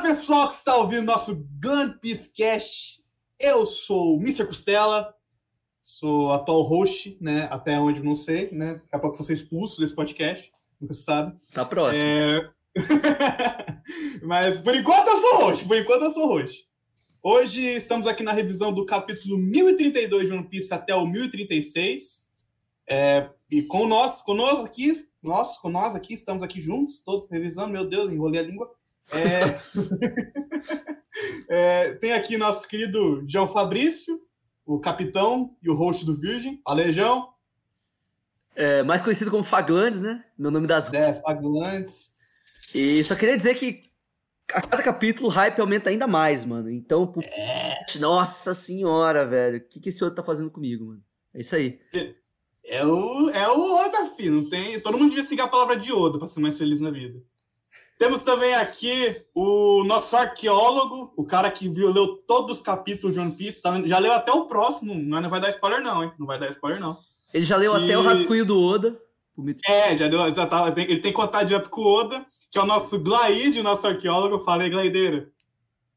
pessoal que está ouvindo nosso Gun Peace Cast. Eu sou o Mr. Costela, sou atual host, né? Até onde não sei, né? Daqui a pouco vou ser expulso desse podcast, nunca se sabe. Tá próximo. É... Mas por enquanto eu sou host, por enquanto eu sou host. Hoje estamos aqui na revisão do capítulo 1032 de One Piece até o 1036. É, e com nós, nós aqui, nós, com nós aqui, estamos aqui juntos, todos revisando, meu Deus, enrolei a língua. É... é, tem aqui nosso querido João Fabrício, o capitão e o host do Virgem. Alejão. É, mais conhecido como Faglandes, né? Meu nome das É, Faglandes. E só queria dizer que a cada capítulo o hype aumenta ainda mais, mano. Então, é. nossa senhora, velho. O que, que esse outro tá fazendo comigo, mano? É isso aí. É o, é o Oda, filho. Não tem... Todo mundo devia seguir a palavra de Oda pra ser mais feliz na vida. Temos também aqui o nosso arqueólogo, o cara que viu, leu todos os capítulos de One Piece, tá, já leu até o próximo, não vai dar spoiler não, hein? Não vai dar spoiler não. Ele já leu que... até o rascunho do Oda. É, já, deu, já tava, ele tem contato direto com o Oda, que é o nosso Glaide, nosso arqueólogo. Fala aí, Glaideira.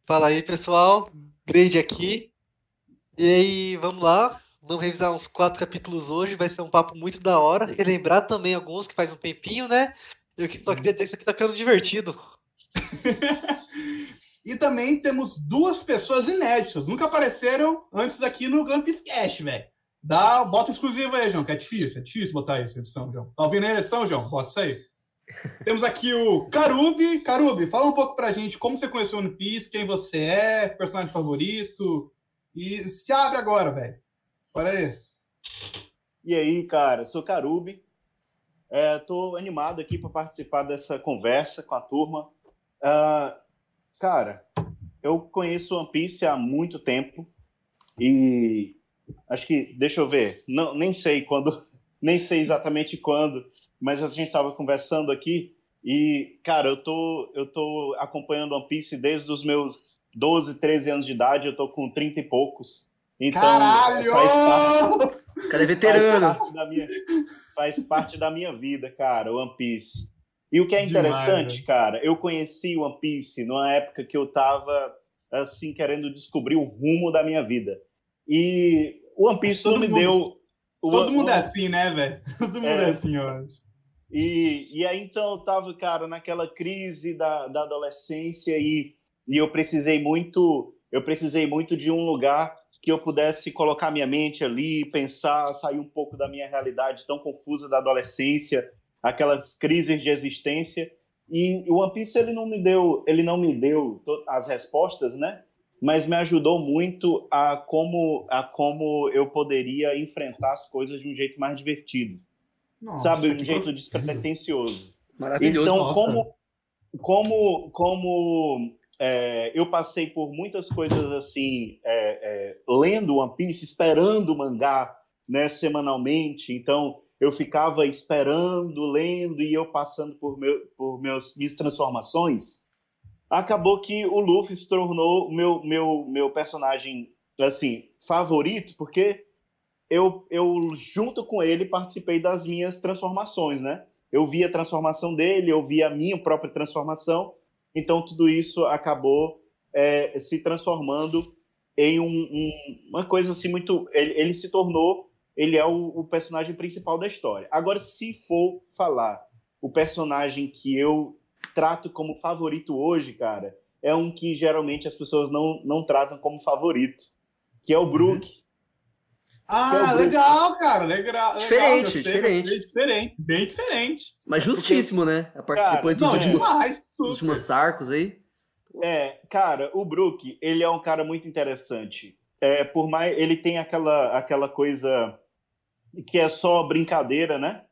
Fala aí, pessoal. Grade aqui. E aí, vamos lá. Vamos revisar uns quatro capítulos hoje. Vai ser um papo muito da hora. Relembrar também alguns que faz um tempinho, né? Eu só queria dizer que isso aqui tá ficando divertido. e também temos duas pessoas inéditas. Nunca apareceram antes aqui no Glamps Cash, velho. Dá, bota exclusivo aí, João, que é difícil. É difícil botar isso, edição, João. Tá ouvindo a edição, João? Bota isso aí. Temos aqui o Carubi. Carubi, fala um pouco pra gente como você conheceu o One Piece, quem você é, personagem favorito. E se abre agora, velho. Bora aí. E aí, cara, eu sou Carubi. Estou é, animado aqui para participar dessa conversa com a turma. Uh, cara, eu conheço One Piece há muito tempo e acho que, deixa eu ver, não, nem sei quando, nem sei exatamente quando, mas a gente estava conversando aqui e, cara, eu tô, eu tô acompanhando One Piece desde os meus 12, 13 anos de idade, eu tô com 30 e poucos. Então, Caralho! Faz parte, o cara é veterano. Faz parte, da minha, faz parte da minha vida, cara, One Piece. E o que é interessante, Demais, cara, eu conheci One Piece numa época que eu tava, assim, querendo descobrir o rumo da minha vida. E o One Piece não me mundo, deu... O, todo mundo é assim, né, velho? Todo mundo é, é assim, eu acho. E, e aí, então, eu tava, cara, naquela crise da, da adolescência e, e eu precisei muito... Eu precisei muito de um lugar que eu pudesse colocar minha mente ali, pensar, sair um pouco da minha realidade tão confusa da adolescência, aquelas crises de existência. E o One Piece ele não me deu, ele não me deu as respostas, né? Mas me ajudou muito a como a como eu poderia enfrentar as coisas de um jeito mais divertido. Nossa, sabe, de um jeito despretensioso. Maravilhoso. Então, nossa. como como como é, eu passei por muitas coisas assim, é, é, lendo One Piece, esperando o mangá né, semanalmente. Então, eu ficava esperando, lendo e eu passando por, meu, por meus, minhas transformações. Acabou que o Luffy se tornou meu, meu, meu personagem assim favorito, porque eu, eu, junto com ele, participei das minhas transformações, né? Eu vi a transformação dele, eu vi a minha própria transformação, então, tudo isso acabou é, se transformando em um, um, uma coisa assim muito. Ele, ele se tornou. Ele é o, o, personagem principal da história. Agora, se for falar o personagem que eu trato como favorito hoje, cara, é um que geralmente as pessoas não, não tratam como favorito, que é o Brook. Uhum. Ah, é legal, cara, legal. Diferente, legal, diferente. Bem diferente, bem diferente. Mas justíssimo, né? A part... Cara, Depois dos não, últimos, demais, últimos sarcos aí. É, cara, o Brook, ele é um cara muito interessante. É, por mais ele tem aquela aquela coisa que é só brincadeira, né?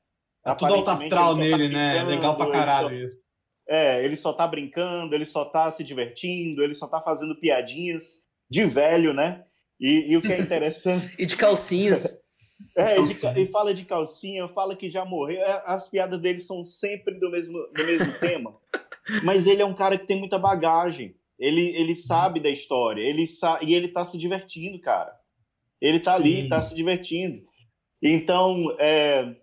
É tudo alto astral tá nele, tá né? Legal pra caralho só, isso. É, ele só tá brincando, ele só tá se divertindo, ele só tá fazendo piadinhas de velho, né? E, e o que é interessante. e de calcinhas. É, de, e fala de calcinha, fala que já morreu. É, as piadas dele são sempre do mesmo, do mesmo tema. Mas ele é um cara que tem muita bagagem. Ele, ele sabe da história. Ele sa e ele tá se divertindo, cara. Ele tá Sim. ali, tá se divertindo. Então, é,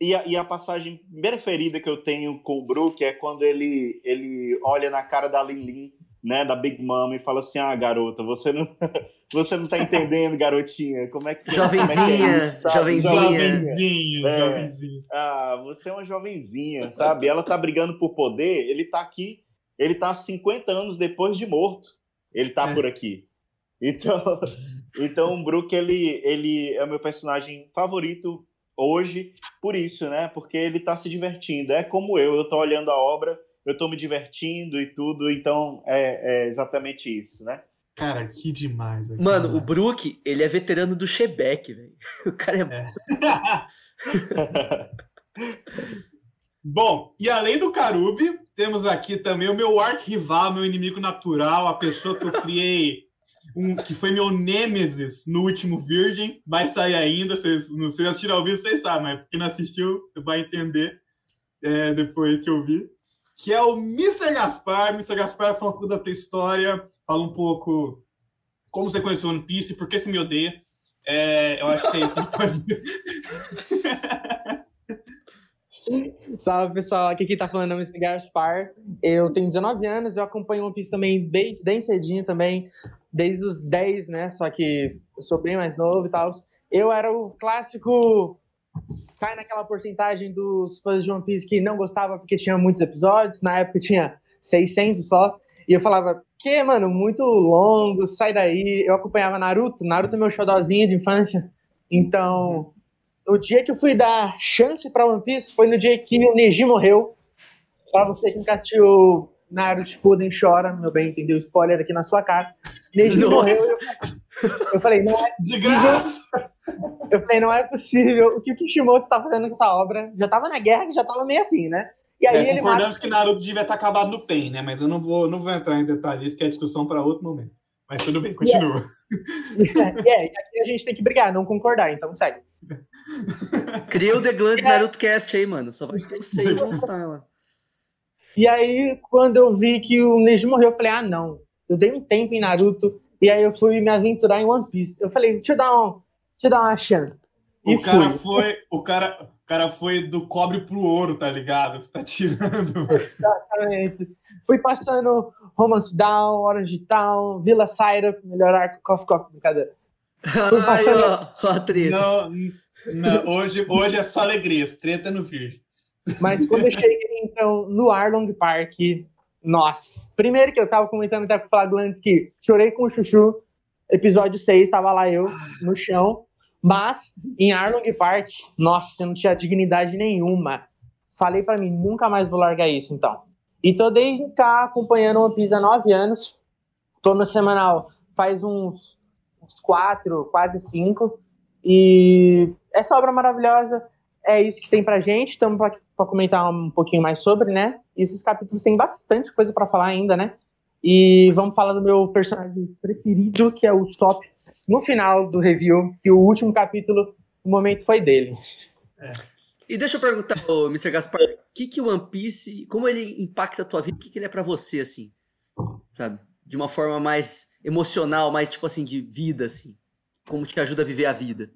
e, a, e a passagem preferida que eu tenho com o Brook é quando ele, ele olha na cara da Lin Lin né, da Big Mom e fala assim: "Ah, garota, você não você não tá entendendo, garotinha, como é que jovenzinha, como é que é isso, sabe? jovenzinha, Jovenzinho, É. jovenzinho. Ah, você é uma jovenzinha, sabe? Ela tá brigando por poder, ele tá aqui, ele tá 50 anos depois de morto. Ele tá É. por aqui. Então, então o Brook, ele, ele é o meu personagem favorito hoje, por isso, né? Porque ele tá se divertindo. É como eu, eu tô olhando a obra, eu tô me divertindo e tudo, então é, é exatamente isso, né? Cara, que demais. que Mano, o demais. Brook, ele é veterano do Shebeck, velho. O cara é. Bom, e além do Karubi, temos aqui também o meu arquirrival, meu inimigo natural, a pessoa que eu criei, um- que foi meu nêmesis no último Virgin. Vai sair ainda, vocês, não sei, assistiram ao vivo, vocês sabem, mas quem não assistiu vai entender é, depois que eu vi. Que é o Mr. Gaspar. Mr. Gaspar fala um pouco da tua história, fala um pouco como você conheceu One Piece, por que você me odeia. É, eu acho que é isso que pode dizer. Salve pessoal, aqui quem tá falando é o Mr. Gaspar. Eu tenho 19 anos, eu acompanho One Piece também bem, bem cedinho também, desde os 10, né? Só que eu sou bem mais novo e tal. Eu era o clássico. Cai naquela porcentagem dos fãs de One Piece que não gostava porque tinha muitos episódios. Na época tinha 600 só. E eu falava, que, mano, muito longo, sai daí. Eu acompanhava Naruto. Naruto é meu xodózinho de infância. Então, o dia que eu fui dar chance pra One Piece foi no dia que o Neji morreu. Pra você que nunca assistiu Naruto Shippuden chora, meu bem, entendeu? Spoiler aqui na sua cara. Neji Nossa. morreu. Eu, eu falei, não é, De graça! Eu falei, não é possível. O que o Kishimoto está fazendo com essa obra? Já tava na guerra, que já tava meio assim, né? E aí É, ele concordamos mata... que Naruto devia estar acabado no PEN, né? Mas eu não vou, não vou entrar em detalhes, que é discussão para outro momento. Mas tudo bem, continua. é, e aqui a gente tem que brigar, não concordar, então segue. Cria o The Glance Naruto Cast aí, mano. Só vai ter o Sei Style lá. E aí, quando eu vi que o Neji morreu, eu falei, ah, não. Eu dei um tempo em Naruto, e aí eu fui me aventurar em One Piece. Eu falei, deixa eu dar, um, deixa eu dar uma chance. E O cara fui. foi, o cara, o cara foi do cobre pro ouro, tá ligado? Você tá tirando. Exatamente. Fui passando Romance Down, Orange Town, Villa Syrup, melhor arco, Coffee Coffee, brincadeira. Ai, ó, ó a treta. Não, não, hoje, hoje é só alegria, treta no virgem. Mas quando eu cheguei, então, no Arlong Park, nossa. Primeiro que eu tava comentando até com o Flávio antes que chorei com o Chuchu, episódio 6, tava lá eu, no chão. Mas, em Arlong Park, nossa, eu não tinha dignidade nenhuma. Falei pra mim, nunca mais vou largar isso, então. E tô desde cá acompanhando One Piece há nove anos. Tô no semanal faz uns, uns quatro, quase cinco. E essa obra maravilhosa é isso que tem pra gente. Estamos para comentar um pouquinho mais sobre, né? E esses capítulos têm bastante coisa pra falar ainda, né? E vamos falar do meu personagem preferido, que é o Sop, no final do review, que o último capítulo, o momento foi dele. E deixa eu perguntar, ô, Mr. Gaspar, o que que o One Piece, como ele impacta a tua vida? O que que ele é pra você, assim? Sabe? De uma forma mais emocional, mais, tipo assim, de vida, assim. Como te ajuda a viver a vida?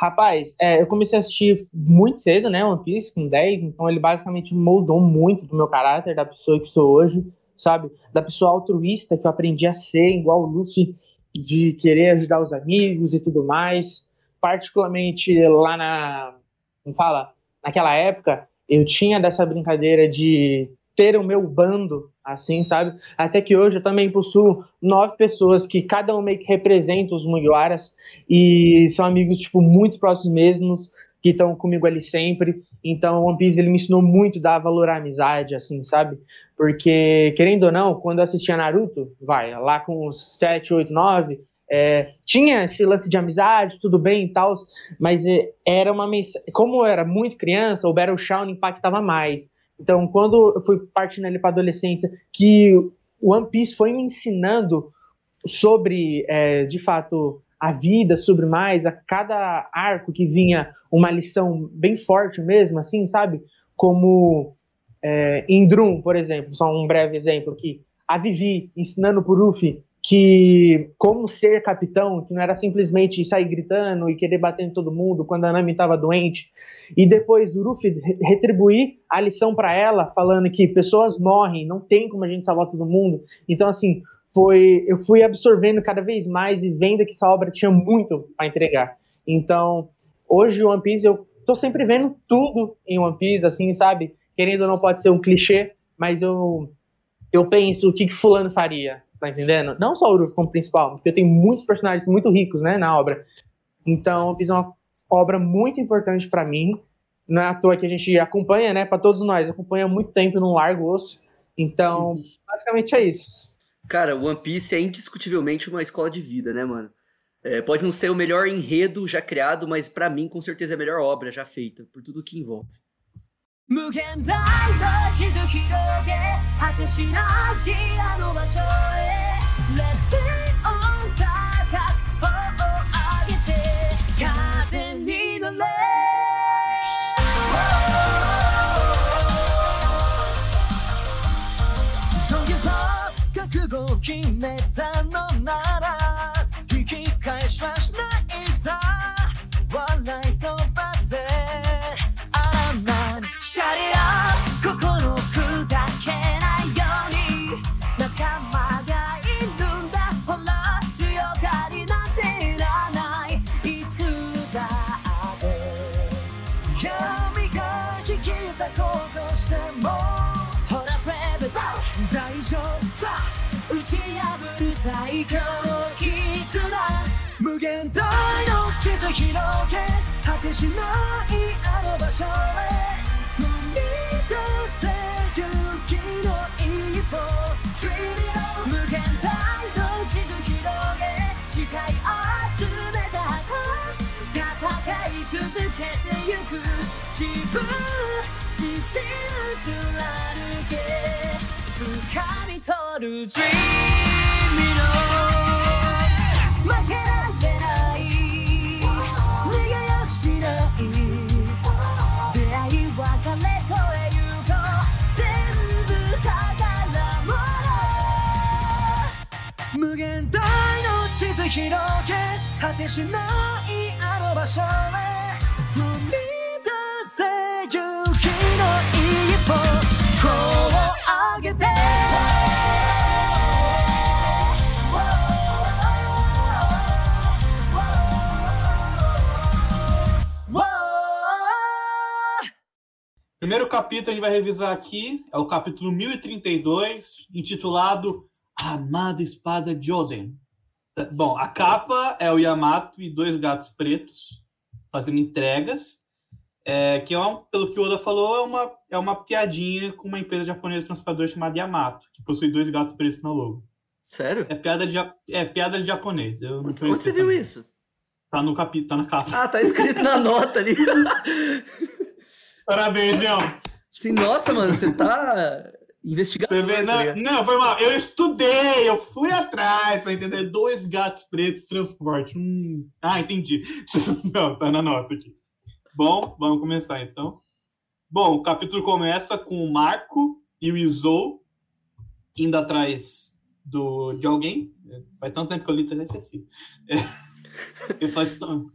Rapaz, é, eu comecei a assistir muito cedo, né, One Piece, com 10, então ele basicamente moldou muito do meu caráter, da pessoa que sou hoje, sabe? Da pessoa altruísta que eu aprendi a ser, igual o Luffy, de querer ajudar os amigos e tudo mais. Particularmente lá na. Como fala? Naquela época, eu tinha dessa brincadeira de ter o meu bando, assim, sabe? Até que hoje eu também possuo nove pessoas que cada um meio que representa os Mugiwaras e são amigos, tipo, muito próximos mesmos, que estão comigo ali sempre. Então, One Piece, ele me ensinou muito a dar valor à amizade, assim, sabe? Porque, querendo ou não, quando eu assistia Naruto, vai, lá com os 7, 8, 9, é, tinha esse lance de amizade, tudo bem e tal, mas é, era uma mensagem. Como eu era muito criança, o Battle Shown impactava mais. Então, quando eu fui partindo ali para adolescência, que o One Piece foi me ensinando sobre, é, de fato, a vida, sobre mais, a cada arco que vinha uma lição bem forte mesmo, assim, sabe? Como é, em Drum, por exemplo, só um breve exemplo aqui, a Vivi ensinando pro Luffy que como ser capitão, que não era simplesmente sair gritando e querer bater em todo mundo quando a Nami estava doente, e depois o Ruffy retribuir a lição para ela, falando que pessoas morrem, não tem como a gente salvar todo mundo. Então, assim, foi eu fui absorvendo cada vez mais e vendo que essa obra tinha muito para entregar. Então, hoje o One Piece eu tô sempre vendo tudo em One Piece, assim, sabe? Querendo ou não pode ser um clichê, mas eu eu penso o que, que fulano faria, tá entendendo? Não só o Uruf como principal, porque tem muitos personagens muito ricos, né, na obra. Então, One Piece é uma obra muito importante para mim. Não é à toa que a gente acompanha, né, para todos nós, acompanha há muito tempo num largo osso. Então, basicamente é isso. Cara, One Piece é indiscutivelmente uma escola de vida, né, mano? É, pode não ser o melhor enredo já criado, mas para mim, com certeza, é a melhor obra já feita, por tudo que envolve. 無限大の地図広げ果てしなきあの場所へ Let's sing on 決めたる最強の絆無限大の地図広げ果てしないあの場所へ踏み出せ勇気の一歩。Dream it all 無限大の地図広げ誓い集めた戦い続けてゆく自分自身貫け。掴み取る Dream it all 負けられない逃げやしない出会い別れ越えゆこう全部宝物無限大の地図広げ果てしないあの場所へ Primeiro capítulo a gente vai revisar aqui é o capítulo 1032, intitulado A Amada Espada de Oden. Bom, a capa é o Yamato e dois gatos pretos fazendo entregas, é, que é um, pelo que o Oda falou, é uma, é uma piadinha com uma empresa japonesa de transportador chamada Yamato, que possui dois gatos pretos no logo. Sério? É piada de, é piada de japonês. Eu não Onde você viu também. isso? Tá no capítulo, tá na capa. Ah, tá escrito na nota ali. Parabéns, João. Sim, nossa, mano, você tá investigando. Você vê, tá não, não, foi mal. Eu estudei, eu fui atrás para entender dois gatos pretos transporte. Hum, ah, entendi. Não, tá na nota aqui. Bom, vamos começar então. Bom, o capítulo começa com o Marco e o Izou indo atrás do, de alguém. Faz tanto tempo que eu li, até esqueci. É, faz tanto.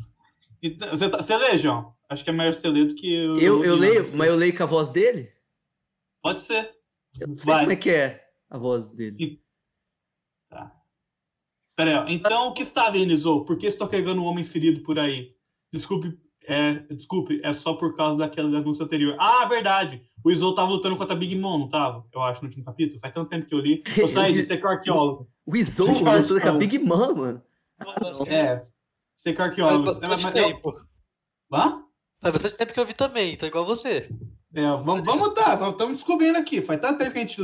Então, você, tá, você lê, João? Acho que é melhor você ler do que eu. Eu, eu leio, mas eu leio com a voz dele? Pode ser. Eu não sei Vai. como é que é a voz dele. Tá. Pera aí, ó. Então, o que está vendo, Izou? Por que estou carregando um homem ferido por aí? Desculpe, é, desculpe, é só por causa daquela denúncia anterior. Ah, verdade. O Izou tava lutando contra a Big Mom, não tava? Eu acho, no último capítulo. Faz tanto tempo que eu li. Eu saí de ser que arqueólogo. O Izou, Você faz lutou com a? Big Mom, mano. É, ser que Faz arqueólogo. bastante Ela- tempo. Hã? Faz bastante tempo que eu vi também, tô igual você. É, vamos, vamos tá, estamos descobrindo aqui. Faz tanto tempo que a gente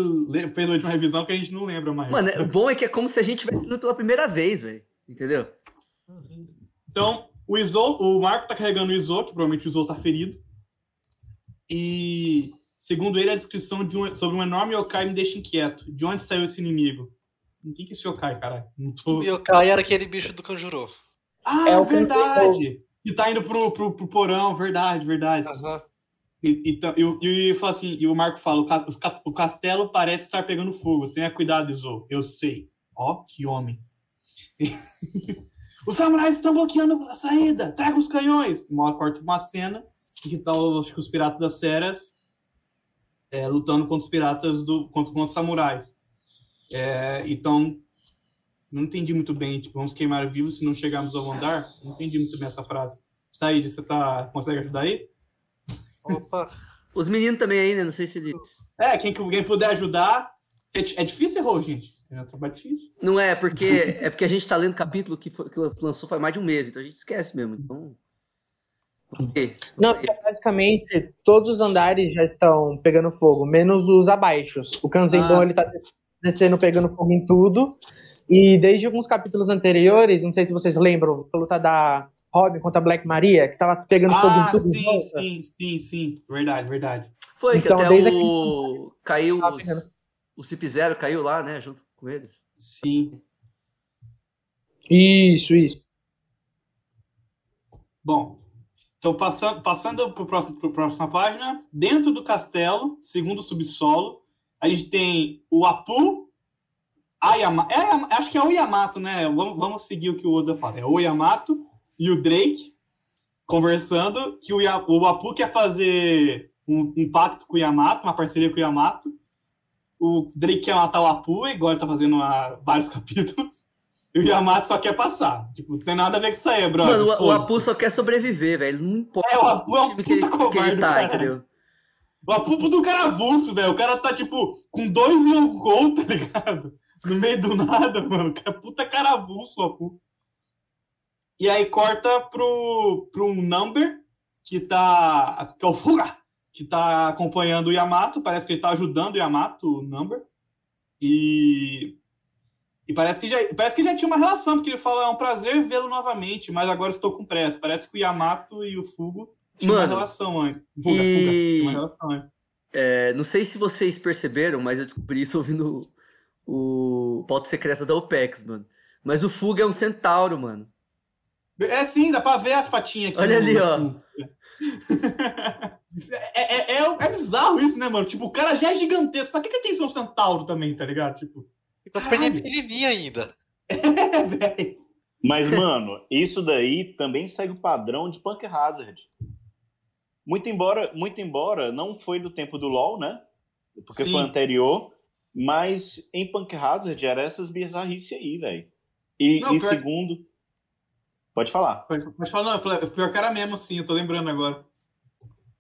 fez a última revisão que a gente não lembra mais. Mano, é- o bom é que é como se a gente estivesse indo pela primeira vez, velho. Entendeu? Então, o Izou, o Marco tá carregando o Izou, que provavelmente o Izou tá ferido. E, segundo ele, a descrição de um- sobre um enorme yokai me deixa inquieto. De onde saiu esse inimigo? Quem que é esse yokai, caralho? Não tô... O Yokai era aquele bicho do Kanjuro. Ah, É o verdade! Que tá indo pro, pro, pro porão, verdade, verdade. Aham. E, e, tá- e, e, fala assim, e o Marco fala, o, castelo parece estar pegando fogo. Tenha cuidado, Izou. Eu sei. Ó, que homem. os samurais estão bloqueando a saída. Traga os canhões. Corta uma cena que tá os, os piratas das feras é, lutando contra os piratas do contra, contra os samurais. É, então, não entendi muito bem. Tipo, vamos queimar vivos se não chegarmos ao andar. Não entendi muito bem essa frase. Said, você tá, consegue ajudar aí? Opa. Os meninos também aí, né? Não sei se eles. É, quem, quem puder ajudar. É, é difícil errar, gente. É um trabalho difícil. Não é, porque é porque a gente tá lendo capítulo que, foi, que lançou faz mais de um mês, então a gente esquece mesmo. Então. Okay. Não, porque basicamente todos os andares já estão pegando fogo, menos os abaixo. O Kanzendon Ah, ele tá descendo pegando fogo em tudo. E desde alguns capítulos anteriores, não sei se vocês lembram, a luta da Robin contra a Black Maria, que tava pegando fogo em Ah, tudo. sim, volta. sim, sim, sim. Verdade, verdade. Foi que Então, até desde o. Caiu Tava os... pegando. o Cip Zero caiu lá, né? Junto com eles. Sim. Isso, isso. Bom, então passando, passando para a próxima página, dentro do castelo, segundo o subsolo, a gente tem o Apu, Ayama, é, acho que é o Yamato, né? Vamos, vamos seguir o que o Oda fala. É o Yamato e o Drake conversando, que o, o Apu quer fazer um, um pacto com o Yamato, uma parceria com o Yamato. O Drake quer matar o Apu, igual ele tá fazendo há vários capítulos. E o Yamato só quer passar. Tipo, não tem nada a ver com isso aí, brother. Mano, o, o. Apu só quer sobreviver, velho. Não importa É, o Apu é um time que ele, puta que ele covarde, tá, cara. entendeu? O Apu do cara avulso, velho. O cara tá, tipo, com dois e um gol, tá ligado? No meio do nada, mano. Que é puta cara avulso, o Apu. E aí corta pro, pro um number que tá. Que é o Fuga, que tá acompanhando o Yamato. Parece que ele tá ajudando o Yamato, o number. E. E parece que, já, parece que já tinha uma relação, porque ele fala, é um prazer vê-lo novamente, mas agora estou com pressa. Parece que o Yamato e o Fugo tinham uma relação antes. Fuga, e- Fuga, tinha uma relação antes. É, não sei se vocês perceberam, mas eu descobri isso ouvindo o, pauta secreta da OPEX, mano. Mas o Fuga é um centauro, mano. É sim, dá pra ver as patinhas aqui. Olha ali, ó. fundo. é, é, é, é bizarro isso, né, mano? Tipo, o cara já é gigantesco. Pra que, que ele tem que ser um centauro também, tá ligado? Tipo, E com as perninhas Caralho. pequenininhas ainda. é, velho. Mas, mano, isso daí também segue o padrão de Punk Hazard. Muito embora, muito embora não foi do tempo do LoL, né? Porque Sim. foi anterior. Mas em Punk Hazard era essas bizarrices aí, velho. E, Não, e pior- segundo. Pode falar. Pode, pode falar, não, eu falei, pior que era mesmo, sim, eu tô lembrando agora.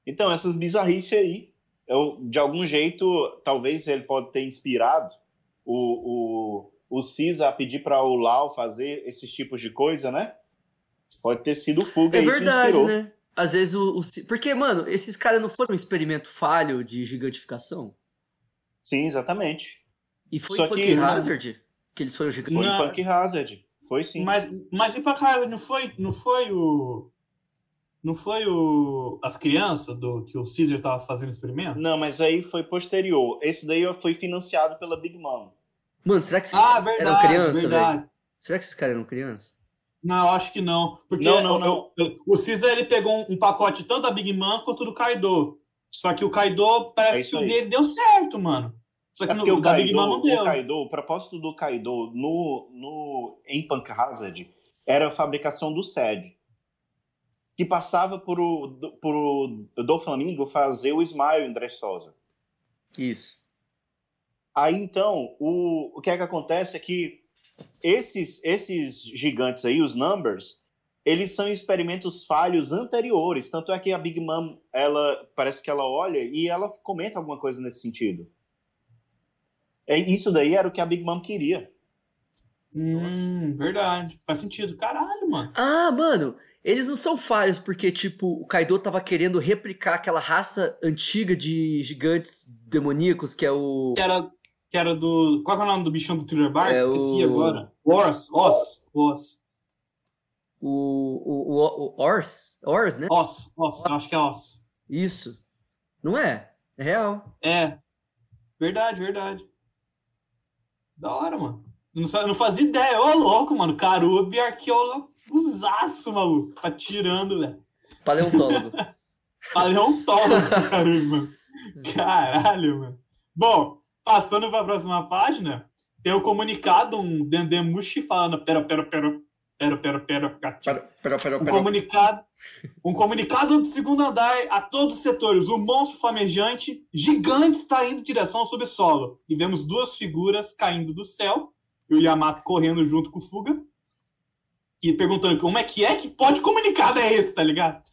Então, essas bizarrices aí, eu, de algum jeito, talvez ele pode ter inspirado o, o, o Cisa a pedir para o Lau fazer esses tipos de coisa, né? Pode ter sido o Fuga É aí que verdade, inspirou. né? Às vezes o, o Porque, mano, esses caras não foram um experimento falho de gigantificação? Sim, exatamente. E foi Só em Punk que, Hazard que eles foram Foi. Não. em Punk Hazard. Foi sim. Mas, mas e pra caralho, não foi, não foi o. Não foi o. As crianças do que o Caesar tava fazendo experimento? Não, mas aí foi posterior. Esse daí foi financiado pela Big Mom. Mano, será que esses Ah, caras verdade, eram criança, verdade. Será que esses caras eram criança? Não, eu acho que não. Porque Não, não, eu- não. eu- o Caesar ele pegou um, um pacote tanto da Big Man quanto do Kaido. Só que o Kaido É parece isso que o aí. dele deu certo, mano. Só que É no, porque o da Big Kaido, Man não o deu. Kaido, o propósito do Kaido no, no, em Punk Hazard era a fabricação do SED. Que passava por o, do- por o do Flamengo fazer o Smile em Dressrosa. Isso. Aí então, o, o que é que acontece é que esses, esses gigantes aí, os Numbers, eles são experimentos falhos anteriores. Tanto é que a Big Mom, ela parece que ela olha e ela comenta alguma coisa nesse sentido. É, isso daí era o que a Big Mom queria. Hum, verdade. Faz sentido. Caralho, mano. Ah, mano, eles não são falhos porque, tipo, o Kaido tava querendo replicar aquela raça antiga de gigantes demoníacos que é o. Que era, que era do. Qual é o nome do bichão do Thriller Bark? É Esqueci o- agora. Os, Os, Os. O, o, o, o Ors? Ors, né? Os, Os, acho que é Os. Isso. Não é? É real. É. Verdade, verdade. Da hora, mano. Não, não fazia ideia. Ô, louco, mano. Carubi arqueólogo. Usaço, maluco. Tá tirando, velho. Paleontólogo. Paleontólogo, Carubi, mano. Caralho, mano. Bom, passando pra próxima página, tem o comunicado, um Dendemushi falando pera, pera, pera, pera, pera, pera. Pera, pera, pera, Um comunicado, um comunicado do segundo andar a todos os setores. O monstro flamejante gigante está indo em direção ao subsolo. E vemos duas figuras caindo do céu. E o Yamato correndo junto com o Fuga. E perguntando como é que é que pode comunicado é esse, tá ligado?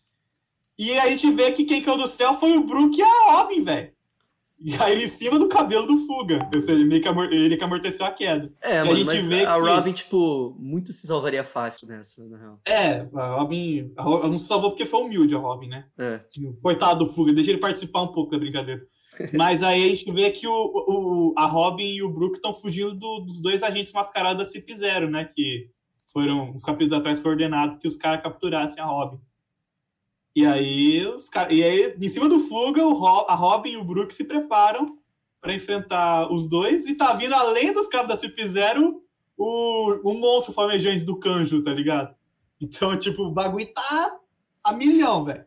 E a gente vê que quem caiu do céu foi o Brook e a Robin, velho. E aí em cima do cabelo do Fuga. Ou seja, meio que ele que amorteceu a queda. É, a mano, gente mas vê a que- Robin, tipo, muito se salvaria fácil nessa, na real. É, a Robin. A Robin não se salvou porque foi humilde a Robin, né? É. Coitado do Fuga, deixa ele participar um pouco da brincadeira. Mas aí a gente vê que o, o- a Robin e o Brook estão fugindo do- dos dois agentes mascarados da CIP-0, né? Que foram, uns capítulos atrás, foi ordenado que os caras capturassem a Robin. E aí, os cara, e aí, em cima do Fuga, o Ro- a Robin e o Brook se preparam para enfrentar os dois. E tá vindo, além dos caras da CIP-0, o, o monstro flamejante do Kanjo, tá ligado? Então, tipo, o bagulho tá a milhão, velho.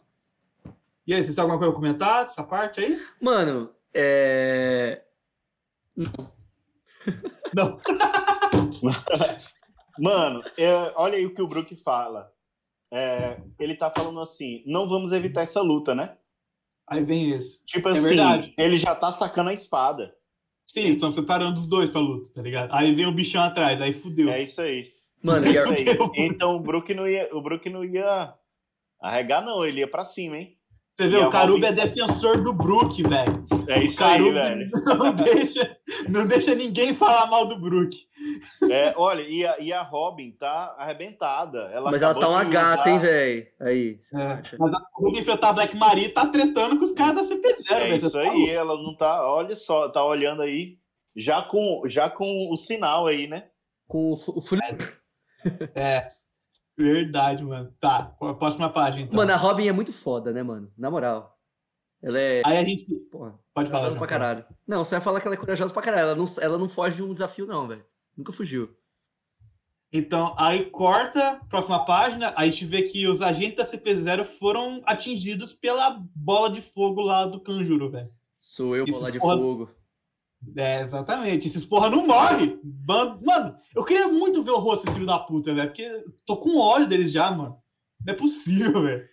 E aí, vocês têm alguma coisa pra comentar dessa parte aí? Mano, é. Não. Mano, é, olha aí o que o Brook fala. É, ele tá falando assim: não vamos evitar essa luta, né? Aí vem eles. Tipo É assim, verdade. ele já tá sacando a espada. Sim, eles estão preparando os dois pra luta, tá ligado? Aí vem o bichão atrás, aí fudeu. É isso aí. Mano, É isso aí. Então o Brook não ia, o Brook não ia arregar, não. Ele ia pra cima, hein? Você vê, E a o Caruba é Robin- defensor do Brook, velho. É O isso aí, velho. não deixa, não deixa ninguém falar mal do Brook. É, olha, e a, e a Robin tá arrebentada. Ela mas ela tá uma gata, usar- hein, velho? Aí. É? Mas a Brook enfrentar a Black Maria tá tretando com os caras da CP0, É velho. isso tá aí, ela não tá. Olha só, tá olhando aí. Já com, já com o sinal aí, né? Com o, o fu- É. Verdade, mano. Tá, próxima página, então. Mano, a Robin é muito foda, né, mano? Na moral. Ela é. Aí a gente. Porra, Pode falar. corajosa pra caralho. Não, você vai falar que ela é corajosa pra caralho. Ela não, ela não foge de um desafio, não, velho. Nunca fugiu. Então, aí corta, próxima página, aí a gente vê que os agentes da CP0 foram atingidos pela bola de fogo lá do Kanjuro, velho. Sou eu, Isso, bola de fogo. É, exatamente. Esses porra não morre. Mano, eu queria muito ver o rosto desse filho da puta, velho, porque eu tô com ódio deles já, mano. Não é possível, velho.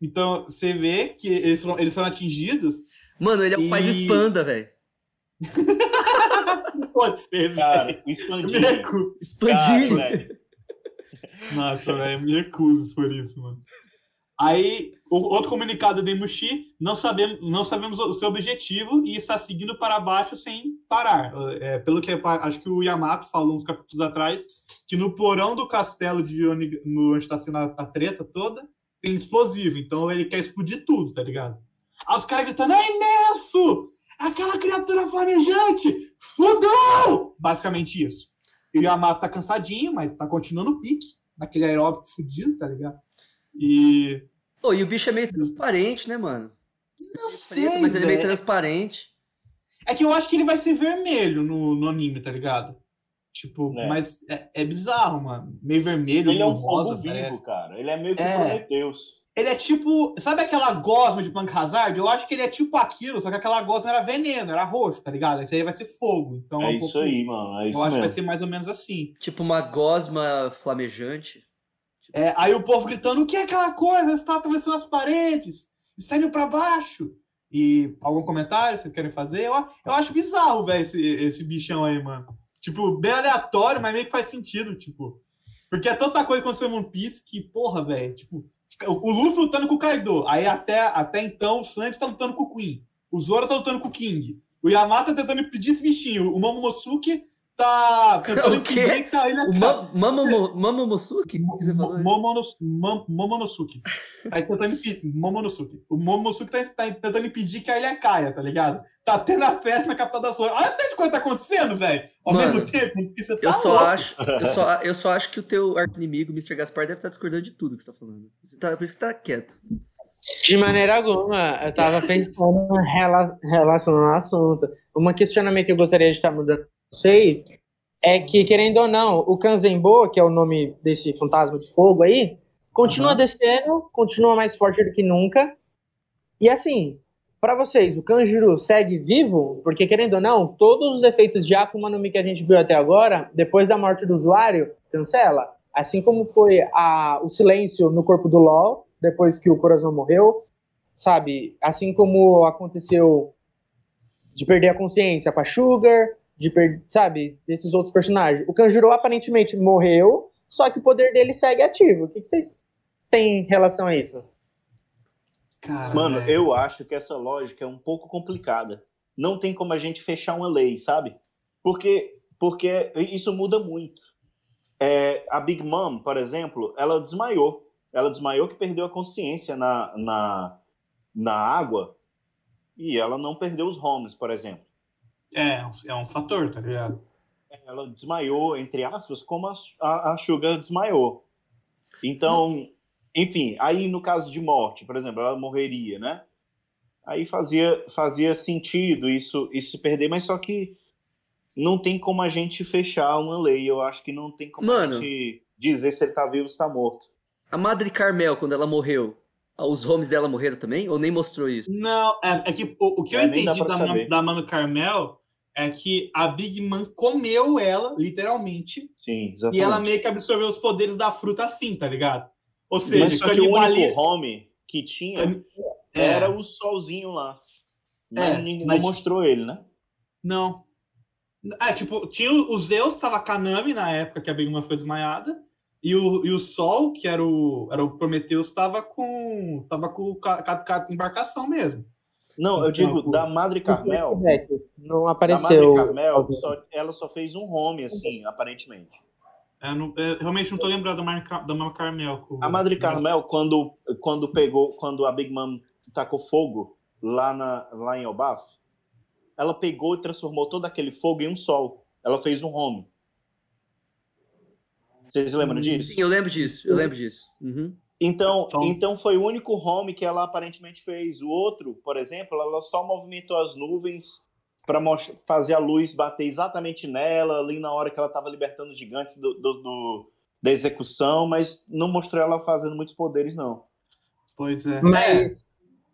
Então, você vê que eles foram, eles foram atingidos. Mano, ele é o pai do E- Spanda, velho. Não pode ser, velho. Cara, o recuso. Cara, Expandinho. velho. Nossa, velho, me recuso for isso, mano. Aí, outro comunicado de Mushi, não sabemos, não sabemos o seu objetivo e está seguindo para baixo sem parar. É, pelo que acho que o Yamato falou uns capítulos atrás, que no porão do castelo de no, onde está sendo a, a treta toda, tem explosivo. Então ele quer explodir tudo, tá ligado? Aí os caras gritando, é imenso! Aquela criatura flamejante! Fudeu! Basicamente isso. E o Yamato tá cansadinho, mas tá continuando o pique, naquele aeróbico fudido, tá ligado? E. Pô, e o bicho é meio transparente, né, mano? Não Preto, sei, mas ele é meio transparente. É que eu acho que ele vai ser vermelho no, no anime, tá ligado? Tipo, É. mas é, é bizarro, mano. Meio vermelho, Ele é meio um rosa, fogo vivo, parece. cara. Ele é meio que É. Prometheus. Ele é tipo. Sabe aquela gosma de Punk Hazard? Eu acho que ele é tipo aquilo, só que aquela gosma era veneno, era roxo, tá ligado? Esse aí vai ser fogo. Então É um isso pouco- aí, mano. É isso Eu acho que vai ser mais ou menos assim. Tipo uma gosma flamejante. É, aí o povo gritando: o que é aquela coisa? Está atravessando as paredes, está indo pra baixo. E algum comentário vocês querem fazer? Eu, eu acho bizarro, velho, esse, esse bichão aí, mano. Tipo, bem aleatório, mas meio que faz sentido, tipo. Porque é tanta coisa acontecendo em One Piece que, porra, velho, tipo, o Luffy lutando com o Kaido. Aí até, até então o Sanji tá lutando com o Queen. O Zoro tá lutando com o King. O Yamato tá tentando impedir esse bichinho. O Momomosuke tá tentando O quê? impedir que a ilha O Ma- Mamo- Mamomosuke? O que você falou? aí? Momonos- Mom- Momonosuke. Tá tentando impedir. Momonosuke. O Momonosuke tá, tá tentando impedir que a ilha caia, tá ligado? Tá tendo a festa na capital das flores. Olha até de coisa que tá acontecendo, velho. Ao Mano, mesmo tempo, você tá Eu só, louco. acho, eu, só, eu só acho que o teu arco-inimigo, Mr. Gaspar, deve estar discordando de tudo que você tá falando. Você tá- por isso que tá quieto. De maneira alguma, eu tava pensando em rela- relação ao assunto. Um questionamento que eu gostaria de estar mudando pra vocês é que, querendo ou não, o Kanzenbo, que é o nome desse fantasma de fogo aí, continua Aham. descendo, continua mais forte do que nunca. E assim, Pra vocês, o Kanjuro segue vivo? Porque, querendo ou não, todos os efeitos de Akuma no Mi que a gente viu até agora, depois da morte do usuário, cancela. Assim como foi a, o silêncio no corpo do LoL, depois que o coração morreu, sabe? Assim como aconteceu de perder a consciência com a Sugar, de sabe? Desses outros personagens. O Kanjuro aparentemente morreu, só que o poder dele segue ativo. O que, que vocês têm em relação a isso? Cara, Mano, velho. eu acho que essa lógica é um pouco complicada. Não tem como a gente fechar uma lei, sabe? Porque, porque isso muda muito. É, a Big Mom, por exemplo, ela desmaiou. Ela desmaiou que perdeu a consciência na, na, na água e ela não perdeu os homes, por exemplo. É, é um fator, tá ligado? Ela desmaiou, entre aspas, como a, a, a Sugar desmaiou. Então, enfim, aí no caso de morte, por exemplo, ela morreria, né? Aí fazia, fazia sentido isso, isso se perder, mas só que não tem como a gente fechar uma lei. Eu acho que não tem como Mano. a gente dizer se ele tá vivo ou se tá morto. A Madre Carmel, quando ela morreu, os homes dela morreram também? Ou nem mostrou isso? Não, é, é que o, o que eu É, dá entendi da, da Mano Carmel é que a Big Man comeu ela, literalmente, Sim, e exatamente. ela meio que absorveu os poderes da fruta assim, tá ligado? Ou seja, mas só que o único home que tinha É. era o solzinho lá. Mas É, ninguém mas- não mostrou ele, né? Não. Ah, tipo, tinha o Zeus, tava Kanami na época que a Big Man foi desmaiada. E o, e o Sol, que era o, era o Prometheus, tava com. tava com ca- embarcação mesmo. Não, eu digo, da Madre Carmel, Não da apareceu. Madre Carmel, só- ela só fez um home, assim, aparentemente. Eu, não- eu realmente não tô lembrado da da Mama Carmel. A Madre Carmel, quando, quando pegou, quando a Big Mom tacou fogo lá, na, lá em Elbaf, ela pegou e transformou todo aquele fogo em um sol. Ela fez um home. Vocês lembram disso? Sim, eu lembro disso, eu lembro disso. Uhum. Então, Então- então foi o único home que ela aparentemente fez. O outro, por exemplo, ela só movimentou as nuvens para fazer a luz bater exatamente nela, ali na hora que ela estava libertando os gigantes do, do- do- da execução, mas não mostrou ela fazendo muitos poderes, não. Pois é. É, Mas,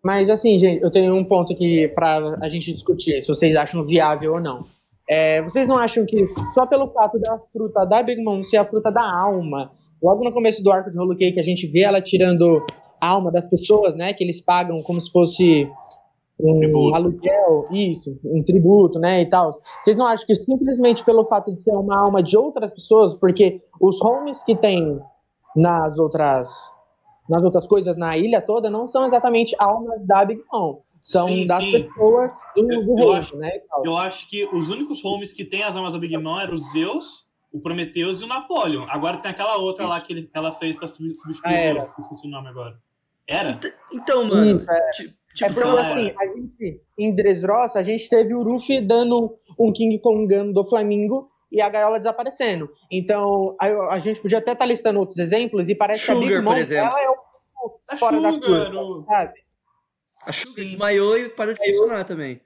mas assim, gente, eu tenho um ponto aqui pra a gente discutir, se vocês acham viável ou não. É, vocês não acham que só pelo fato da fruta da Big Mom ser a fruta da alma, logo no começo do arco de Hollow Cake, a gente vê ela tirando a alma das pessoas, né? Que eles pagam como se fosse um Tributo. aluguel, isso, um tributo, né? E tal. Vocês não acham que simplesmente pelo fato de ser uma alma de outras pessoas, porque os homes que tem nas outras nas outras coisas na ilha toda não são exatamente almas da Big Mom. São Sim, das sim. pessoas do, do Eu- eu reino, acho- né? Eu acho que os únicos homes que tem as almas da Big Mom eram o Zeus, o Prometheus e o Napoleon. Agora tem aquela outra lá Isso. que ele- ela fez pra substituir Ah, o era. Zeus, que eu esqueci o nome agora. Era? Então, mano, Isso, é. ti- É tipo, sei porque, lá, assim, a gente, em Dressrosa, a gente teve o Ruffy dando um King Kongano do Flamingo e a gaiola desaparecendo. Então, a, a gente podia até estar listando outros exemplos e parece que a Sugar, Big Mom, por exemplo. ela é o A fora da Sugar, curva, o- sabe? a Sugar Sim. desmaiou e parou de funcionar também.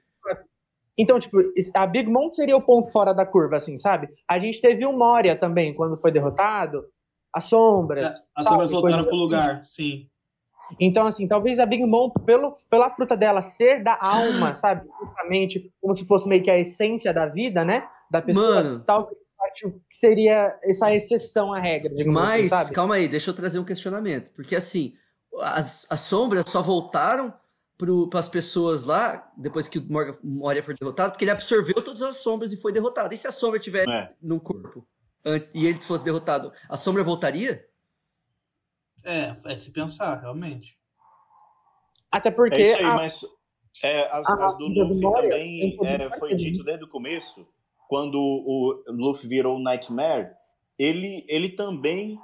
Então, tipo, a Big Mom seria o ponto fora da curva, assim, sabe? A gente teve o Moria também, quando foi derrotado. As sombras. As sabe? sombras voltaram pro assim. lugar, sim. Então, assim, talvez a Big Mom, pelo, pela fruta dela ser da alma, sabe? Justamente, como se fosse meio que a essência da vida, né? Da pessoa. Mano. Talvez acho que seria essa exceção à regra, digamos assim, Mas, sabe? calma aí, deixa eu trazer um questionamento. Porque assim, as, as sombras só voltaram para as pessoas lá, depois que o Morgan- Moria foi derrotado, porque ele absorveu todas as sombras e foi derrotado. E se a sombra estiver É. num corpo e ele fosse derrotado, a sombra voltaria? É, é se pensar, realmente. Até porque. É isso aí, a- mas é, as, a- as do Luffy Moria também é, pra foi dito desde o começo, quando o Luffy virou o Nightmare, ele, ele também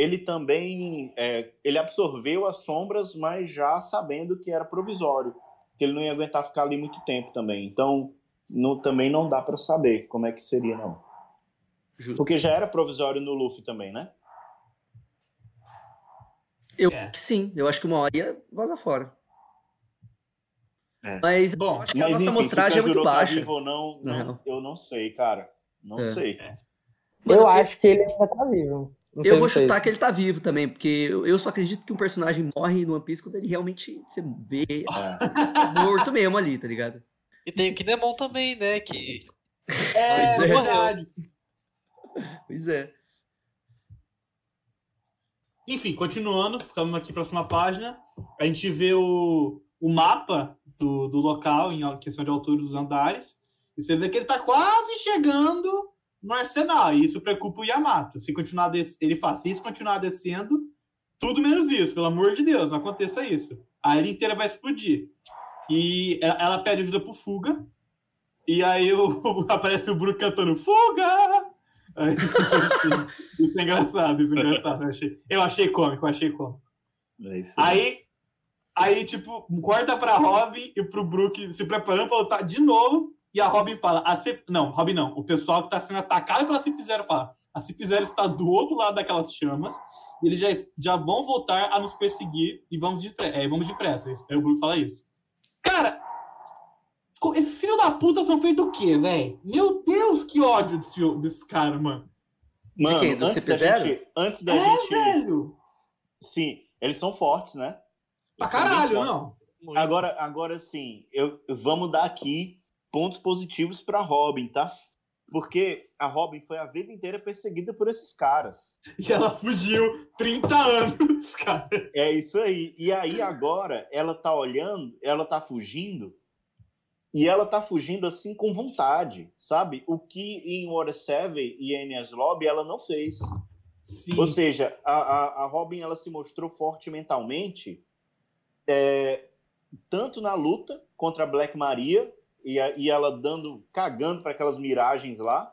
ele também é, ele absorveu as sombras, mas já sabendo que era provisório, que ele não ia aguentar ficar ali muito tempo também. Então, não- também não dá pra saber como é que seria não. Justo. Porque já era provisório no Luffy também, né? Eu É. acho que sim, eu acho que uma hora ia vazar fora. É. Mas Bom, acho que a Mas nossa enfim, amostragem é muito Kanjuro tá baixa. vivo ou não, não, Não. eu não sei, cara. Não É. sei. Mano, eu eu- acho que ele ainda tá vivo. Não Eu vou chutar que ele tá vivo também, porque eu só acredito que um personagem morre no One Piece quando ele realmente você vê morto mesmo ali, tá ligado? E tem o Kinemon também, né? Que É, Pois é. verdade. Pois é. Enfim, continuando, ficamos aqui próxima página. A gente vê o, o mapa do, do local em questão de altura dos andares. E você vê que ele tá quase chegando no arsenal. E isso preocupa o Yamato. Se continuar des... ele se isso continuar descendo, tudo menos isso, pelo amor de Deus, não aconteça isso. A ilha inteira vai explodir. E ela, pede ajuda pro Fuga. E aí o, aparece o Brook cantando Fuga! Aí, isso é engraçado, isso é engraçado. Eu achei, eu achei cômico, eu achei cômico. É Aí, aí, tipo, corta pra Robin e pro Brook se preparando pra lutar de novo. E a Robin fala, a C... não, Robin não, o pessoal que tá sendo atacado pela Cip Zero fala, a Cip Zero está do outro lado daquelas chamas, e eles já, já vão voltar a nos perseguir e vamos, de, é, vamos depressa. Aí o Brook fala isso. Cara, co- esse filho da puta são feitos do quê, velho? Meu Deus, que ódio desse, desse cara, mano. Mano, quem? Do antes da CP0? gente, antes da É, gente, velho. sim, eles são fortes, né? Pra Eles bem caralho, não. muito- Agora, agora sim, eu, vamos dar aqui pontos positivos pra Robin, tá? Porque a Robin foi a vida inteira perseguida por esses caras. E ela fugiu 30 anos, cara. É isso aí. E aí agora ela tá olhando, ela tá fugindo, e ela tá fugindo assim com vontade, sabe? O que em Water 7 e Enies Lobby ela não fez. Sim. Ou seja, a, a, a Robin ela se mostrou forte mentalmente, é, tanto na luta contra a Black Maria e, e ela dando, cagando para aquelas miragens lá,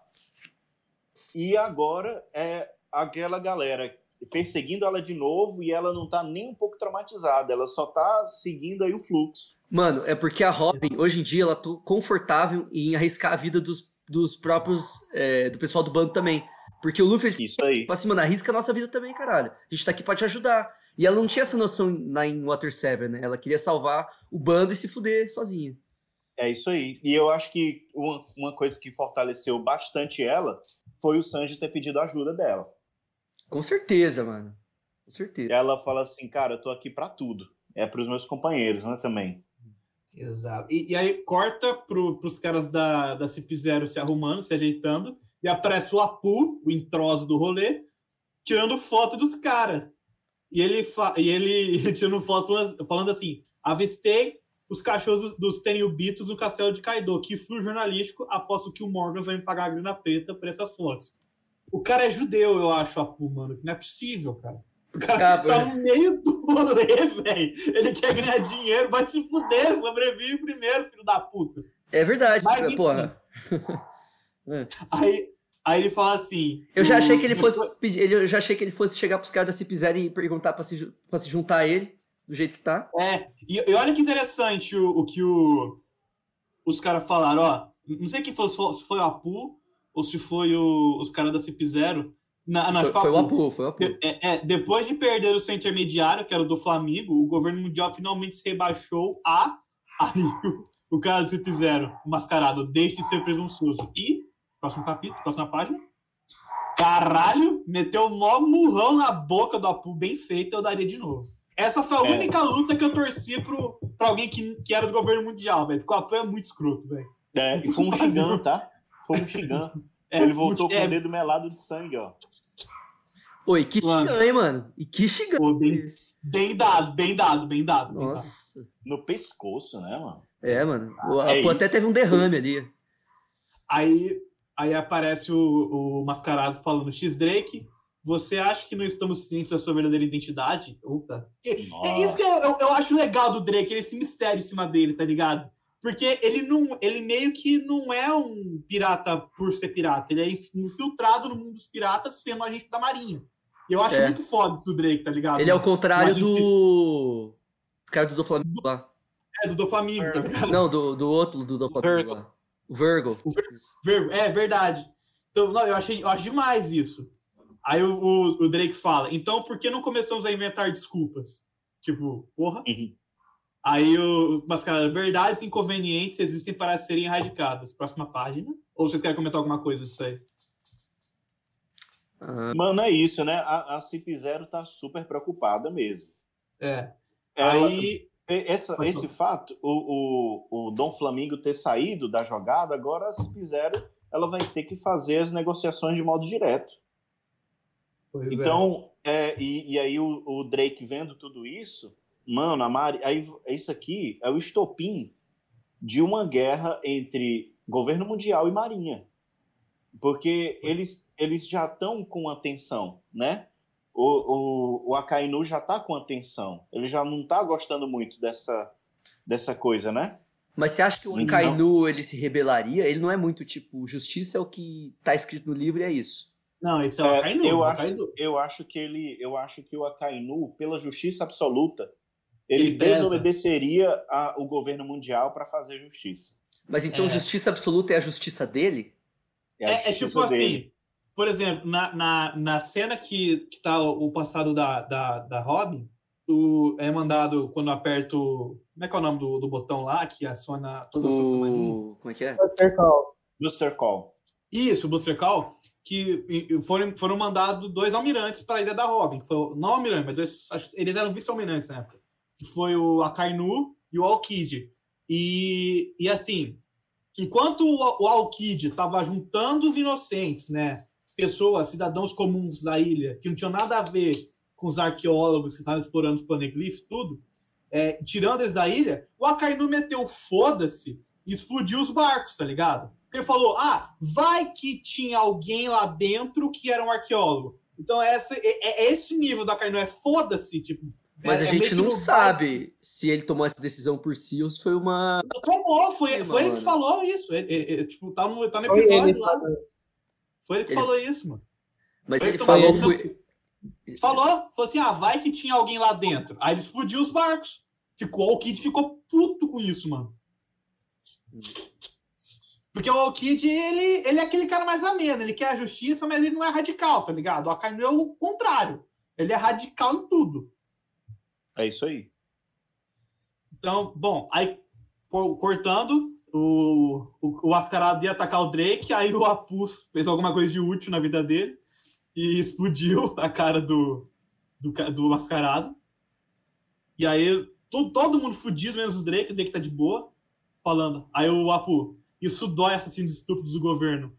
e agora é aquela galera perseguindo ela de novo e ela não tá nem um pouco traumatizada, ela só tá seguindo aí o fluxo. Mano, é porque a Robin, hoje em dia, ela tá confortável em arriscar a vida dos, dos próprios. é, do pessoal do bando também. Porque o Luffy, Isso aí. fala assim, mano, arrisca a nossa vida também, caralho. A gente tá aqui pra te ajudar. E ela não tinha essa noção lá em Water 7, né? Ela queria salvar o bando e se fuder sozinha. É isso aí. E eu acho que uma, uma coisa que fortaleceu bastante ela foi o Sanji ter pedido ajuda dela. Com certeza, mano. Com certeza. ela fala assim, cara, eu tô aqui pra tudo. É pros meus companheiros, né, também. Exato. E, e aí corta pro, pros caras da, da Cip Zero se arrumando, se ajeitando, e aparece o Apu, o introso do rolê, tirando foto dos caras. E ele, fa- e ele tirando foto falando assim: avistei os cachorros dos, Tenryubitos no castelo de Kaido. Que furo jornalístico, aposto que o Morgan vai me pagar a grana preta por essas fotos. O cara é judeu, eu acho, Apu, mano. Que não é possível, cara. O cara Ah, tá no meio do rolê, velho. Ele quer ganhar dinheiro, vai se fuder, sobrevive primeiro, filho da puta. É verdade, Mas, porra. Aí, aí ele fala assim. Eu já achei que ele fosse pedir, ele- eu já achei que ele fosse chegar pros caras da Cip Zero e perguntar pra se, pra se juntar a ele, do jeito que tá. É, e, e olha que interessante o, o que o, os caras falaram, ó. Não sei quem foi, se foi, o Apu ou se foi o- os caras da Cip Zero. Na, na, Foi, foi o Apu, foi o Apu. De- é, é, depois de perder o seu intermediário, que era o do Flamengo, o governo mundial finalmente se rebaixou a. Aí o, o cara do Cip Zero, o mascarado, deixe de ser presunçoso. E, próximo capítulo, próxima página. Caralho, meteu o mó murrão na boca do Apu, bem feito, eu daria de novo. Essa foi a É. única luta que eu torci pro, pra alguém que, que era do governo mundial, velho. Porque o Apu é muito escroto, velho. É, e foi um Shigan, tá? Foi um Shigan. É, Ele voltou com é, o dedo melado de sangue, ó. Oi, que xigão, hein, mano? E que xigão. pô, bem, bem dado, bem dado, bem dado. bem dado. Nossa. No pescoço, né, mano? É, mano. O É Apu até teve um derrame ali. Aí, aí aparece o, o mascarado falando: X Drake, você acha que não estamos cientes da sua verdadeira identidade? Opa. É isso que eu, eu, eu acho legal do Drake, esse mistério em cima dele, tá ligado? Porque ele não. Ele meio que não é um pirata por ser pirata. Ele é inf- infiltrado no mundo dos piratas sendo agente da marinha. E eu acho É. muito foda isso do Drake, tá ligado? Ele é o contrário do. O cara do do Flamengo lá. É, do Doflamingo, tá ligado? Não, do, do outro do do Flamengo Virgo. lá. O Virgo. Ver- É verdade. Então, não, eu achei, eu acho demais isso. Aí o, o- o Drake fala, então por que não começamos a inventar desculpas? Tipo, porra. Uhum. Aí o Mascarado, verdades inconvenientes existem para serem erradicadas. Próxima página. Ou vocês querem comentar alguma coisa disso aí? Ah, Mano, é isso, né? A, a Cip Zero tá super preocupada mesmo. É. Ela- Aí. essa, esse fato, o, o, o Dom Flamingo ter saído da jogada, agora a Cip Zero ela vai ter que fazer as negociações de modo direto. Pois é. Então, é, e, e aí o, o Drake vendo tudo isso, mano, a Mari, aí isso aqui é o estopim de uma guerra entre governo mundial e marinha. Porque eles, eles já estão com atenção, né? O, o, o Akainu já tá com atenção. Ele já não tá gostando muito dessa, dessa coisa, né? Mas você acha que o Sim, Kainu ele se rebelaria? Ele não é muito tipo, justiça é o que tá escrito no livro e é isso. Não, esse é o É, Akainu. eu, o acho, Akainu. eu acho que ele, eu acho que o Akainu, pela justiça absoluta, ele, Ele desobedeceria a- o governo mundial para fazer justiça. Mas então É. justiça absoluta é a justiça dele? a É, é justiça tipo assim, dele. por exemplo, na, na, na cena que, que tá o, o passado da, da, da Robin, o, é mandado quando aperta o. Como é que é o nome do, do botão lá que aciona toda a sua? O... Como é que é? Buster Call. Buster Call. Isso, o Buster Call, que foram, foram mandados dois almirantes para a ilha da Robin. Que foi, não almirante, mas dois. acho Eles eram vice-almirantes na época. Que foi o Akainu e o Alkid. E, e assim, enquanto o, o Alkid estava juntando os inocentes, né? Pessoas, cidadãos comuns da ilha, que não tinham nada a ver com os arqueólogos que estavam explorando os paneglifos, tudo, é, tirando eles da ilha, o Akainu meteu foda-se e explodiu os barcos, tá ligado? Ele falou: ah, vai que tinha alguém lá dentro que era um arqueólogo. Então, essa, é, é esse nível da Akainu, é foda-se, tipo. Mas é- a é gente que não sabe se ele tomou essa decisão por si ou se foi uma. Tomou, foi, Sim, foi ele que falou isso. Ele, ele- ele, tipo, tá no, tá no Foi episódio ele lá. Foi ele que Ele- falou isso, mano. Mas Foi ele falou foi. Falou, falou assim: ah, vai que tinha alguém lá dentro. Aí ele explodiu os barcos. Ficou, o Kid ficou puto com isso, mano. Porque o Alkid, ele, ele é aquele cara mais ameno, ele quer a justiça, mas ele não é radical, tá ligado? O Akainu é o contrário. Ele é radical em tudo. É isso aí. Então, bom, aí co- cortando, o, o, o Ascarado ia atacar o Drake, aí o Apus fez alguma coisa de útil na vida dele e explodiu a cara do, do, do Mascarado. E aí to- todo mundo fudido, menos o Drake, o Drake tá de boa, falando. Aí o Apu, isso dói assassino de estúpidos do governo.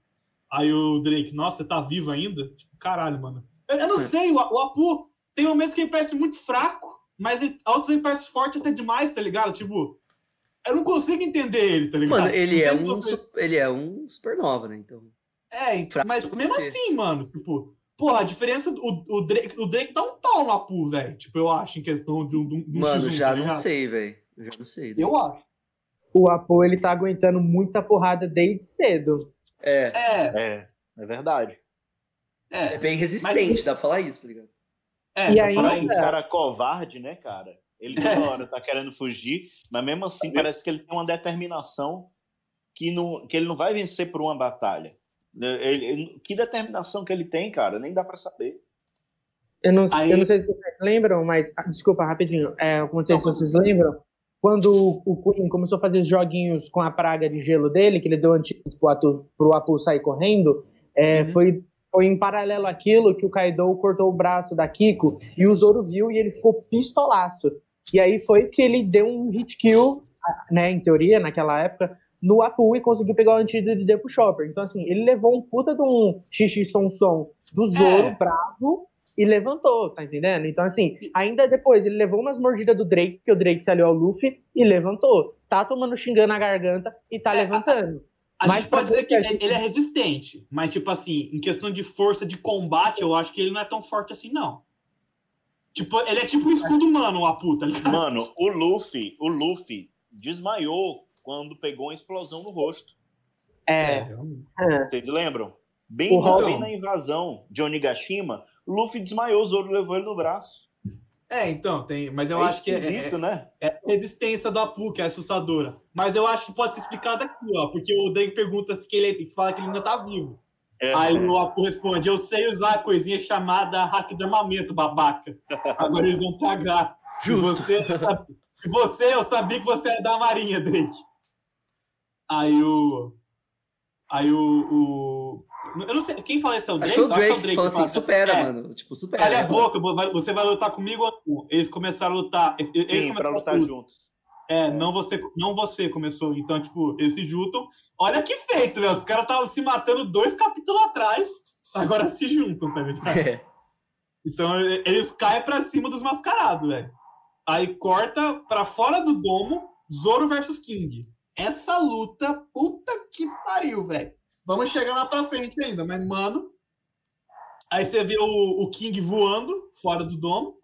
Aí o Drake, nossa, tá vivo ainda? Tipo, caralho, mano. Eu, eu não É. sei, o, o Apu tem momentos que ele parece muito fraco, mas ele, outros ele parece forte até demais, tá ligado? Tipo, eu não consigo entender ele, tá ligado? Mano, ele Não sei é, um, você- ele é um supernova, né? Então. É, fraco mas mesmo você. assim, mano, tipo, porra, a diferença, o, o, Drake, o Drake dá um pau no Apu, velho, tipo, eu acho, em questão de um, de um Mano, X1, já tá não ligado? sei, velho. Eu já não sei. Eu acho. O Apo, ele tá aguentando muita porrada desde cedo. É, É, É, é verdade. é é, bem resistente, dá pra falar isso, tá ligado? é. E pra aí- falar Falar isso. cara covarde, né, cara? Ele toda hora tá querendo fugir, mas mesmo assim parece que ele tem uma determinação que, não, que ele não vai vencer por uma batalha. Ele- ele- que determinação que ele tem, cara? Nem dá pra saber. Eu não, Aí- eu não sei se vocês lembram, mas. ah, Desculpa, rapidinho. É, eu não sei se Não, vocês lembram. Quando o- Queen começou a fazer joguinhos com a praga de gelo dele, que ele deu antídoto pro Apu, pro Apu sair correndo, é, Uhum. foi, foi em paralelo àquilo que o Kaido cortou o braço da Kiko e o Zoro viu e ele ficou pistolaço. E aí foi que ele deu um hit kill, né, em teoria, naquela época, no Apu e conseguiu pegar o antídoto e deu pro Chopper. Então, assim, ele levou um puta de um xixi som som do Zoro É. bravo e levantou, tá entendendo? Então, assim, ainda depois ele levou umas mordidas do Drake, porque o Drake se aliou ao Luffy e levantou. Tá tomando xingando na garganta e tá É, levantando. A Mas gente pode dizer que ser que a gente- ele é resistente, mas, tipo assim, em questão de força de combate, eu acho que ele não é tão forte assim, não. Tipo, ele é tipo um escudo humano, o Apu, tá? Mano, o Luffy, o Luffy desmaiou quando pegou uma explosão no rosto. É. é. Vocês lembram? Bem, bem na invasão de Onigashima, o Luffy desmaiou, o Zoro levou ele no braço. É, então, tem. Mas eu é acho que é, esquisito, é, né? é a resistência do Apu, que é assustadora. Mas eu acho que pode ser explicado aqui, ó. Porque o Drake pergunta se que ele fala que ele ainda tá vivo. É. Aí o Apu responde: Eu sei usar a coisinha chamada hack de armamento, babaca. Agora eles vão pagar. E Justo. você, e você, eu sabia que você era da Marinha, Drake. Aí o. Aí o. o Eu não sei, quem fala isso é o Acho Drake? que foi o Eu acho que é Drake que falou assim, supera, É. mano. Tipo, supera. Cala a né? boca, você vai lutar comigo ou não? Eles começaram a lutar. Eles Sim, começaram pra a lutar luta. juntos. É, não você, não você começou. Então, tipo, eles se juntam. Olha que feito, né? Os caras estavam se matando dois capítulos atrás, agora se juntam, tá ligado? É. Então, eles caem pra cima dos mascarados, velho. Aí corta pra fora do domo, Zoro versus King. Essa luta, puta que pariu, velho. Vamos chegar lá pra frente ainda, mas, mano. Aí você vê o, o King voando fora do domo.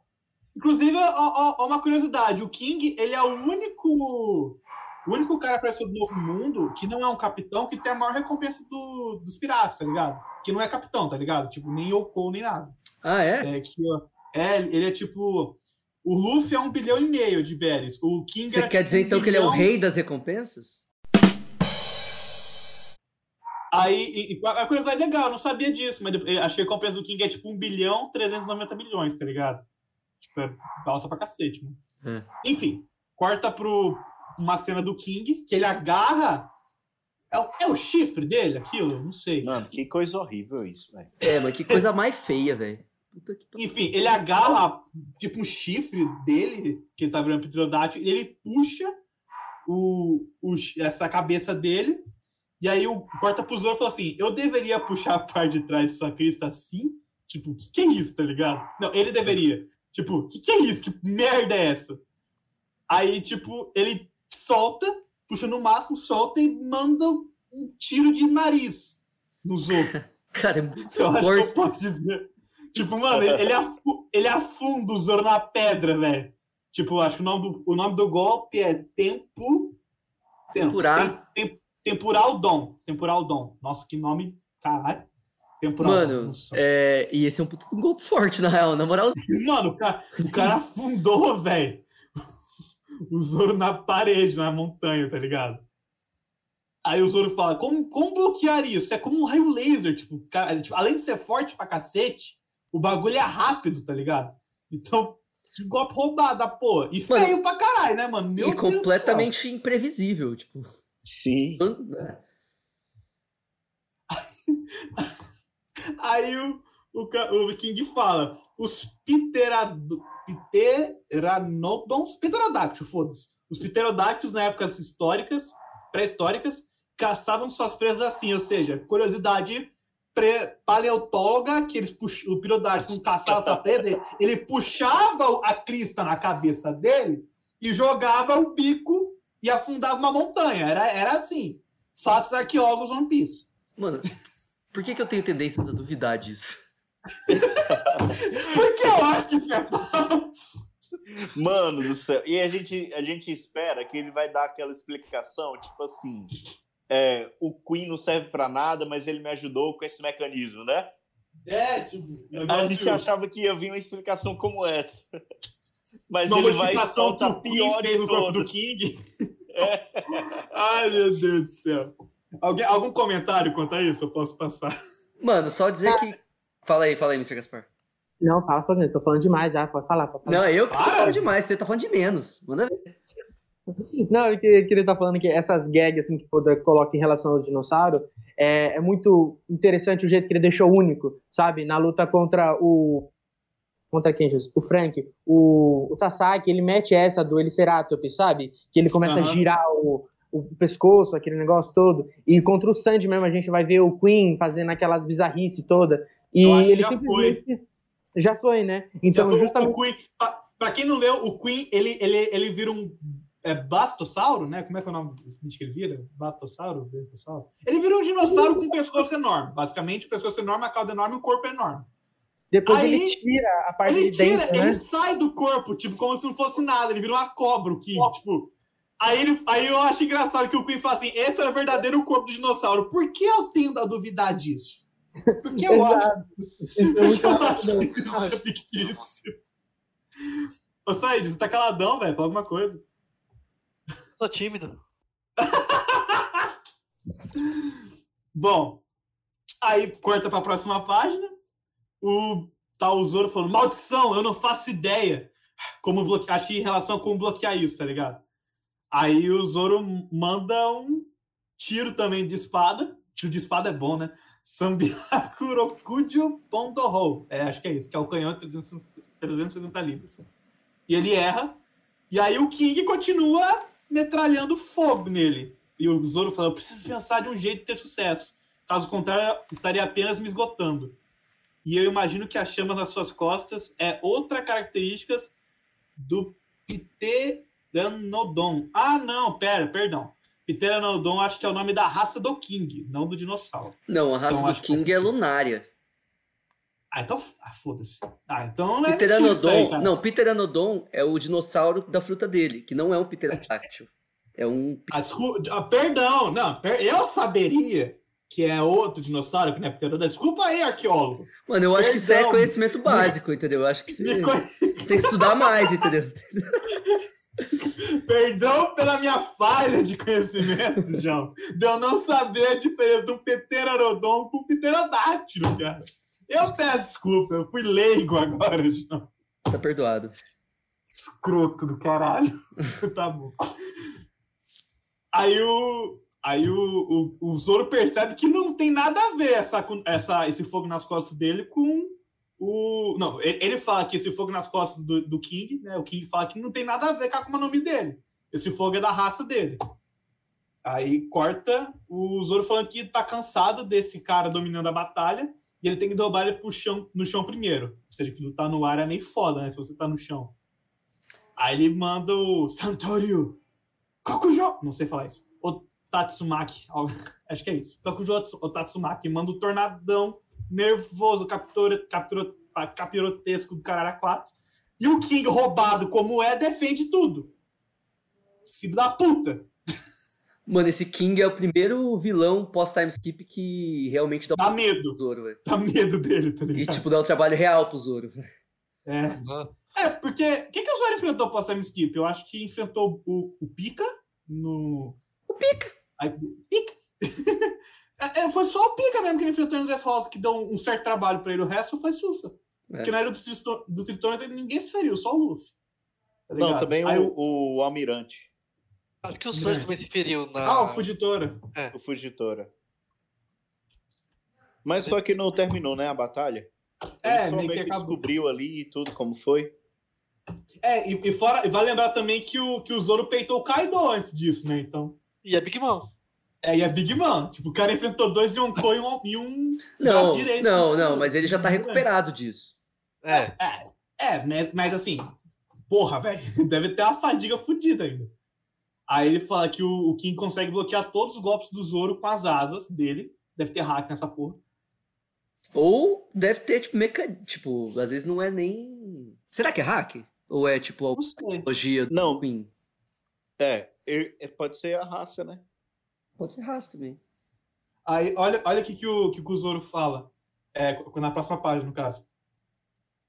Inclusive, ó, ó, uma curiosidade: o King, ele é o único. O único cara apareceu do Novo Mundo que não é um capitão que tem a maior recompensa do- dos piratas, tá ligado? Que não é capitão, tá ligado? Tipo, nem Yoko, nem nada. Ah, é? É que, ó, é, ele é tipo. O Luffy é um bilhão e meio de berries. O King Você quer tipo, dizer um então que ele é o rei das recompensas? Aí, e, a curiosidade legal, eu não sabia disso, mas achei que a recompensa do King é tipo 1 bilhão 390 milhões, tá ligado? Tipo, é alta pra cacete, mano. Enfim, corta pro uma cena do King, que ele agarra. É, o- é o chifre dele, aquilo? Não sei. Mano, que coisa horrível isso, velho. É, mas que coisa mais feia, velho. Puta que pariu. Enfim, ele agarra tipo um chifre dele, que ele tá virando pterodáctilo, e ele puxa o, o- essa cabeça dele, e aí o corta pro Zoro e fala assim: Eu deveria puxar a parte de trás de sua crista assim? Tipo, o que, que é isso, tá ligado? Não, ele deveria. Tipo, o que, que é isso? Que merda é essa? Aí, tipo, ele solta, puxa no máximo, solta e manda um tiro de nariz no Zoro. Cara, é muito Eu acho que forte. eu posso dizer. Tipo, mano, ele, afu- ele afunda o Zoro na pedra, velho. Tipo, acho que o nome do, o nome do golpe é Tempo. Tempurar. Tem, tem, tempural Dom. Tempural Dom. Nossa, que nome. Caralho. Tempural Mano, é, e esse é um um golpe forte, na real. Na moral, Mano, o cara, o cara afundou, velho. O Zoro na parede, na montanha, tá ligado? Aí o Zoro fala: como, como bloquear isso? É como um raio laser. Tipo, cara, tipo, além de ser forte pra cacete, o bagulho é rápido, tá ligado? Então, que golpe roubado, porra. E Mano, feio pra caralho, né, mano? Meu e Deus do céu. completamente imprevisível. Tipo, Sim. Aí o, o, o King fala: os pteranodons, pterodáctilos, foda-se. Os pterodáctilos, na épocas históricas, pré-históricas, caçavam suas presas assim, ou seja, curiosidade paleontóloga, que eles pux... o pterodáctilo não caçava sua presa, ele puxava a crista na cabeça dele e jogava o bico e afundava uma montanha. Era, era assim. Fatos arqueólogos One Piece. Mano, por que, que eu tenho tendências a duvidar disso? Porque eu acho que isso é falso. Mano do céu. E a gente, a gente espera que ele vai dar aquela explicação, tipo assim. é, o Queen não serve pra nada, mas ele me ajudou com esse mecanismo, né? É, tipo, A gente achava que ia vir uma explicação como essa. Mas uma ele vai modificação solta que a o Queen pior corpo do todas. Ai, meu Deus do céu. Alguém, algum comentário quanto a isso? Eu posso passar. Mano, só dizer que. Fala aí, fala aí, Mr. Gaspar. Não, fala, fala, eu tô falando demais já, pode falar. Pode falar. Não, eu que tô falando demais, você tá falando de menos. Manda ver. Não, eu que- eu queria estar falando que essas gags assim, que o coloca em relação aos dinossauros é, é muito interessante o jeito que ele deixou único, sabe? Na luta contra o. Contra quem, Jesus? O Frank. O, o Sasaki, ele mete essa do Eliceratops, sabe? Que ele começa a Aham. girar o, o pescoço, aquele negócio todo. E contra o Sandy mesmo, a gente vai ver o Queen fazendo aquelas bizarrices toda. E ele já simplesmente. Já foi, né? Então, foi justamente. Queen. Pra, pra quem não leu, o Queen, ele, ele, ele vira um. É Bastossauro, né? Como é que é o nome que ele vira? Batossauro? Bentossauro? Ele vira um dinossauro com um pescoço enorme. Basicamente, o pescoço enorme, a cauda enorme e o corpo é enorme. Depois Aí, ele tira a parte Ele de tira, dentro, ele né? sai do corpo, tipo, como se não fosse nada. Ele vira uma cobra, o King, tipo. Aí, ele, aí eu acho engraçado que o Queen fala assim: esse é o verdadeiro corpo do dinossauro. Por que eu tenho a duvidar disso? Porque eu acho é Porque eu acho que isso é fictício. Ô, Said, você tá caladão, velho. Fala alguma coisa. Sou tímido. Bom, aí corta pra próxima página. O o Zoro falando, maldição, eu não faço ideia. Como bloquear, acho que em relação a como bloquear isso, tá ligado? Aí o Zoro manda um tiro também de espada. Tiro de espada é bom, né? Sambiakurokujo Pondoho. É, acho que é isso, que é o canhão de 360 libras. E ele erra. E aí o King continua metralhando fogo nele. E o Zoro fala: Eu preciso pensar de um jeito de ter sucesso. Caso contrário, estaria apenas me esgotando. E eu imagino que a chama nas suas costas é outra característica do Pteranodon. Ah, não, pera, perdão. Pteranodon acho que é o nome da raça do King, não do dinossauro. Não, a raça Então, do King é lunária. Ah, então. Ah, foda-se. Ah, então não é Pteranodon, aí, cara. não, Pteranodon é o dinossauro da fruta dele, que não é um pterodáctilo. É um Ah, desculpa, ah, perdão, não, per- eu saberia que é outro dinossauro que não é pteranodon. Desculpa aí, arqueólogo. Mano, eu acho que isso é Perdão. conhecimento básico, entendeu? Eu acho que você conhe- tem que estudar mais, entendeu? Perdão pela minha falha de conhecimento, João. De eu não saber a diferença de um pteranodon com um pterodáctilo, cara. Eu peço desculpa, eu fui leigo agora, João. Tá perdoado. Escroto do caralho. tá bom. Aí o. Aí o, o, o Zoro percebe que não tem nada a ver essa, essa, esse fogo nas costas dele com o. Não, ele, fala que esse fogo nas costas do, do King, né? O King fala que não tem nada a ver com a Akuma no Mi dele. Esse fogo é da raça dele. Aí corta o Zoro falando que tá cansado desse cara dominando a batalha e ele tem que derrubar ele pro chão, no chão primeiro. Ou seja, que lutar no ar é meio foda, né? Se você tá no chão. Aí ele manda o Santorio Kokujo, não sei falar isso. Tatsumaki, acho que é isso. Kokujo o Tatsumaki manda o tornadão nervoso, captura, captura, capirotesco do Carara 4. E o King, roubado como é, defende tudo. Filho da puta. Mano, esse King é o primeiro vilão pós-time skip que realmente dá Dá um medo. pro Zoro, velho. Dá medo dele, tá E, ligado? tipo, dá um trabalho real pro Zoro. É. É, porque. O que, que o Zoro enfrentou pro Sam Skip? Eu acho que enfrentou o, o Pika no. O Pika! Aí! É, é, foi só o Pika mesmo que ele enfrentou em Dress Rosa, que deu um, certo trabalho pra ele. O resto foi Sussa. É. Porque na era dos, dos Tritões ele- ninguém se feriu, só o Luffy. Tá Não, também Aí o, o Almirante, Acho que o Sanji também se feriu na. Ah, o Fugitora. o Fugitora. Mas só que não terminou, né, a batalha? É, Ele meio que que acabou. descobriu ali e tudo como foi. É, e, e fora, e vale lembrar também que o, que o Zoro peitou o Kaido antes disso, né? Então. E a Big Mom. É, e é Big Man. Tipo, o cara enfrentou dois Yonkou e um, e um Não, direito. não, não, mas ele já tá recuperado disso. É. É, mas, mas assim, porra, velho, deve ter uma fadiga fodida ainda. Aí ele fala que o, o King consegue bloquear todos os golpes do Zoro com as asas dele. Deve ter hack nessa porra. Ou deve ter, tipo, meca... Tipo, às vezes não é nem. Será que é hack? Ou é, tipo, a tecnologia do Não. Queen? É, é, pode ser a raça, né? Pode ser raça também. Aí, olha, olha o que, o, que o Zoro fala. É, na próxima página, no caso.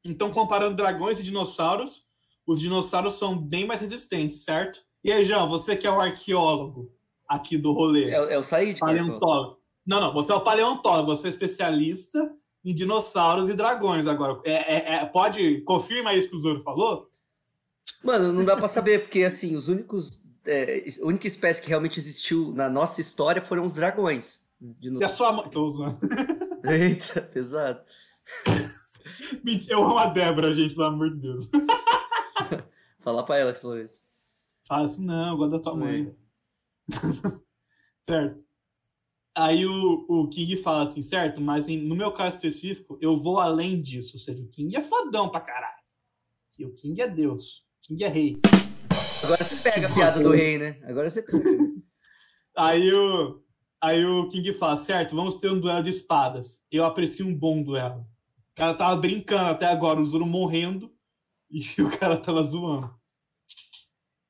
Então, comparando dragões e dinossauros, os dinossauros são bem mais resistentes, certo? E aí, João, você que é o arqueólogo aqui do rolê. É, é o Said? cara? Paleontólogo. Não, não, você é o paleontólogo, você é especialista em dinossauros e dragões agora. É, é- é- pode, confirma isso que o Zoro falou? Mano, não dá pra saber, porque assim, os únicos. É, a única espécie que realmente existiu na nossa história foram os dragões. De E a sua mãe. Tô usando. Eita, pesado. Eu amo a Débora, gente, pelo amor de Deus. Falar pra ela que você falou isso. Fala assim, não, eu gosto da tua mãe. certo. Aí o, o King fala assim, certo, mas em- no meu caso específico, eu vou além disso. Ou seja, o King é fodão pra caralho. E o King é Deus. O King é rei. Agora você pega a piada do rei, né? Agora você pega. Aí o, aí o King fala, certo, vamos ter um duelo de espadas. Eu aprecio um bom duelo. O cara tava brincando até agora, o Zoro morrendo, e o cara tava zoando.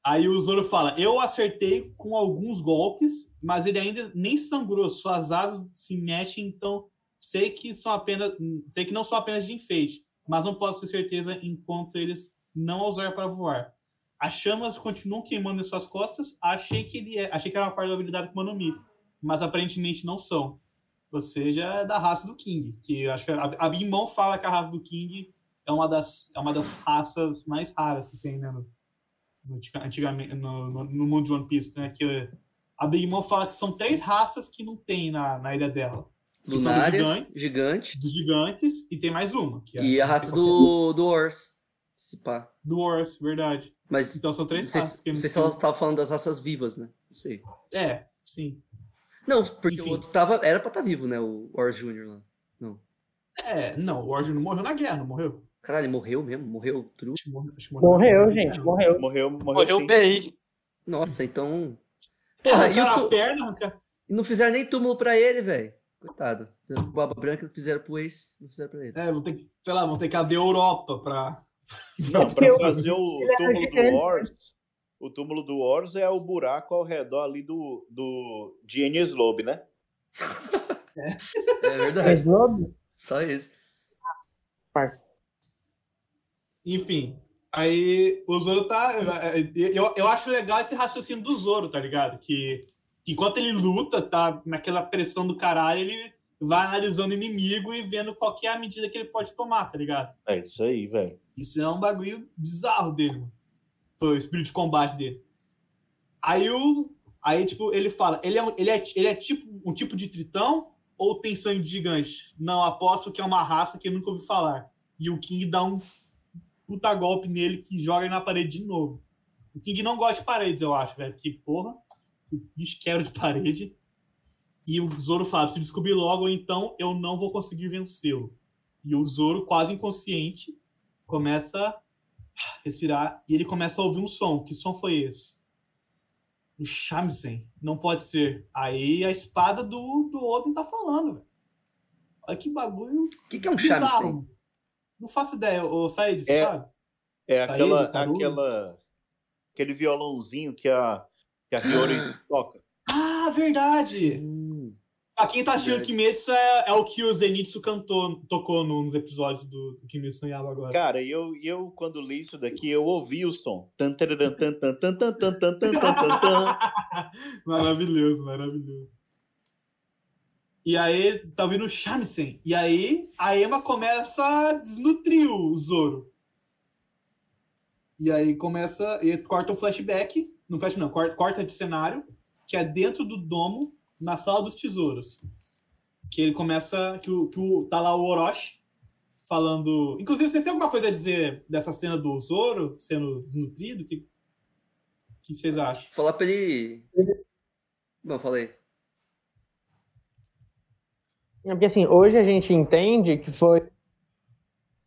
Aí o Zoro fala, eu acertei com alguns golpes, mas ele ainda nem sangrou, suas asas se mexem, então sei que são apenas, sei que não são apenas de enfeite, mas não posso ter certeza enquanto eles não a usar para voar. As chamas continuam queimando em suas costas. Achei que ele é, achei que era uma parte da habilidade com Manomi, mas aparentemente não são. Ou seja, é da raça do King, que acho que a, a Big Mom fala que a raça do King é uma das, é uma das raças mais raras que tem, né, no, no, antiga- antigamente no, no, no mundo de One Piece, né, que a Big Mom fala que são três raças que não tem na, na ilha dela. são dos Lunária, gigantes, gigante. dos gigantes, e tem mais uma. É, E a raça do, do Ors. Se pá. Do Wars, verdade. Mas Então são três raças. que eu não vocês só estavam falando das raças vivas, né? Não sei. É, sim. Não, porque Enfim. o outro tava, era pra estar vivo, né? O Ors Jr. lá. Não. É, não, o Warjun não morreu na guerra, não morreu? Caralho, ele morreu mesmo? Morreu true? Morreu, Morreu, gente, morreu. Morreu, morreu, Morreu sim. bem. Nossa, então. Porra, Porra, e, tu- a perna, e não fizeram nem túmulo pra ele, velho. Coitado. Baba Branca, não fizeram pro Ace, não fizeram pra ele. É, vão ter que, sei lá, vão ter que abrir a Europa pra. Não, para Eu- fazer o era túmulo do. Wars, o túmulo do Wars é o buraco ao redor ali do, do de Enies Lobe, né? É verdade. Mas Globo, Só isso. Enfim, aí o Zoro tá. Eu, eu acho legal esse raciocínio do Zoro, tá ligado? Que, que enquanto ele luta, tá naquela pressão do caralho, ele vai analisando o inimigo e vendo qual é a medida que ele pode tomar, tá ligado? É isso aí, velho. Isso é um bagulho bizarro dele, mano. O espírito de combate dele. Aí o. Aí, tipo, ele fala, ele é, um- ele é, ele é tipo um tipo de tritão ou tem sangue de gigante? Não, aposto que é uma raça que eu nunca ouvi falar. E o King dá um puta golpe nele que joga ele na parede de novo. O King não gosta de paredes, eu acho, velho. Porque, porra, bicho quebra de parede. E o Zoro fala, se descobrir logo, ou então eu não vou conseguir vencê-lo. E o Zoro, quase inconsciente, começa a respirar e ele começa a ouvir um som. Que som foi esse? O shamisen. Não pode ser. Aí a espada do, do Odin tá falando, velho. Olha que bagulho O que, que é um bizarro. Shamisen? Não faço ideia. Ô, Said, você É. sabe? É aquela, aquela, aquele violãozinho que a, que a Hiyori toca. Ah, verdade! Sim. Pra quem tá achando que Kimetsu é, é o que o Zenitsu cantou, tocou nos episódios do, Kimetsu no Yaba agora. Cara, eu, eu quando li isso daqui, eu ouvi o som. maravilhoso, maravilhoso. E aí, tá vindo o Shamisen. E aí, a Emma começa a desnutrir o Zoro. E aí começa, e corta um flashback, não flash não, corta de cenário, que é dentro do domo na sala dos tesouros. Que ele começa. Que, o, que o, tá lá o Orochi falando. Inclusive, vocês têm alguma coisa a dizer dessa cena do Zoro sendo desnutrido? O que, que vocês acham? Falar pra ele. Não, falei. É Porque assim, hoje a gente entende que foi.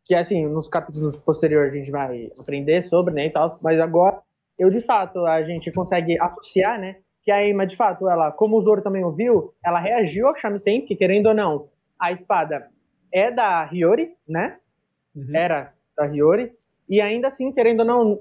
Que assim, nos capítulos posteriores a gente vai aprender sobre, né, e tal, mas agora, eu de fato, a gente consegue associar, né, que a Emma, de fato, ela, como o Zoro também ouviu, ela reagiu ao Shamisen, que querendo ou não, a espada é da Hiyori, né, Uhum. era da Hiyori, e ainda assim, querendo ou não,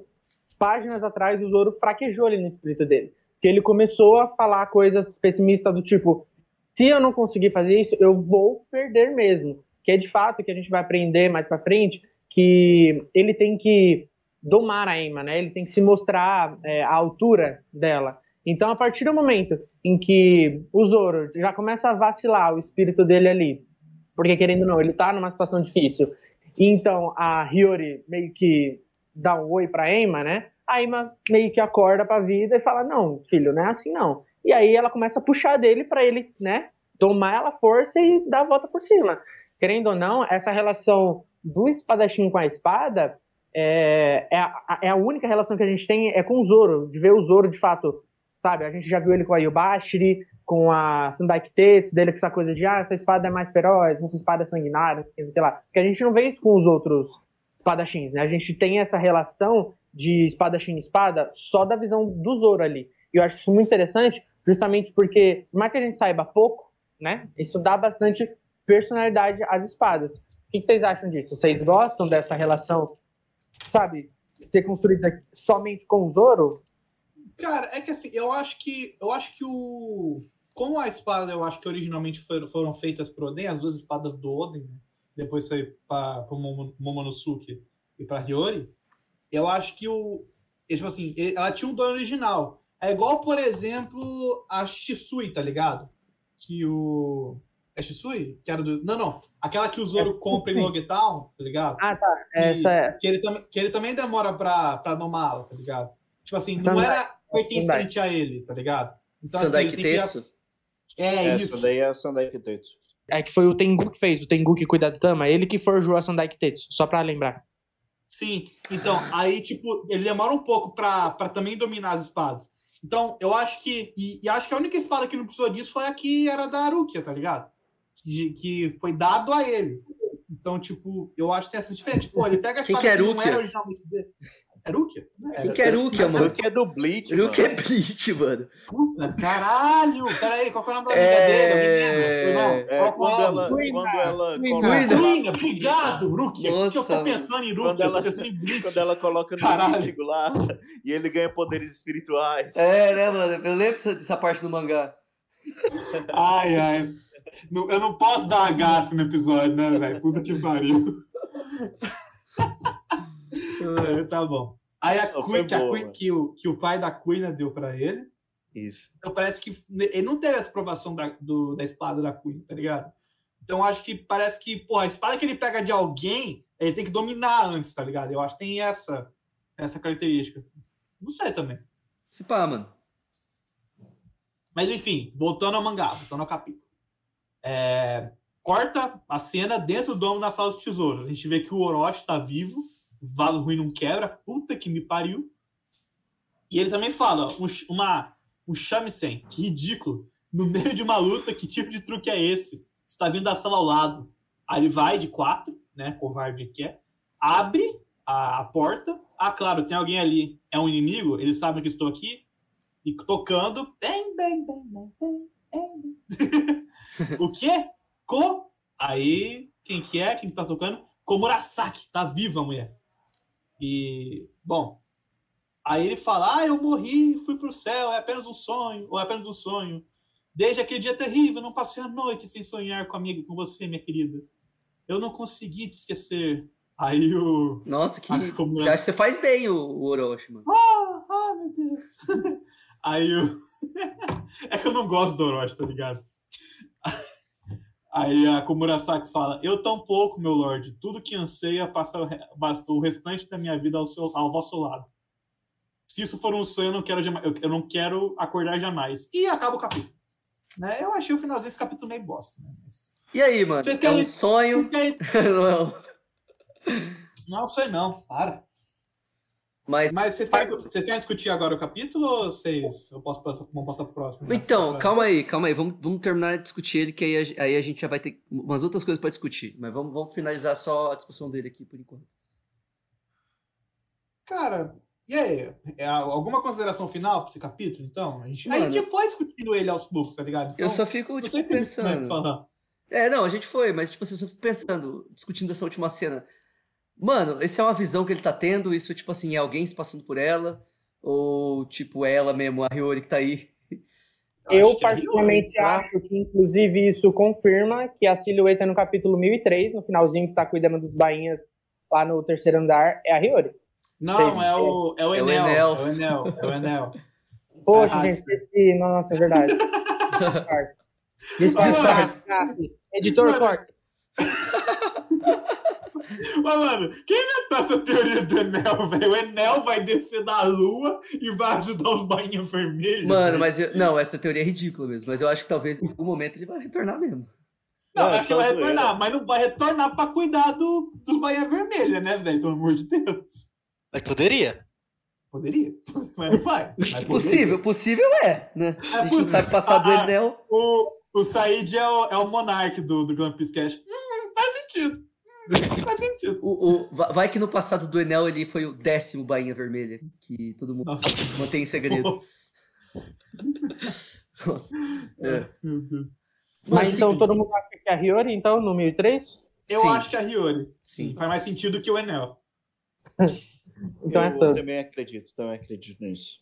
páginas atrás, o Zoro fraquejou ali no espírito dele. Que ele começou a falar coisas pessimistas do tipo, se eu não conseguir fazer isso, eu vou perder mesmo. Que é de fato que a gente vai aprender mais pra frente, que ele tem que domar a Emma, né? Ele tem que se mostrar é, a altura dela. Então, a partir do momento em que o Zoro já começa a vacilar o espírito dele ali, porque querendo ou não, ele tá numa situação difícil, então a Hiyori meio que dá um oi pra Emma, né? A Emma meio que acorda pra vida e fala: Não, filho, não é assim não. E aí ela começa a puxar dele pra ele, né? Tomar ela força e dar a volta por cima. Querendo ou não, essa relação do espadachim com a espada é, é, a, é a única relação que a gente tem é com o Zoro, de ver o Zoro de fato, sabe? A gente já viu ele com a Yubashiri, com a Sandai Kitetsu, dele com essa coisa de, ah, essa espada é mais feroz, essa espada é sanguinária, sei lá. Porque a gente não vê isso com os outros espadachins, né? A gente tem essa relação de espadachim e espada só da visão do Zoro ali. E eu acho isso muito interessante, justamente porque, por mais que a gente saiba pouco, né? Isso dá bastante personalidade às espadas. O que vocês acham disso? Vocês gostam dessa relação, sabe, ser construída somente com o Zoro? Cara, é que assim, eu acho que eu acho que o como a espada, eu acho que originalmente foram, foram feitas por Oden, as duas espadas do Oden, né? depois foi para o Momonosuke e para Hiyori, eu acho que o tipo assim, ela tinha um dono original. É igual, por exemplo, a Shisui, tá ligado? Que o é Shisui? Que era do... Não, não. Aquela que o Zoro compra em Logetown, tá ligado? Ah, tá. E Essa é. que, ele também, que ele também demora pra, pra domá-la, tá ligado? Tipo assim, não Sandai. era pertencente a ele, tá ligado? Então, assim, Sandai ele tem que- Kitetsu? É Essa isso. daí é a Sandai Kitetsu. É que foi o Tengu que fez, o Tengu que cuida da Tama, ele que forjou a Sandai Kitetsu, só pra lembrar. Sim. Então, aí, tipo, ele demora um pouco pra, pra também dominar as espadas. Então, eu acho que. E, e acho que a única espada que não precisou disso foi a que era da Arukia, tá ligado? Que, que foi dado a ele. Então, tipo, eu acho que tem essa diferença. Pô, ele pega a espada que é que não era originalmente dele. É Arukia? Quem que é Rukia, mano? Porque é do Bleach, Rukia é mano. Bleach, mano. Puta, caralho! Peraí, qual que é o nome da amiga dele? Lembra? Não, É, qual que é o quando nome? ela, Cuida, quando ela cuida. coloca, obrigado, Rukia. que eu tô pensando em Quando Rukia, eu ela- tô pensando em Bleach. quando ela coloca no Caralho. lá e ele ganha poderes espirituais. É, né, mano? Eu lembro dessa, parte do mangá. Ai, ai. Eu não posso dar uma gafe no episódio, né, velho? Puta que pariu. É, tá bom. Aí a Não, Queen, que, a boa, Queen- que o, que o pai da Queen deu pra ele. Isso. Então parece que ele não teve essa aprovação da, do- da espada da Queen, tá ligado? Então acho que parece que, pô, a espada que ele pega de alguém, ele tem que dominar antes, tá ligado? Eu acho que tem essa, essa característica. Não sei também. Se pá, mano. Mas enfim, voltando ao mangá, voltando ao capítulo. É, corta a cena dentro do domo da sala dos tesouros. A gente vê que o Orochi tá vivo, vaso ruim não quebra, puta que me pariu. E ele também fala, um, uma, um shamisen, que ridículo. No meio de uma luta, que tipo de truque é esse? Você tá vindo da sala ao lado. Aí ele vai de quatro, né, covarde que é, abre a, a porta. Ah, claro, tem alguém ali. É um inimigo, eles sabem que estou aqui. E tocando. Bem, bem, bem, bem, bem, bem, o quê? Ko? Aí, quem que é? Quem que tá tocando? Komurasaki, tá viva a mulher. E, bom, aí ele fala, ah, eu morri, fui pro céu, é apenas um sonho, ou é apenas um sonho. Desde aquele dia terrível, não passei a noite sem sonhar comigo, com você, minha querida. Eu não consegui te esquecer. Aí o... Nossa, que. Como Você acha que você faz bem o, o Orochi, mano. Ah, ah, meu Deus. Aí o. é que eu não gosto do Orochi, tá ligado? Aí a Komurasaki fala: Eu tão pouco, meu lord. Tudo que anseia é passar o, restante da minha vida ao, seu, ao vosso lado. Se isso for um sonho, eu não quero, eu, não quero acordar jamais. E acaba o capítulo. Né? Eu achei o finalzinho desse capítulo meio bosta. Né? Mas... E aí, mano? Vocês É querem- um sonho. Vocês querem- Não é Não, sei não. Para. Mas. Mas vocês querem, vocês querem discutir agora o capítulo ou vocês. Eu posso passar- vamos passar pro próximo? Então, calma aí, calma aí. Vamos, vamos terminar de discutir ele, que aí, a- aí a gente já vai ter umas outras coisas pra discutir. Mas vamos, vamos finalizar só a discussão dele aqui por enquanto. Cara, e aí? É alguma consideração final pra esse capítulo, então? A gente, a gente foi discutindo ele aos poucos, tá ligado? Eu Então, só fico, tipo, pensando. É, não, a gente foi, mas tipo assim, eu só fico pensando, discutindo essa última cena. Mano, essa é uma visão que ele tá tendo, isso, tipo assim, é alguém se passando por ela, ou, tipo, é ela mesmo, a Hiyori que tá aí. Eu, acho que é particularmente, tá? acho que, inclusive, isso confirma que a silhueta no capítulo 1003, no finalzinho que tá cuidando dos bainhas lá no terceiro andar, é a Hiyori. Não, Vocês- é o, é o É o Enel. Enel. É o Enel. É o Enel. Poxa, Ah, gente, esqueci. Nossa, é verdade. Desculpa, Disfarce. Editor, corta. Mas, mano, quem inventou essa teoria do Enel, velho? O Enel vai descer da lua e vai ajudar os bainhas vermelhos. Mano, velho. mas eu- não, essa teoria é ridícula mesmo, mas eu acho que talvez em algum momento ele vai retornar mesmo. Não, Não, é acho que vai zoeira. retornar, mas não vai retornar pra cuidar do, dos bainhas vermelhas, né, velho? Pelo amor de Deus. Mas poderia. Poderia, mas não vai. Mas poderia. Possível, possível é, né? É a gente não possível. sabe passar do Ah, ah, Enel. O, o Said é o, é o monarca do, do Glampis Cash. Hum, faz sentido. Faz sentido. O, o- va- vai que no passado do Enel ele foi o décimo bainha vermelha, que todo mundo Nossa. mantém em segredo. Nossa. Nossa. É. Deus. Mas então enfim, todo mundo acha que é a Hiyori, então, no 1003? Eu Sim. acho que é a Hiyori. Sim, Sim. faz mais sentido que o Enel. Então eu é essa. também acredito, também acredito nisso.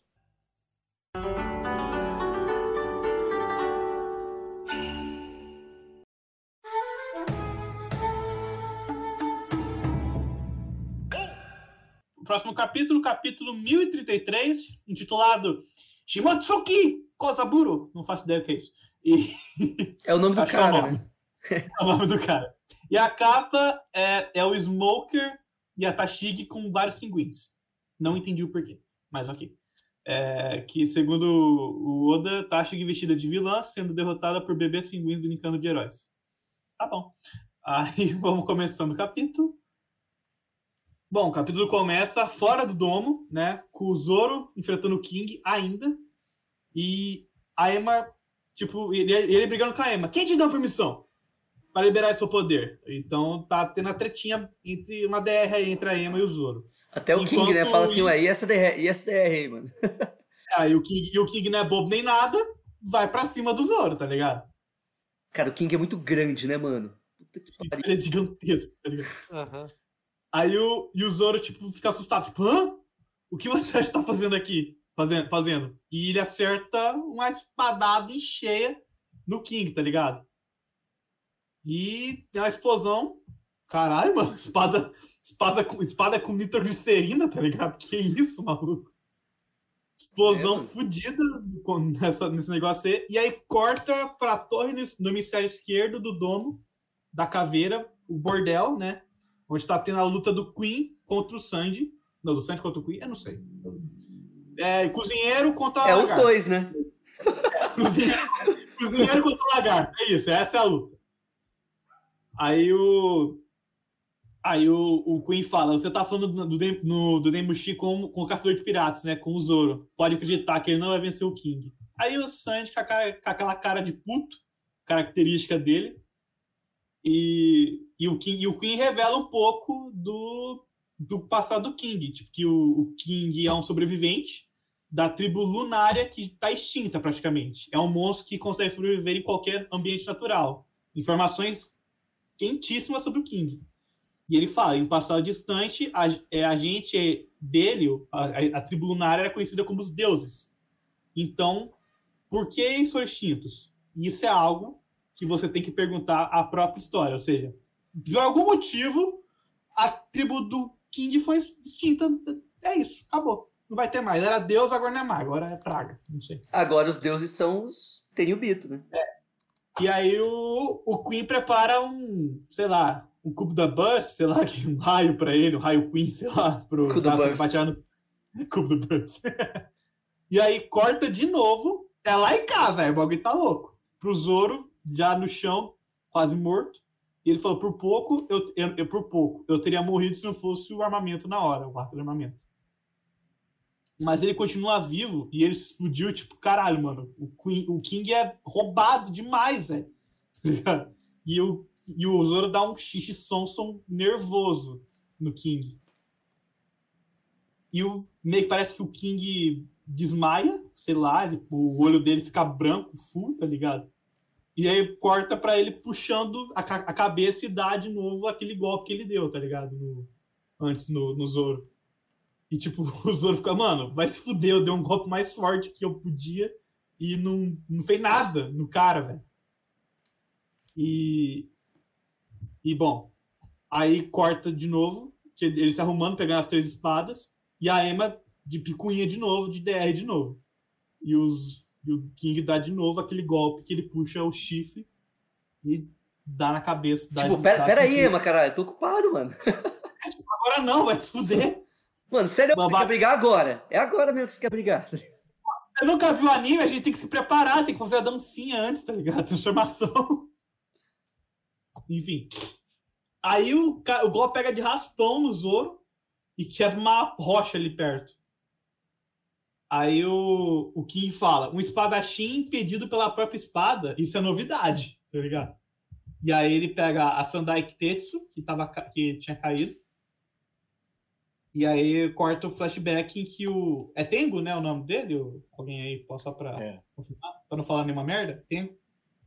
Próximo capítulo, capítulo 1033, intitulado Shimotsuki Kozaburo. Não faço ideia o que é isso. E É o nome do é cara, nome. né? é o nome do cara. E a capa é, é o Smoker e a Tashigi com vários pinguins. Não entendi o porquê, mas ok. É, que, segundo o Oda, chega vestida de vilã, sendo derrotada por bebês pinguins brincando de heróis. Tá bom. Aí vamos começando o capítulo. Bom, o capítulo começa fora do domo, né? Com o Zoro enfrentando o King ainda. E a Emma, tipo, ele, ele brigando com a Emma. Quem te deu permissão para liberar seu poder? Então tá tendo a tretinha entre uma DR aí entre a Emma e o Zoro. Até o King, né? Fala assim, ué, e essa DR, e essa DR aí, mano? Aí o King, e o King não é bobo nem nada, vai pra cima do Zoro, tá ligado? Cara, o King é muito grande, né, mano? Puta que pariu. Ele é gigantesco, tá ligado? Aham. Aí o, e o Zoro, tipo, fica assustado, tipo, hã? O que você acha que tá fazendo aqui? Fazendo, fazendo. E ele acerta uma espadada em cheia no King, tá ligado? E tem uma explosão. Caralho, mano, espada, espada, com- espada com nitroglicerina, tá ligado? Que isso, maluco? Explosão É, fodida nessa, nesse negócio aí. E aí corta pra torre no, no hemisfério esquerdo do domo da caveira, o bordel, né? Onde tá tendo a luta do Queen contra o Sandy. Não, do Sandy contra o Queen? Eu não sei. É, cozinheiro contra É os lagarto. dois, né? Cozinheiro, cozinheiro contra o lagarto. É isso, essa é a luta. Aí o. Aí o, o Queen fala: você tá falando do, do, no, do Denmushi com, com o caçador de piratas, né? Com o Zoro. Pode acreditar que ele não vai vencer o King. Aí o Sanji, com, cara- com aquela cara de puto, característica dele. E, e, o, King, e o Queen revela um pouco do, do passado do King. Tipo, que o, o King é um sobrevivente da tribo lunária que está extinta praticamente. É um monstro que consegue sobreviver em qualquer ambiente natural. Informações quentíssimas sobre o King. E ele fala, em um passado distante, a, é, a gente dele, a, a, tribo lunária era conhecida como os deuses. Então, por que eles foram extintos? Isso é algo que você tem que perguntar à própria história. Ou seja, por algum motivo, a tribo do King foi extinta. É isso, acabou. Não vai ter mais. Era Deus, agora não é mais. Agora é praga. Não sei. Agora os deuses são os Tenryubito, né? E aí o, o Queen prepara um, sei lá, um cubo da Burst, sei lá, que um raio pra ele, um raio Queen, sei lá, pro Cubo Burst. batear no cubo do Burst. e aí corta de novo, é lá e cá, velho, o bagulho tá louco. Pro Zoro, já no chão, quase morto. E ele falou, por pouco, eu, eu, eu- por pouco, eu teria morrido se não fosse o armamento na hora, o arco de armamento. Mas ele continua vivo e ele explodiu, tipo, caralho, mano. O, Queen, o King é roubado demais, velho. E, o, e o Zoro dá um xixi sonson nervoso no King. E o, meio que parece que o King desmaia, sei lá, ele- o olho dele fica branco, full, tá ligado? E aí corta pra ele puxando a, a cabeça e dá de novo aquele golpe que ele deu, tá ligado? No- antes no, no Zoro. E tipo, o Zoro fica, mano, vai se fuder, eu dei um golpe mais forte que eu podia e não, não fez nada no cara, velho. E. E bom, aí corta de novo, que ele se arrumando, pegando as três espadas, e a Emma de picuinha de novo, de DR de novo. E, os, e o King dá de novo aquele golpe que ele puxa o chifre e dá na cabeça. Dá tipo, de- pera, dá pera com aí. Emma, caralho, tô ocupado, mano. Agora não, vai se fuder. Mano, sério, você quer brigar agora? É agora mesmo que você quer brigar. Você nunca viu anime, a gente tem que se preparar, tem que fazer a dancinha antes, tá ligado? Transformação. Enfim. Aí o, o golpe pega de raspão no Zoro e quebra uma rocha ali perto. Aí o, o King fala: um espadachim impedido pela própria espada, isso é novidade, tá ligado? E aí ele pega a Sandai Kitetsu, que, tava, que tinha caído. E aí corta o flashback em que o. É Tengo, né? O nome dele? Alguém aí possa pra, É. confirmar? Pra não falar nenhuma merda? Tengo.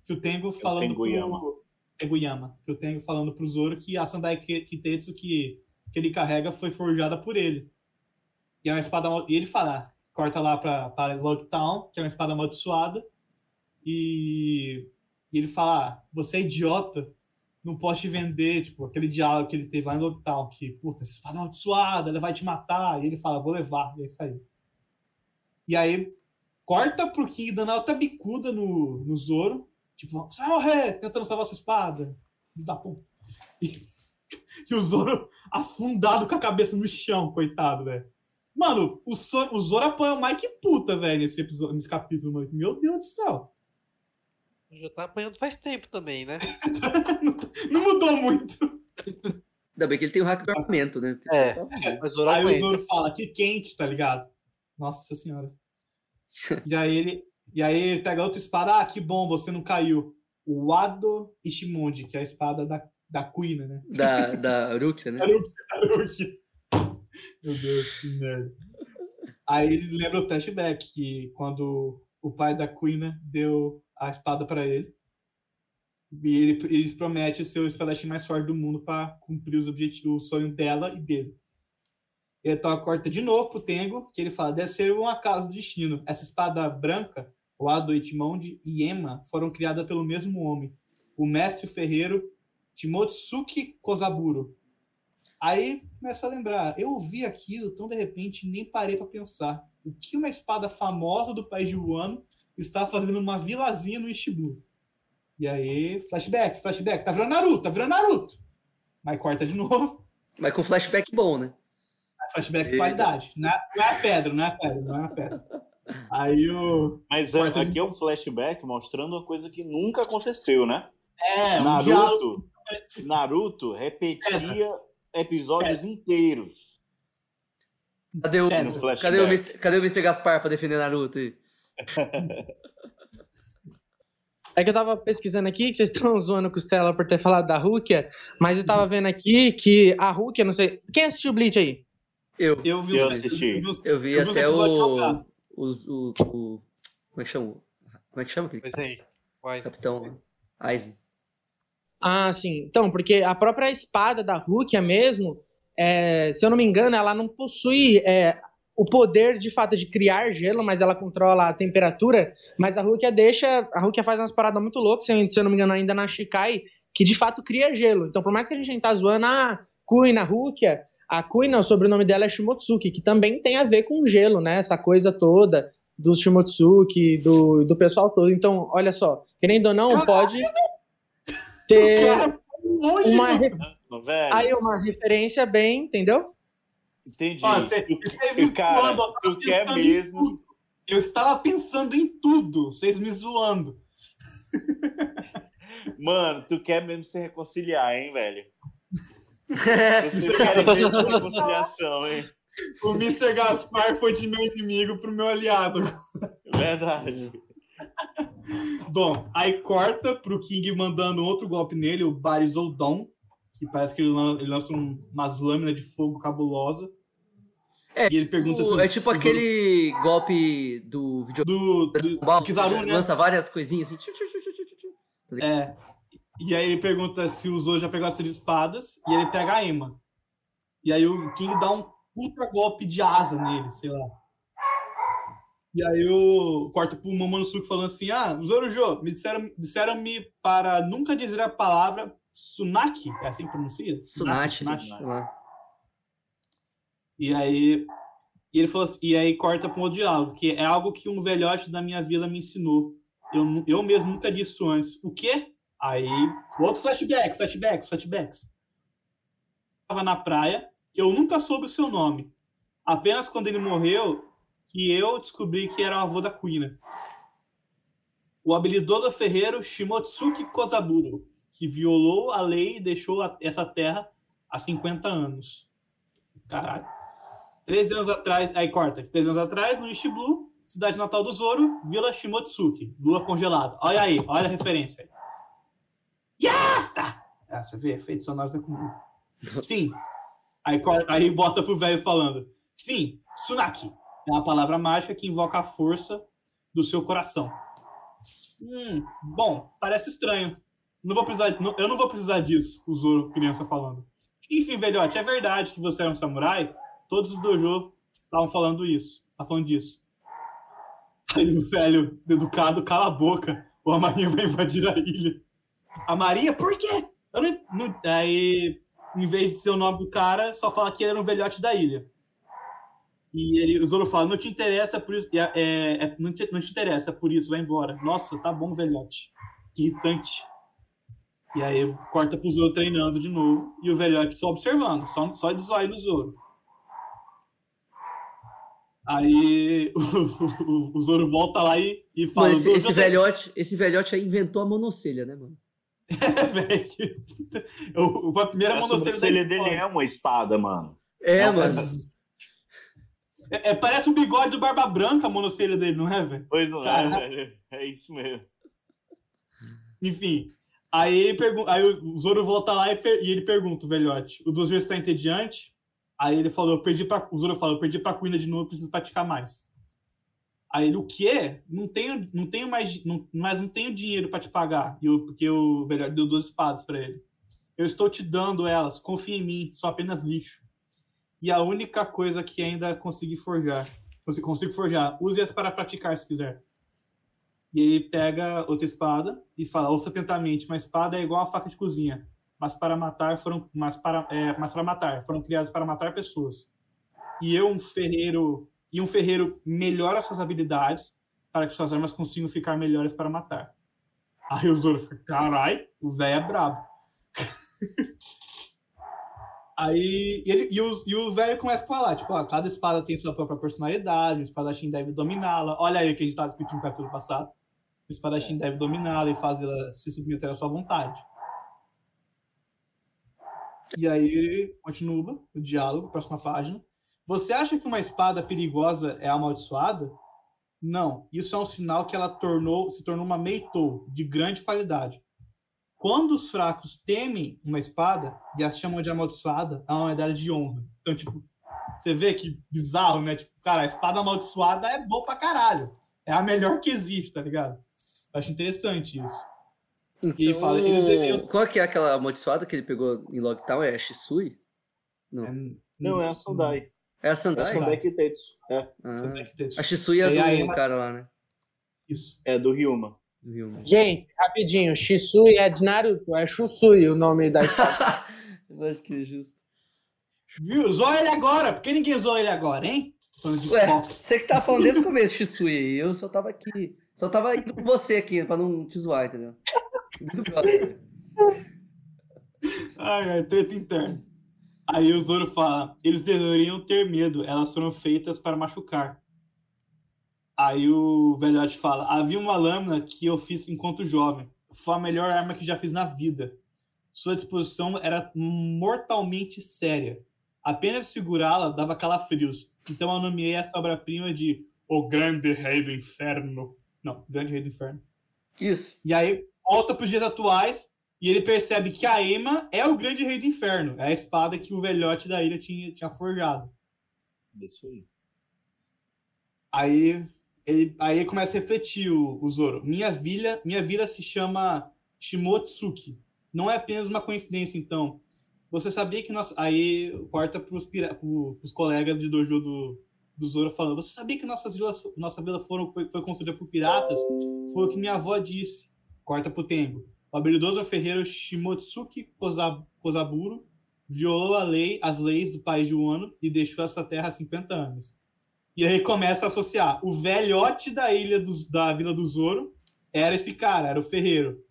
Que o Tengo falando Tenguyama. pro. Tenguyama. Que o Tengo falando pro Zoro que a Sandai Ki- Kitetsu que, que ele carrega foi forjada por ele. E é uma espada. E ele fala, corta lá pra, pra Lockdown, que é uma espada amaldiçoada. E, e ele fala: ah, você é idiota, não posso te vender, tipo, aquele diálogo que ele teve lá em Lockdown, que, puta, essa espada amaldiçoada, ela vai te matar. E ele fala: vou levar, e é isso aí. E aí, corta pro King dando alta bicuda no, no Zoro, tipo, vai morrer, tentando salvar sua espada. Filho Da puta. E, e o Zoro afundado com a cabeça no chão, coitado, velho. Mano, o, so o Zoro apanha o Mike puta, velho, nesse episódio, nesse capítulo, mano. Meu Deus do céu. Já tá apanhando faz tempo também, né? Não mudou muito. Ainda bem que ele tem o hack do armamento, né? É. senão tá- Mas Zoro Aí o. Zoro fala, que quente, tá ligado? Nossa senhora. e aí ele, e aí ele pega outra espada, ah, que bom, você não caiu. O Wado Ishimonji, que é a espada da, da Queen, né? Da, da Rukia, né? Haruki, Haruki. Meu Deus, que merda. Aí ele lembra o flashback, que quando o pai da Queen né, deu a espada pra ele, e ele, ele promete ser o espadachim mais forte do mundo pra cumprir os objetivos, o sonho dela e dele. E então corta de novo pro Tengo, que ele fala: deve ser um acaso do destino. Essa espada branca, o Ado Ichimonji e Ema, foram criadas pelo mesmo homem, o mestre ferreiro Timotsuki Kozaburo. Aí começa a lembrar, eu ouvi aquilo, então de repente nem parei para pensar. O que uma espada famosa do país de Wano está fazendo numa vilazinha no Ishibu? E aí, flashback, flashback, tá virando Naruto, tá virando Naruto. Mas corta de novo, Mas com flashback bom, né? flashback de Eita. qualidade. Não é, não é a pedra, não é a pedra, não é a pedra. Aí o. Mas é, Quarta de- aqui é um flashback mostrando uma coisa que nunca aconteceu, né? É, um diálogo. Naruto, Naruto repetia episódios inteiros. Cadê o, É, cadê o, Mr., cadê o Mr. Gaspar pra defender Naruto aí? É que eu tava pesquisando aqui, que vocês estão zoando Costela por ter falado da Rukia, mas eu tava vendo aqui que a Rukia, não sei. Quem assistiu Bleach aí? Eu, Eu vi os Eu assisti. eu vi os- eu vi eu vi os até o, os, o, o. Como é que chama? Como é que chama Mas aí, vai. capitão Aizen? Ah, sim. Então, porque a própria espada da Rukia mesmo, é, se eu não me engano, ela não possui é, o poder de fato de criar gelo, mas ela controla a temperatura. Mas a Rukia deixa. A Rukia faz umas paradas muito loucas, se eu, se eu não me engano, ainda na Shikai, que de fato cria gelo. Então, por mais que a gente tá zoando a Kui na Rukia, a Kui, não, o sobrenome dela é Shimotsuki, que também tem a ver com gelo, né? Essa coisa toda dos Shimotsuki, do, do pessoal todo. Então, olha só, querendo ou não, pode ter longe, uma, mano. re- Velho, aí uma referência bem, entendeu? entendi. Ó, cê- Tu- vocês me cara, zoando, eu tu quer mesmo. Eu estava pensando em tudo, vocês me zoando. Mano, tu quer mesmo se reconciliar, hein, velho? Vocês querem mesmo reconciliação, hein? O Mr. Gaspar foi de meu inimigo pro meu aliado. Verdade. Bom, aí corta pro King mandando outro golpe nele, o Barizoldon, que parece que ele lan- ele lança um- umas lâminas de fogo cabulosa. É, e ele pergunta O- se. é tipo aquele golpe do videogame. Do, do, Ball, Kizaru, que né? Lança várias coisinhas assim. tchu, tchu, tchu, tchu, tchu, tchu. É. E aí ele pergunta se o Zou já pegou as três espadas e ele pega a Emma. E aí o King dá um puta golpe de asa nele, sei lá. E aí o corta pro Momonosuke falando assim: Ah, Zorujo, me disseram, disseram-me para nunca dizer a palavra Sunaki. É assim que pronuncia? Sei lá. E aí, e ele falou assim, e aí corta para um outro diálogo, que é algo que um velhote da minha vila me ensinou. Eu, eu mesmo nunca disse isso antes. O quê? Aí, outro flashback, flashbacks, flashbacks. Estava na praia, que eu nunca soube o seu nome. Apenas quando ele morreu, que eu descobri que era o avô da Queen. O habilidoso ferreiro Shimotsuki Kozaburo, que violou a lei e deixou essa terra há 50 anos. Caralho. 13 anos atrás, aí corta, 13 anos atrás, no Ishiblu, cidade natal do Zoro, Vila Shimotsuki, lua congelada. Olha aí, olha a referência aí. Yata! É, você vê, efeitos sonoros é comum. Sim. Aí, corta, aí bota pro velho falando. Sim, Tsunaki. É a palavra mágica que invoca a força do seu coração. Hum, bom, parece estranho. Não vou precisar, não- eu não vou precisar disso, o Zoro, criança falando. Enfim, velhote, é verdade que você era um samurai? Todos os dojo estavam falando isso. Tá falando disso. Aí o velho, educado, cala a boca. Ou a marinha vai invadir a ilha. A marinha? Por quê? Eu não, não- aí, em vez de ser o nome do cara, só fala que ele era um velhote da ilha. E ele, o Zoro fala, não te interessa, por isso, é, é, é- não, te, não te interessa, por isso, vai embora. Nossa, tá bom, velhote. Que irritante. E aí corta pro Zoro treinando de novo e o velhote só observando, só, só de zóio no Zoro. Aí o, o, o Zoro volta lá e, e fala. Mano, esse, "Zoro, esse velhote, esse velhote aí inventou a monocelha, né, mano? É, velho. A primeira A monocelha sobrancelha dele é uma espada, mano. É, Não, mano. É, é, parece um bigode do Barba Branca a monocelha dele, não é, velho? Pois não Caraca. é, velho. É isso mesmo. Enfim. Aí, ele pergun- aí o Zoro volta lá e, per- e ele pergunta, o velhote, o dos está entediante? Aí ele falou, eu perdi pra... O Zoro falou, eu perdi pra Kuina de novo, preciso praticar mais. Aí ele, o quê? Não tenho, não tenho mais, não, mas não tenho dinheiro pra te pagar. E o, porque o velhote deu duas espadas pra ele. Eu estou te dando elas, confia em mim, sou apenas lixo. E a única coisa que ainda consegui forjar. Consigo, consigo forjar. Use-as para praticar se quiser. E ele pega outra espada e fala: ouça atentamente, uma espada é igual a faca de cozinha, mas para matar foram, mas para, é, mas para matar, foram criadas para matar pessoas. E eu, um ferreiro, e um ferreiro melhora suas habilidades para que suas armas consigam ficar melhores para matar. Aí o Zoro fica: carai, o velho é brabo. Aí ele, e, o, e o velho começa a falar, tipo, ó, cada espada tem sua própria personalidade, o espadachim deve dominá-la. Olha aí o que a gente estava escrito no capítulo passado. O espadachim deve dominá-la e fazê-la se submeter à sua vontade. E aí ele continua o diálogo, próxima página. Você acha que uma espada perigosa é amaldiçoada? Não, isso é um sinal que ela tornou, se tornou uma Meitou de grande qualidade. Quando os fracos temem uma espada e as chamam de amaldiçoada, é uma medalha de honra. Então, tipo, você vê que bizarro, né? Tipo, cara, a espada amaldiçoada é boa pra caralho. É a melhor que existe, tá ligado? Eu acho interessante isso. E ele fala, eles deveriam. Qual que é aquela amaldiçoada que ele pegou em Logtown? É a Shisui? Não. Não, é a Sandai. É a É a Sandai? Sandai Kitetsu. É, Ah, Sandai Kitetsu. a Shisui é E aí, do ela- cara lá, né? Isso. é do Ryuma. Gente, rapidinho, Shisui é de Naruto, é Shusui o nome da. Eu acho que é justo. Viu? Zoa ele agora. Por que ninguém zoa ele agora, hein? Ué, você que tava falando desde o começo, Shisui. Eu só tava aqui. Só tava indo com você aqui, pra não te zoar, entendeu? Muito brother. Ai, ai, treta interna. Aí o Zoro fala: eles deveriam ter medo, elas foram feitas para machucar. Aí o velhote fala: havia uma lâmina que eu fiz enquanto jovem. Foi a melhor arma que já fiz na vida. Sua disposição era mortalmente séria. Apenas segurá-la dava calafrios. Então eu nomeei essa obra-prima de O Grande Rei do Inferno. Não, Grande Rei do Inferno. Isso. E aí volta para os dias atuais e ele percebe que a Ema é o grande rei do inferno. É a espada que o velhote da ilha tinha, tinha forjado. Isso aí. Aí ele, aí começa a refletir o, o Zoro. Minha vila, minha vila se chama Shimotsuki. Não é apenas uma coincidência, então. Você sabia que nós. Aí corta para os colegas de dojo do, do Zoro falando. Você sabia que nossas vilas, nossa vila foram, foi, foi construída por piratas? Foi o que minha avó disse. Corta pro Tengo. O habilidoso ferreiro Shimotsuki Koza- Kozaburo violou lei, as leis do país de Wano e deixou essa terra há 50 anos. E aí começa a associar. O velhote da ilha dos, da Vila do Zoro era esse cara, era o ferreiro.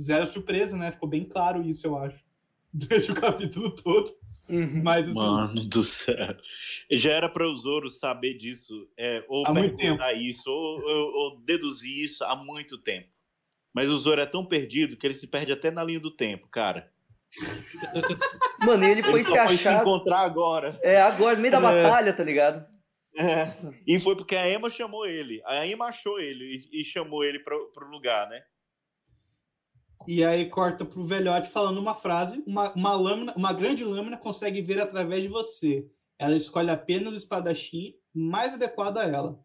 Zero surpresa, né? Ficou bem claro isso, eu acho. Durante o capítulo todo. Uhum. Mas assim, Mano do céu. Já era para o Zoro saber disso, é, ou Há muito perguntar isso, ou, ou- ou deduzir isso há muito tempo. Mas o Zoro é tão perdido que ele se perde até na linha do tempo, cara. Mano, e ele foi ele se só foi se achar. encontrar agora. É, agora, no meio da batalha, tá ligado? E foi porque a Emma chamou ele. A Emma achou ele e, e chamou ele pro, pro lugar, né? E aí corta pro velhote falando uma frase, uma, uma lâmina, uma grande lâmina consegue ver através de você. Ela escolhe apenas o espadachim mais adequado a ela.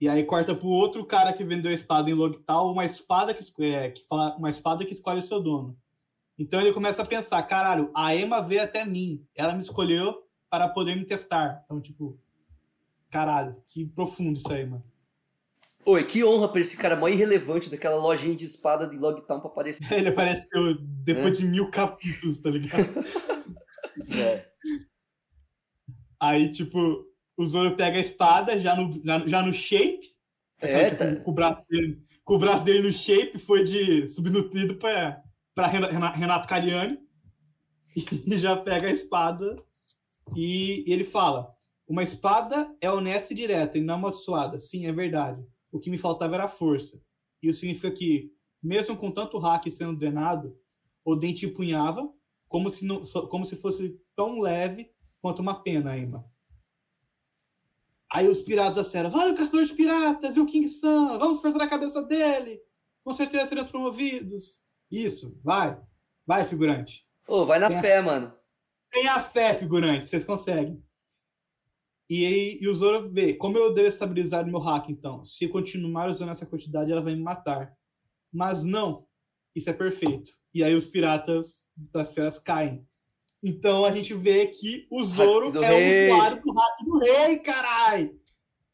E aí corta pro outro cara que vendeu a espada em Logtal, uma espada que, é, que fala, uma espada que escolhe o seu dono. Então ele começa a pensar, caralho, a Emma veio até mim, ela me escolheu para poder me testar. Então, tipo, caralho, que profundo isso aí, mano. Oi, que honra pra esse cara mó irrelevante daquela lojinha de espada de Logtown pra aparecer. Ele apareceu depois de mil capítulos, tá ligado? É. Aí, tipo, o Zoro pega a espada já no, já, no shape. É, tipo, tá. com, o braço dele, com o braço dele no shape, foi de subnutrido pra, pra Rena- Rena- Renato Cariani. E já pega a espada e ele fala: Uma espada é honesta e direta e não amaldiçoada. Sim, é verdade. O que me faltava era força. Isso significa que, mesmo com tanto hack sendo drenado, o dente empunhava como se, não, como se fosse tão leve quanto uma pena, Emma. Aí os piratas feras, olha o caçador de piratas e o King Sam, vamos cortar a cabeça dele. Com certeza seremos promovidos. Isso, vai. Vai, figurante. Ô, vai na fé, mano. Tenha fé, figurante, vocês conseguem. E, aí, e o Zoro vê, como eu devo estabilizar o meu hack, então? Se eu continuar usando essa quantidade, ela vai me matar. Mas não, isso é perfeito. E aí os piratas das feras caem. Então a gente vê que o Zoro é rei. o usuário do hack do rei, carai!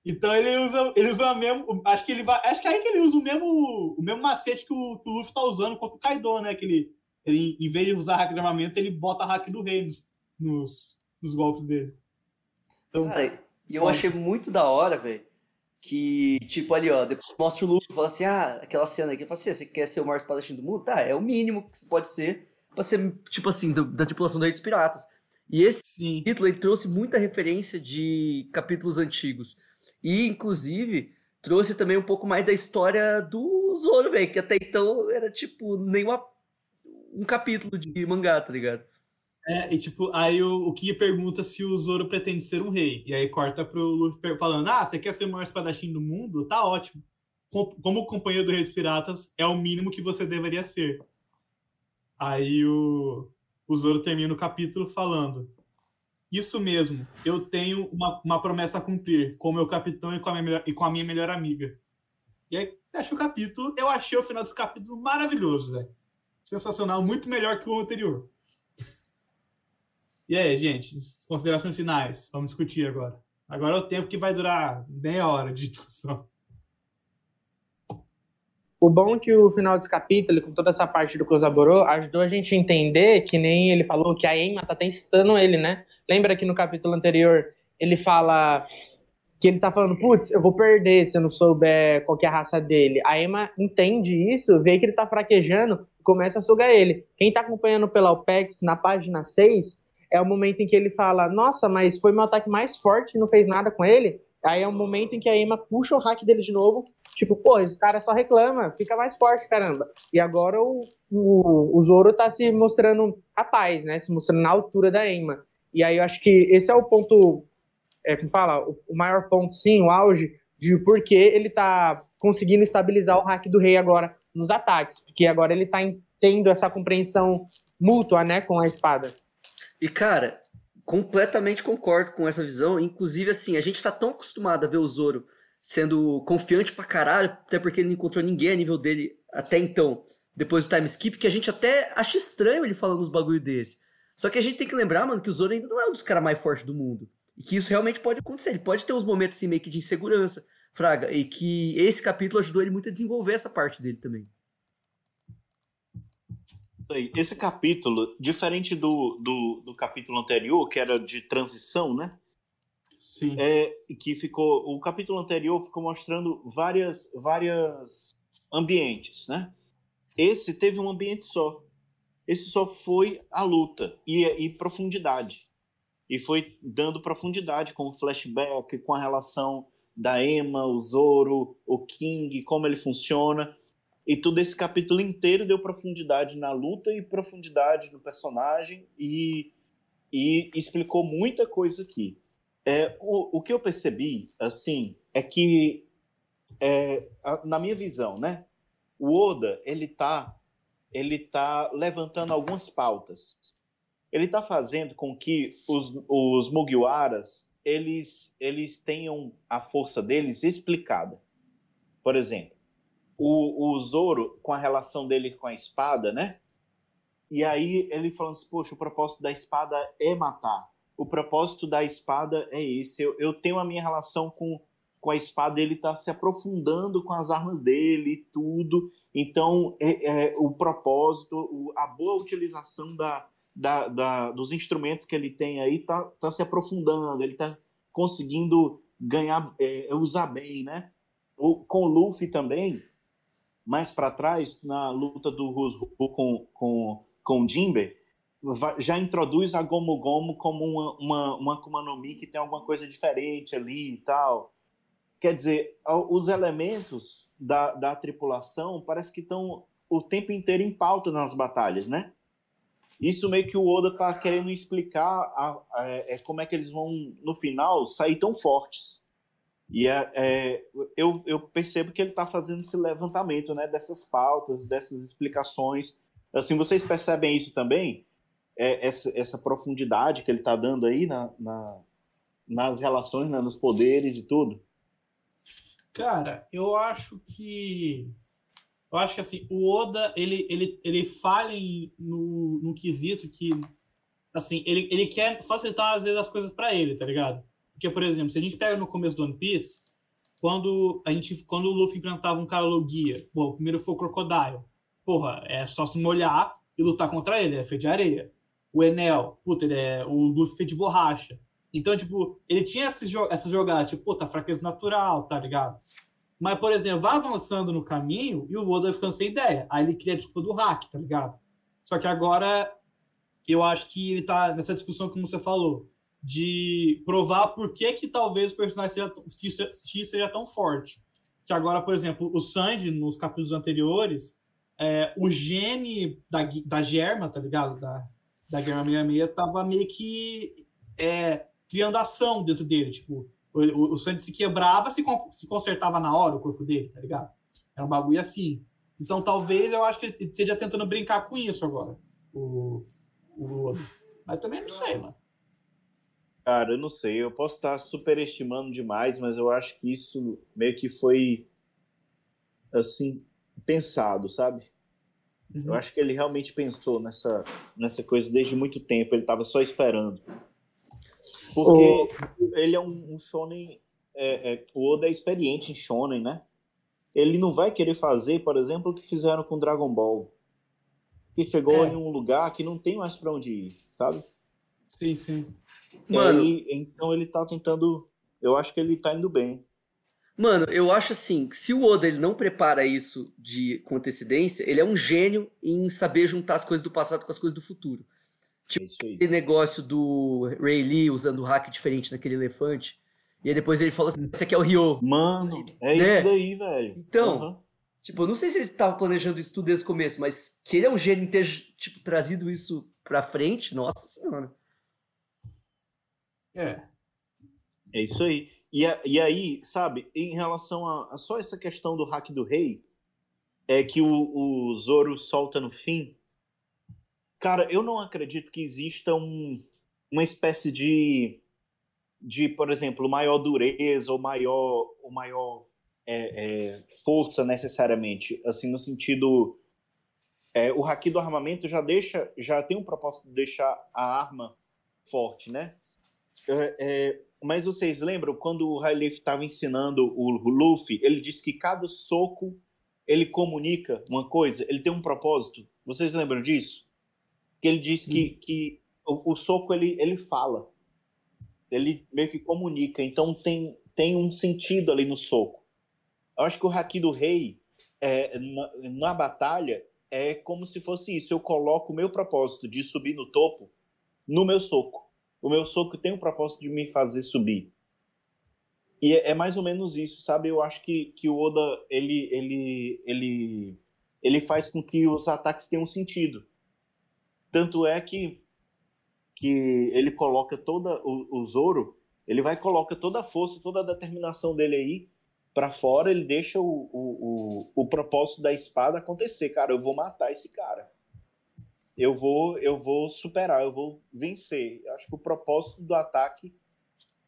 Então ele usa, ele usa o mesmo. Acho que ele vai. Acho que é aí que ele usa o mesmo, o mesmo macete que o, que o Luffy tá usando contra o Kaido, né? Que ele, ele, em vez de usar hack de armamento, ele bota hack do rei nos, nos, nos golpes dele. Então, Cara, e eu achei muito da hora, velho. Que, tipo, ali, ó, depois mostra o Luffy e fala assim: ah, aquela cena aqui, fala assim, você quer ser o maior espadachim do mundo? Tá, é o mínimo que você pode ser pra ser, tipo assim, do, da tripulação dos Piratas. E esse Sim. título, ele trouxe muita referência de capítulos antigos. E, inclusive, trouxe também um pouco mais da história do Zoro, velho, que até então era, tipo, nem uma, um capítulo de mangá, tá ligado? É, e tipo, aí o, o Ki pergunta se o Zoro pretende ser um rei. E aí corta pro Luffy falando: Ah, você quer ser o maior espadachim do mundo? Tá ótimo. Como companheiro do Rei dos Piratas, é o mínimo que você deveria ser. Aí o, o Zoro termina o capítulo falando: Isso mesmo, eu tenho uma, uma promessa a cumprir com o meu capitão e com, a minha melhor, e com a minha melhor amiga. E aí fecha o capítulo. Eu achei o final desse capítulo maravilhoso, velho. Sensacional, muito melhor que o anterior. E aí, gente, considerações finais. Vamos discutir agora. Agora é o tempo que vai durar meia hora de discussão. O bom é que o final desse capítulo, com toda essa parte do Kozaborô, ajudou a gente a entender que nem ele falou que a Emma tá testando ele, né? Lembra que no capítulo anterior ele fala que ele tá falando, putz, eu vou perder se eu não souber qual é a raça dele. A Emma entende isso, vê que ele tá fraquejando e começa a sugar ele. Quem tá acompanhando pela OPEX na página 6 é o momento em que ele fala: Nossa, mas foi meu ataque mais forte não fez nada com ele. Aí é o momento em que a Emma puxa o hack dele de novo. Tipo, pô, esse cara só reclama, fica mais forte, caramba. E agora o, o, o Zoro tá se mostrando rapaz, né? Se mostrando na altura da Emma. E aí eu acho que esse é o ponto, é, como fala, o, o maior ponto, sim, o auge, de por que ele tá conseguindo estabilizar o hack do rei agora nos ataques. Porque agora ele tá tendo essa compreensão mútua, né, com a espada. E, cara, completamente concordo com essa visão. Inclusive, assim, a gente tá tão acostumado a ver o Zoro sendo confiante pra caralho, até porque ele não encontrou ninguém a nível dele até então, depois do time skip, que a gente até acha estranho ele falando uns bagulho desse. Só que a gente tem que lembrar, mano, que o Zoro ainda não é um dos caras mais fortes do mundo. E que isso realmente pode acontecer. Ele pode ter uns momentos assim, meio que de insegurança, Fraga. E que esse capítulo ajudou ele muito a desenvolver essa parte dele também esse capítulo, diferente do, do, do, capítulo anterior, que era de transição, né? Sim. É, que ficou. O capítulo anterior ficou mostrando várias, várias ambientes, né? Esse teve um ambiente só. Esse só foi a luta e, e profundidade. E foi dando profundidade com o flashback, com a relação da Emma, o Zoro, o King, como ele funciona. E todo esse capítulo inteiro deu profundidade na luta e profundidade no personagem e, e explicou muita coisa aqui. É, o, o que eu percebi, assim, é que, é, a, na minha visão, né, o Oda, ele tá, ele tá levantando algumas pautas. Ele está fazendo com que os, os Mugiwaras, eles, eles tenham a força deles explicada. Por exemplo, o, o Zoro com a relação dele com a espada, né? E aí ele falando assim, poxa, o propósito da espada é matar. O propósito da espada é esse. Eu, eu tenho a minha relação com, com a espada, ele está se aprofundando com as armas dele e tudo. Então, é, é o propósito, o, a boa utilização da, da, da, dos instrumentos que ele tem aí tá, tá se aprofundando, ele está conseguindo ganhar, é, usar bem, né? O, com o Luffy também, mais para trás, na luta do Rusru com, com, com o Jimbe, já introduz a Gomu Gomu como uma, uma, uma Mi que tem alguma coisa diferente ali e tal. Quer dizer, a- os elementos da, da tripulação parece que estão o tempo inteiro em pauta nas batalhas, né? Isso meio que o Oda tá querendo explicar a- a- é, como é que eles vão, no final, sair tão fortes. E é, é, eu, eu percebo que ele está fazendo esse levantamento né, dessas pautas, dessas explicações. Assim, vocês percebem isso também? É, essa, essa profundidade que ele está dando aí na, na- nas relações, né, nos poderes e tudo? Cara, eu acho que. Eu acho que assim, o Oda, ele, ele, ele falha em- no, no quesito que. Assim, ele, ele quer facilitar, às vezes, as coisas pra ele, tá ligado? Porque, por exemplo, se a gente pega no começo do One Piece, quando, a gente, quando o Luffy enfrentava um cara Logia, pô, o primeiro foi o Crocodile. Porra, é só se molhar e lutar contra ele, é feito de areia. O Enel, puta, ele é o Luffy feito de borracha. Então, tipo, ele tinha essas jogadas, tipo, puta, fraqueza natural, tá ligado? Mas, por exemplo, vai avançando no caminho e o Oda ficando sem ideia. Aí ele cria a desculpa do hack, tá ligado? Só que agora eu acho que ele tá nessa discussão, como você falou, de provar por que que talvez o personagem seja, X seja tão forte. Que agora, por exemplo, o Sandy, nos capítulos anteriores, é, o gene da, da Germa, tá ligado? Da, da Germa 66, tava meio que é, criando ação dentro dele. Tipo, o, o, o Sandy se quebrava, se, se consertava na hora o corpo dele, tá ligado? Era um bagulho assim. Então, talvez eu acho que ele esteja tentando brincar com isso agora. O, o. Mas também não sei, mano. Cara, eu não sei. Eu posso estar superestimando demais, mas eu acho que isso meio que foi, assim, pensado, sabe? Eu acho que ele realmente pensou nessa, nessa coisa desde muito tempo. Ele estava só esperando. Porque ele é um, um shonen. é, é, o Oda é experiente em shonen, né? Ele não vai querer fazer, por exemplo, o que fizeram com Dragon Ball. Que chegou É. em um lugar que não tem mais para onde ir, sabe? Sim, sim. Mano, E aí, então ele tá tentando. Eu acho que ele tá indo bem. Mano, eu acho assim, que se o Oda ele não prepara isso de com antecedência, ele é um gênio em saber juntar as coisas do passado com as coisas do futuro. É isso aí. Aquele negócio do Ray Lee usando o hack diferente naquele elefante. E aí depois ele falou assim: esse aqui é o Ryo. Mano, é Né? isso daí, velho. Então, Aham. Tipo, eu não sei se ele tava planejando isso tudo desde o começo, mas que ele é um gênio em ter, tipo, trazido isso pra frente, nossa senhora. É. É isso aí. E, a- e aí, sabe, em relação a, a só essa questão do hack do rei, é que o, o Zoro solta no fim. Cara, eu não acredito que exista um, uma espécie de, de, por exemplo, maior dureza ou maior, ou maior é, é, força necessariamente. Assim, no sentido. é, o haki do armamento já deixa, já tem um propósito de deixar a arma forte, né? É, é, mas vocês lembram quando o Hyliff estava ensinando o Luffy, ele disse que cada soco ele comunica uma coisa, ele tem um propósito. Vocês lembram disso? Que ele disse que, que o, o soco ele, ele fala, ele meio que comunica, então tem, tem um sentido ali no soco. Eu acho que o Haki do Rei é, na, na batalha é como se fosse isso. Eu coloco o meu propósito de subir no topo no meu soco. O meu soco tem o propósito de me fazer subir. E é, é mais ou menos isso, sabe? Eu acho que, que o Oda ele, ele, ele, ele faz com que os ataques tenham sentido. Tanto é que, que ele coloca toda o, o Zoro, ele vai coloca toda a força, toda a determinação dele aí para fora, ele deixa o, o, o, o propósito da espada acontecer. Cara, eu vou matar esse cara eu vou eu vou superar, eu vou vencer. Eu acho que o propósito do ataque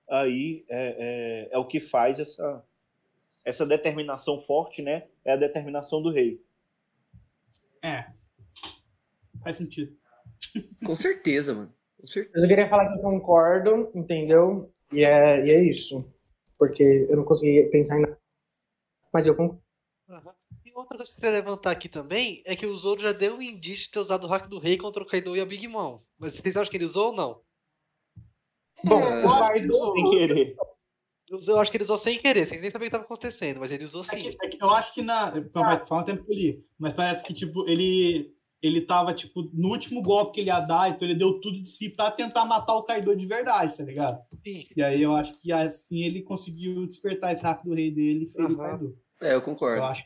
aí é, é, é o que faz essa essa determinação forte, né? É a determinação do rei. É. Faz sentido. Com certeza, mano. Com certeza. Eu só queria falar que eu concordo, entendeu? E é, e é isso. Porque eu não consegui pensar em nada. Mas eu concordo. Aham. E outra coisa que eu queria levantar aqui também é que o Zoro já deu um indício de ter usado o hack do rei contra o Kaido e a Big Mom. Mas vocês acham que ele usou ou não? Bom, É, o eu acho que Kaido- Sem querer. Eu eu acho que ele usou sem querer, vocês nem sabiam o que estava acontecendo, mas ele usou É sim. que- é que eu acho que na. Não, vai, faz um tempo que eu li. Mas parece que, tipo, ele. ele tava, tipo, no último golpe que ele ia dar, então ele deu tudo de si pra tentar matar o Kaido de verdade, tá ligado? Sim. E aí eu acho que assim ele conseguiu despertar esse rápido rei dele e ferir o Aham. Kaido. É, eu Eu concordo. acho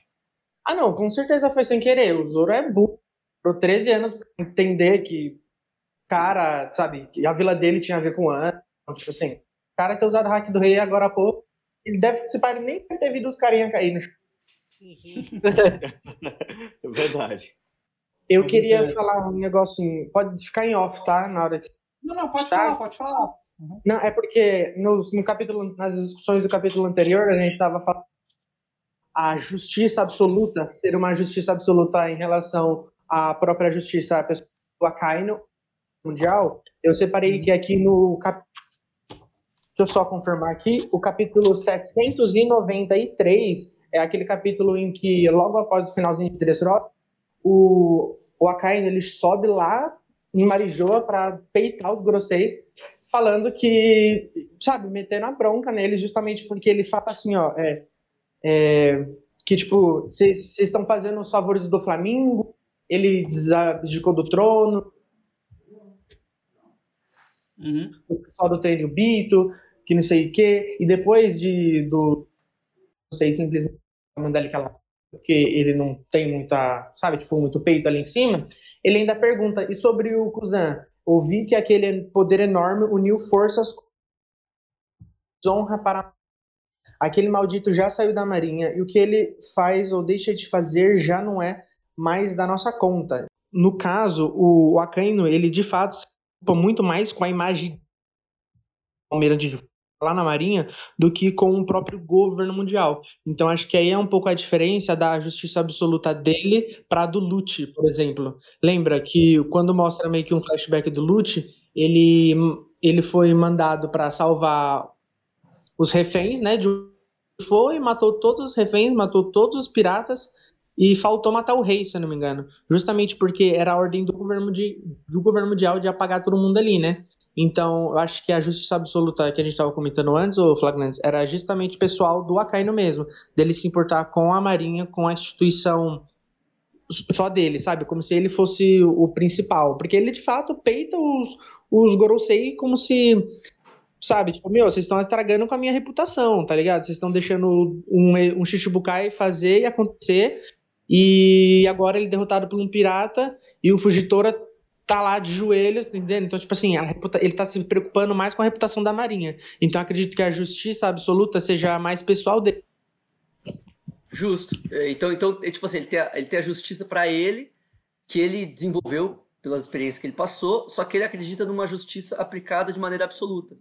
Ah, não, com certeza foi sem querer. O Zoro é burro. Por 13 anos pra entender que, cara, sabe, que a vila dele tinha a ver com o Ano. Tipo assim, o cara ter usado o hack do rei agora há pouco. Ele deve, se pare, nem ter visto os carinha cair no chão. Uhum. É verdade. Eu Como queria que é? falar um negocinho. Pode ficar em off, tá? Na hora de. Não, não, pode Tá. falar, pode falar. Não, é porque nos, no capítulo, nas discussões do capítulo anterior, a gente estava falando a justiça absoluta, ser uma justiça absoluta em relação à própria justiça do Akainu mundial. Eu separei que aqui no cap... Deixa eu só confirmar aqui, o capítulo 793 é aquele capítulo em que logo após o finalzinho de Dressrosa, o o Akainu ele sobe lá em Marijoa para peitar os Grossei falando que, sabe, metendo a bronca nele justamente porque ele fala assim, ó, é, é, que, tipo, vocês estão fazendo os favores do Flamengo, ele desabdicou do trono, Uhum. o pessoal do Tenho Bito, que não sei o quê, e depois de do não sei, simplesmente mandar ele calar, porque ele não tem muita, sabe, tipo, muito peito ali em cima, ele ainda pergunta, e sobre o Kuzan? Ouvi que aquele poder enorme uniu forças com honra para aquele maldito já saiu da marinha e o que ele faz ou deixa de fazer já não é mais da nossa conta. No caso, o, o Akainu, ele de fato se preocupa muito mais com a imagem almirante de lá na marinha do que com o próprio governo mundial. Então acho que aí é um pouco a diferença da justiça absoluta dele para do Lute, por exemplo. Lembra que quando mostra meio que um flashback do Lute, ele ele foi mandado para salvar os reféns, né? De foi, matou todos os reféns, matou todos os piratas e faltou matar o rei, se eu não me engano. Justamente porque era a ordem do governo, de, do governo mundial de apagar todo mundo ali, né? Então, eu acho que a justiça absoluta que a gente estava comentando antes, o Flaglantes, era justamente pessoal do Akainu mesmo, dele se importar com a marinha, com a instituição só dele, sabe? Como se ele fosse o principal. Porque ele, de fato, peita os, os Gorosei como se sabe? Tipo, meu, vocês estão estragando com a minha reputação, tá ligado? Vocês estão deixando um, um Shichibukai fazer e acontecer, e agora ele é derrotado por um pirata, e o Fujitora tá lá de joelhos, tá entendendo? Então, tipo assim, reputa- ele tá se preocupando mais com a reputação da Marinha. Então, acredito que a justiça absoluta seja mais pessoal dele. Justo. É, Então, então é, tipo assim, ele tem a, ele tem a justiça pra ele, que ele desenvolveu pelas experiências que ele passou, só que ele acredita numa justiça aplicada de maneira absoluta.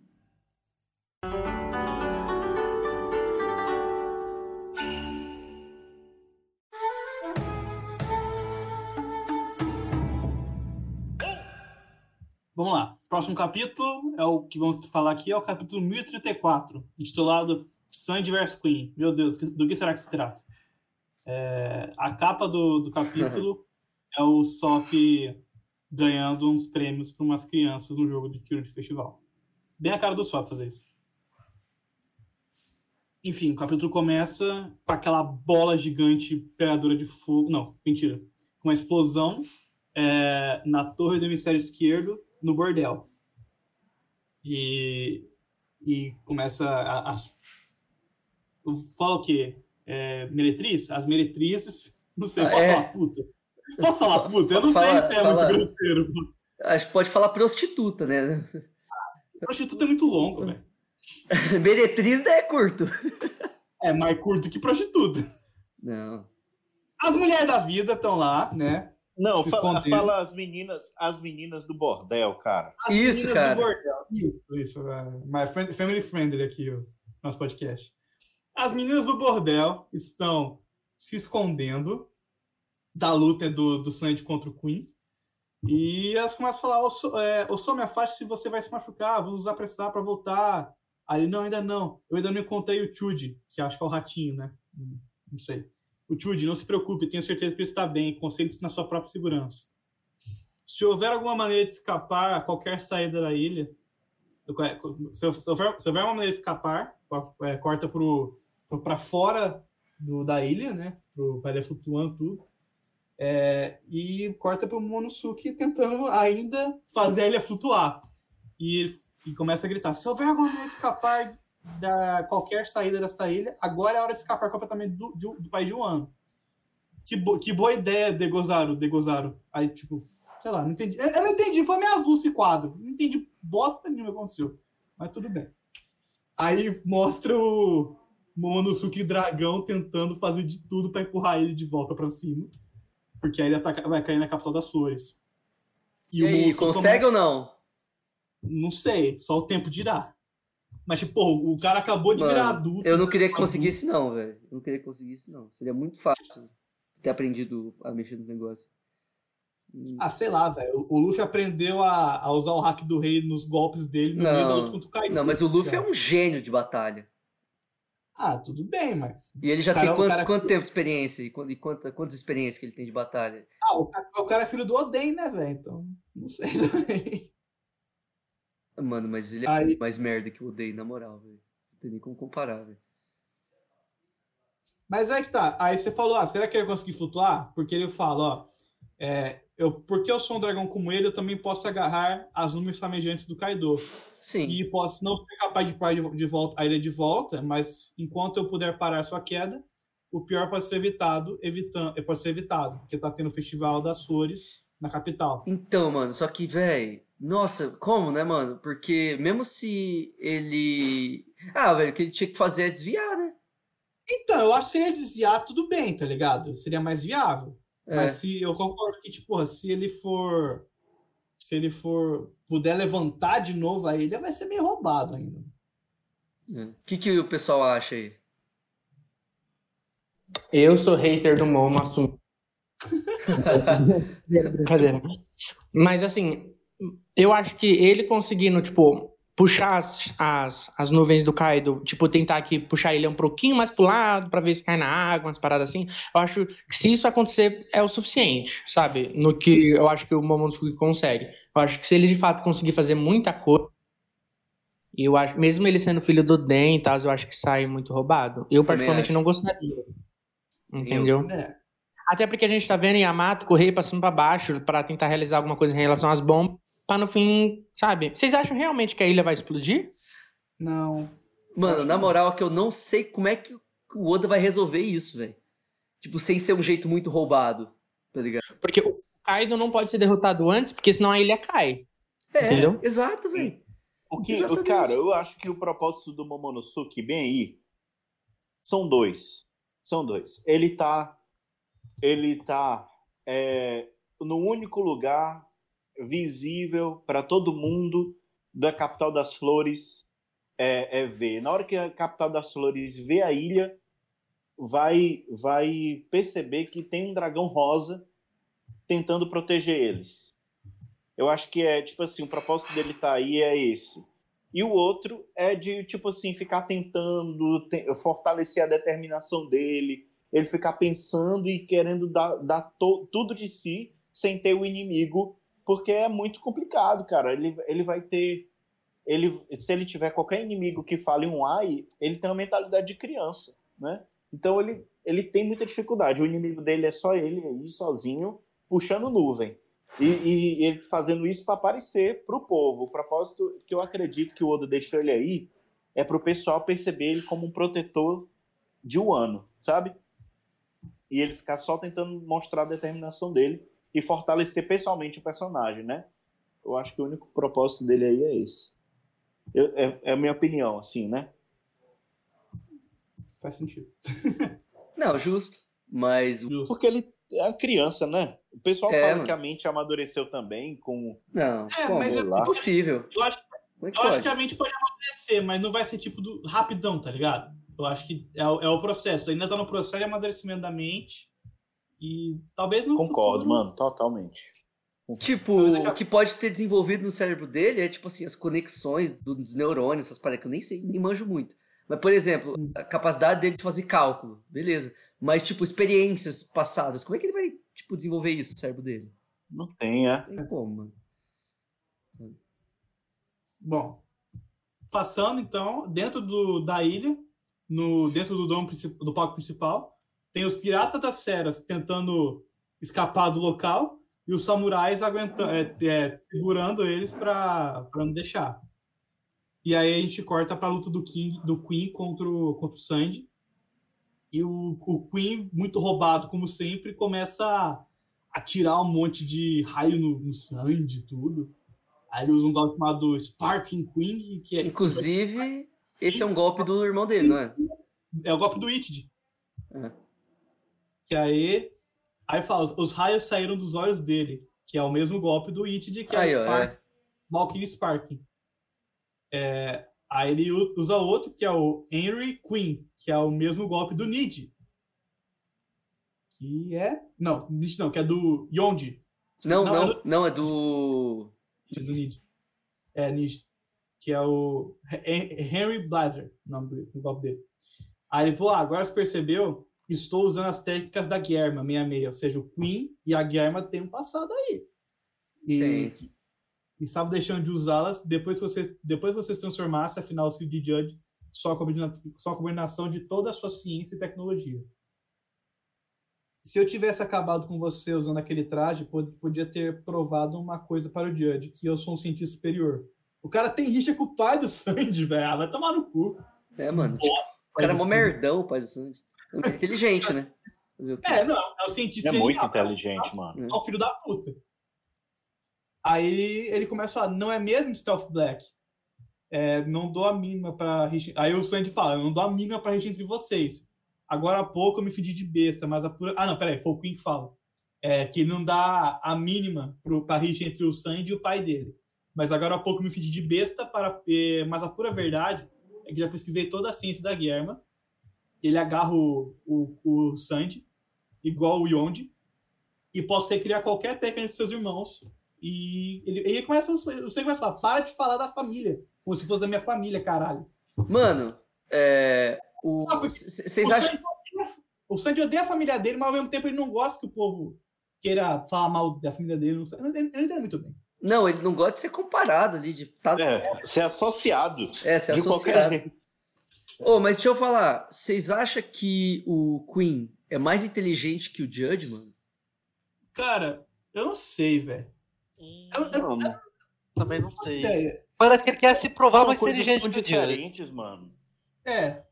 Vamos lá. Próximo capítulo é o que vamos falar aqui, é o capítulo 1034, intitulado Sun vs Queen. Meu Deus, do que, do que será que se trata? É, a capa do, do capítulo é o Sop ganhando uns prêmios para umas crianças no jogo de tiro de festival. Bem a cara do Sop fazer isso. Enfim, o capítulo começa com aquela bola gigante pegadora de fogo. Não, mentira. Com uma explosão é, na torre do hemisfério esquerdo, no bordel. E, e começa a- as. Fala o quê? É, meretriz? As meretrizes. Não sei, Ah, posso é? falar puta? Posso falar puta? Eu não Fala- sei se é fala- muito grosseiro. Acho que pode falar prostituta, né? Prostituta é muito longo, velho. Meretriz é curto. É mais curto que prostituta. Não. As mulheres da vida estão lá, né? Não, fala, escondendo. fala as meninas, as meninas do bordel, cara. As Isso, meninas cara. do bordel. Isso, isso. friend- family friendly aqui, o nosso podcast. As meninas do bordel estão se escondendo da luta do, do Sandy contra o Queen. E elas começam a falar: Ô, so, é, me afaste se você vai se machucar, vamos nos apressar para voltar. Aí, não, ainda não. Eu ainda não encontrei o Chudy, que acho que é o ratinho, né? Não sei. O Chudy, não se preocupe, tenho certeza que ele está bem. Concentre-se na sua própria segurança. Se houver alguma maneira de escapar a qualquer saída da ilha, se, houver, se houver uma maneira de escapar, é, corta para fora do, da ilha, né? Para ele flutuando tudo. É, e corta pro Momonosuke tentando ainda fazer a ilha flutuar. E e começa a gritar: se houver alguma maneira de escapar da qualquer saída desta ilha, agora é a hora de escapar completamente do, do, do país de Wano. Que, bo, que boa ideia, Degozaro, Degozaro. Aí, tipo, sei lá, não entendi. Eu, eu não entendi, foi meio avulso esse quadro. Não entendi bosta nenhuma que aconteceu. Mas tudo bem. Aí mostra o Momonosuke dragão tentando fazer de tudo para empurrar ele de volta para cima. Porque aí ele tá, vai cair na capital das flores. E, e aí, consegue começa... ou não? Não sei, só o tempo dirá. Mas, tipo, o cara acabou de Mano, virar adulto. Eu não queria que conseguisse, não, velho. Eu não queria que conseguisse, não. Seria muito fácil ter aprendido a mexer nos negócios. Hum. Ah, sei lá, velho. O Luffy aprendeu a, a, usar o hack do rei nos golpes dele no não, meio da luta contra o Kaido. Não, mas o Luffy cara. é um gênio de batalha. Ah, tudo bem, mas. E ele já cara, tem quanto, cara... quanto, tempo de experiência? E, quanto, quanta, quantas experiências que ele tem de batalha? Ah, o, o cara é filho do Oden, né, velho? Então, não sei também. Mano, mas ele é Aí... mais merda que o Oden, na moral, velho. Não tem nem como comparar, velho. Mas aí que tá. Aí você falou, ah, será que ele vai conseguir flutuar? Porque ele fala, ó, é, eu, porque eu sou um dragão como ele, eu também posso agarrar as números flamejantes do Kaido. Sim. E posso não ser capaz de parar de, de volta, a ilha de volta, mas enquanto eu puder parar sua queda, o pior pode ser evitado, evitando, pode ser evitado, porque tá tendo o Festival das Flores na capital. Então, mano, só que, velho, nossa, como, né, mano? Porque mesmo se ele. Ah, velho, o que ele tinha que fazer é desviar, né? Então, eu acho que se ele desviar, tudo bem, tá ligado? Seria mais viável. É. Mas se eu concordo que, tipo, se ele for. Se ele for. puder levantar de novo a ilha, vai ser meio roubado ainda. O é. que, que o pessoal acha aí? Eu sou hater do Momo assumo. Brincadeira. Mas assim, eu acho que ele conseguindo, tipo, puxar as, as, as nuvens do Kaido, tipo, tentar aqui puxar ele um pouquinho mais pro lado para ver se cai na água, umas paradas assim. Eu acho que se isso acontecer é o suficiente, sabe? No que eu acho que o Momonosuke consegue. Eu acho que se ele de fato conseguir fazer muita coisa, e eu acho, mesmo ele sendo filho do Den e tal, eu acho que sai muito roubado. Eu particularmente não gostaria. Entendeu? Eu, é. Até porque a gente tá vendo Yamato correr pra cima pra baixo para tentar realizar alguma coisa em relação às bombas pra no fim, sabe? Vocês acham realmente que a ilha vai explodir? Não. Mano, na moral, é que eu não sei como é que o Oda vai resolver isso, velho. Tipo, sem ser um jeito muito roubado, tá ligado? Porque o Kaido não pode ser derrotado antes, porque senão a ilha cai. É, entendeu? exato, velho. O que, o, cara, eu acho que o propósito do Momonosuke, bem aí, são dois. São dois. Ele tá. Ele tá é, no único lugar visível para todo mundo da capital das flores é, é, ver. Na hora que a capital das flores vê a ilha, vai vai perceber que tem um dragão rosa tentando proteger eles. Eu acho que é tipo assim, o propósito dele tá aí é esse. E o outro é de tipo assim ficar tentando fortalecer a determinação dele, ele ficar pensando e querendo dar, dar tudo de si sem ter o inimigo porque é muito complicado, cara. Ele, ele vai ter. Ele, se ele tiver qualquer inimigo que fale um ai, ele tem uma mentalidade de criança, né? Então ele, ele tem muita dificuldade. O inimigo dele é só ele aí, sozinho, puxando nuvem. E, e ele fazendo isso para aparecer para o povo. O propósito que eu acredito que o Oda deixou ele aí é para o pessoal perceber ele como um protetor de um ano, sabe? E ele ficar só tentando mostrar a determinação dele e fortalecer pessoalmente o personagem, né? Eu acho que o único propósito dele aí é esse. Eu, é, é a minha opinião, assim, né? Faz sentido. Não, justo. Mas. Justo. Porque ele é uma criança, né? O pessoal é, fala mano. que a mente amadureceu também com. Não, é, como? mas é impossível. Eu acho, é eu acho que a mente pode amadurecer, mas não vai ser tipo do rapidão, tá ligado? Eu acho que é, é o processo. Ainda tá no processo de amadurecimento da mente. E talvez não. Concordo, futuro... mano, totalmente. Tipo, o que pode ter desenvolvido no cérebro dele é, tipo assim, as conexões dos neurônios, essas paradas que eu nem sei, nem manjo muito. Mas, por exemplo, hum. a capacidade dele de fazer cálculo, beleza. Mas, tipo, experiências passadas, como é que ele vai, tipo, desenvolver isso no cérebro dele? Não tem, é. Não tem como, mano. Bom, passando então, dentro do, da ilha, no, dentro do domo do palco principal, tem os Piratas das Feras tentando escapar do local e os samurais aguentando, é, é, segurando eles para não deixar. E aí a gente corta para a luta do King, do Queen contra o, contra o Sandy. E o, o Queen, muito roubado como sempre, começa a, a tirar um monte de raio no, no Sandy e tudo. Aí ele usa um golpe chamado Sparking Queen, que é. Inclusive, esse é um golpe do irmão dele, não é? É o golpe do Itid. É. Que aí. Aí fala, os raios saíram dos olhos dele, que é o mesmo golpe do Itid, que é o Spark, é. Valkyrie Sparking. É, aí ele usa outro, que é o Henry Queen, que é o mesmo golpe do Nid. Que é. Não, Nid não, que é do Yondi. Não, Não, não, é não, é do. É do Nid. É, Nid. Que é o Hen- Henry Blazer, o nome do, do golpe dele. Aí ele falou: ah, agora você percebeu? Estou usando as técnicas da Guerma 66, ou seja, o Queen e a Guerma têm um passado aí. E, Tem. e estava deixando de usá-las depois que você depois que você se transformasse, afinal, o CD Judge só a, combina, só a combinação de toda a sua ciência e tecnologia. Se eu tivesse acabado com você usando aquele traje, pod- podia ter provado uma coisa para o Judge, que eu sou um cientista superior. O cara tem rixa com o pai do Sandy, velho. Ah, Vai tomar no cu. É, mano. Boa, Tipo, o cara é mó Sandy. merdão, o pai do Sandy. É inteligente, né? Fazer o quê? É, não, é o cientista. É muito inteligente, mano. É o filho da puta. Aí ele começa a falar, não é mesmo Stealth Black? É, não dou a mínima pra. Aí o Sandy fala, eu não dou a mínima pra rixa entre vocês. Agora há pouco eu me fedi de besta, mas a pura. Ah, não, peraí, foi o Queen que fala. É, que ele não dá a mínima pro, pra rixa entre o Sandy e o pai dele. Mas agora há pouco eu me fedi de besta, para, eh, mas a pura verdade é que já pesquisei toda a ciência da Guerma. Ele agarra o, o, o Sandy, igual o Yondi, e posso recriar qualquer técnica de seus irmãos. E ele, ele começa, o Sandy começa a falar, para de falar da família, como se fosse da minha família, caralho. Mano, é. o- Ah, Vocês acham. Sandy odeia, o Sandy odeia a família dele, mas ao mesmo tempo ele não gosta que o povo queira falar mal da família dele. Não sei, eu não entendo, entendo muito bem. Não, ele não gosta de ser comparado ali, de tá, É, ser associado. é, ser de qualquer jeito. Ô, mas deixa eu falar, vocês acham que o Queen é mais inteligente que o Judge, mano? Cara, eu não sei, velho. Eu- eu- Mano, Também não Não sei. ideia. Parece que ele quer se provar são mais coisas inteligente que o Judge. diferentes, mano. É.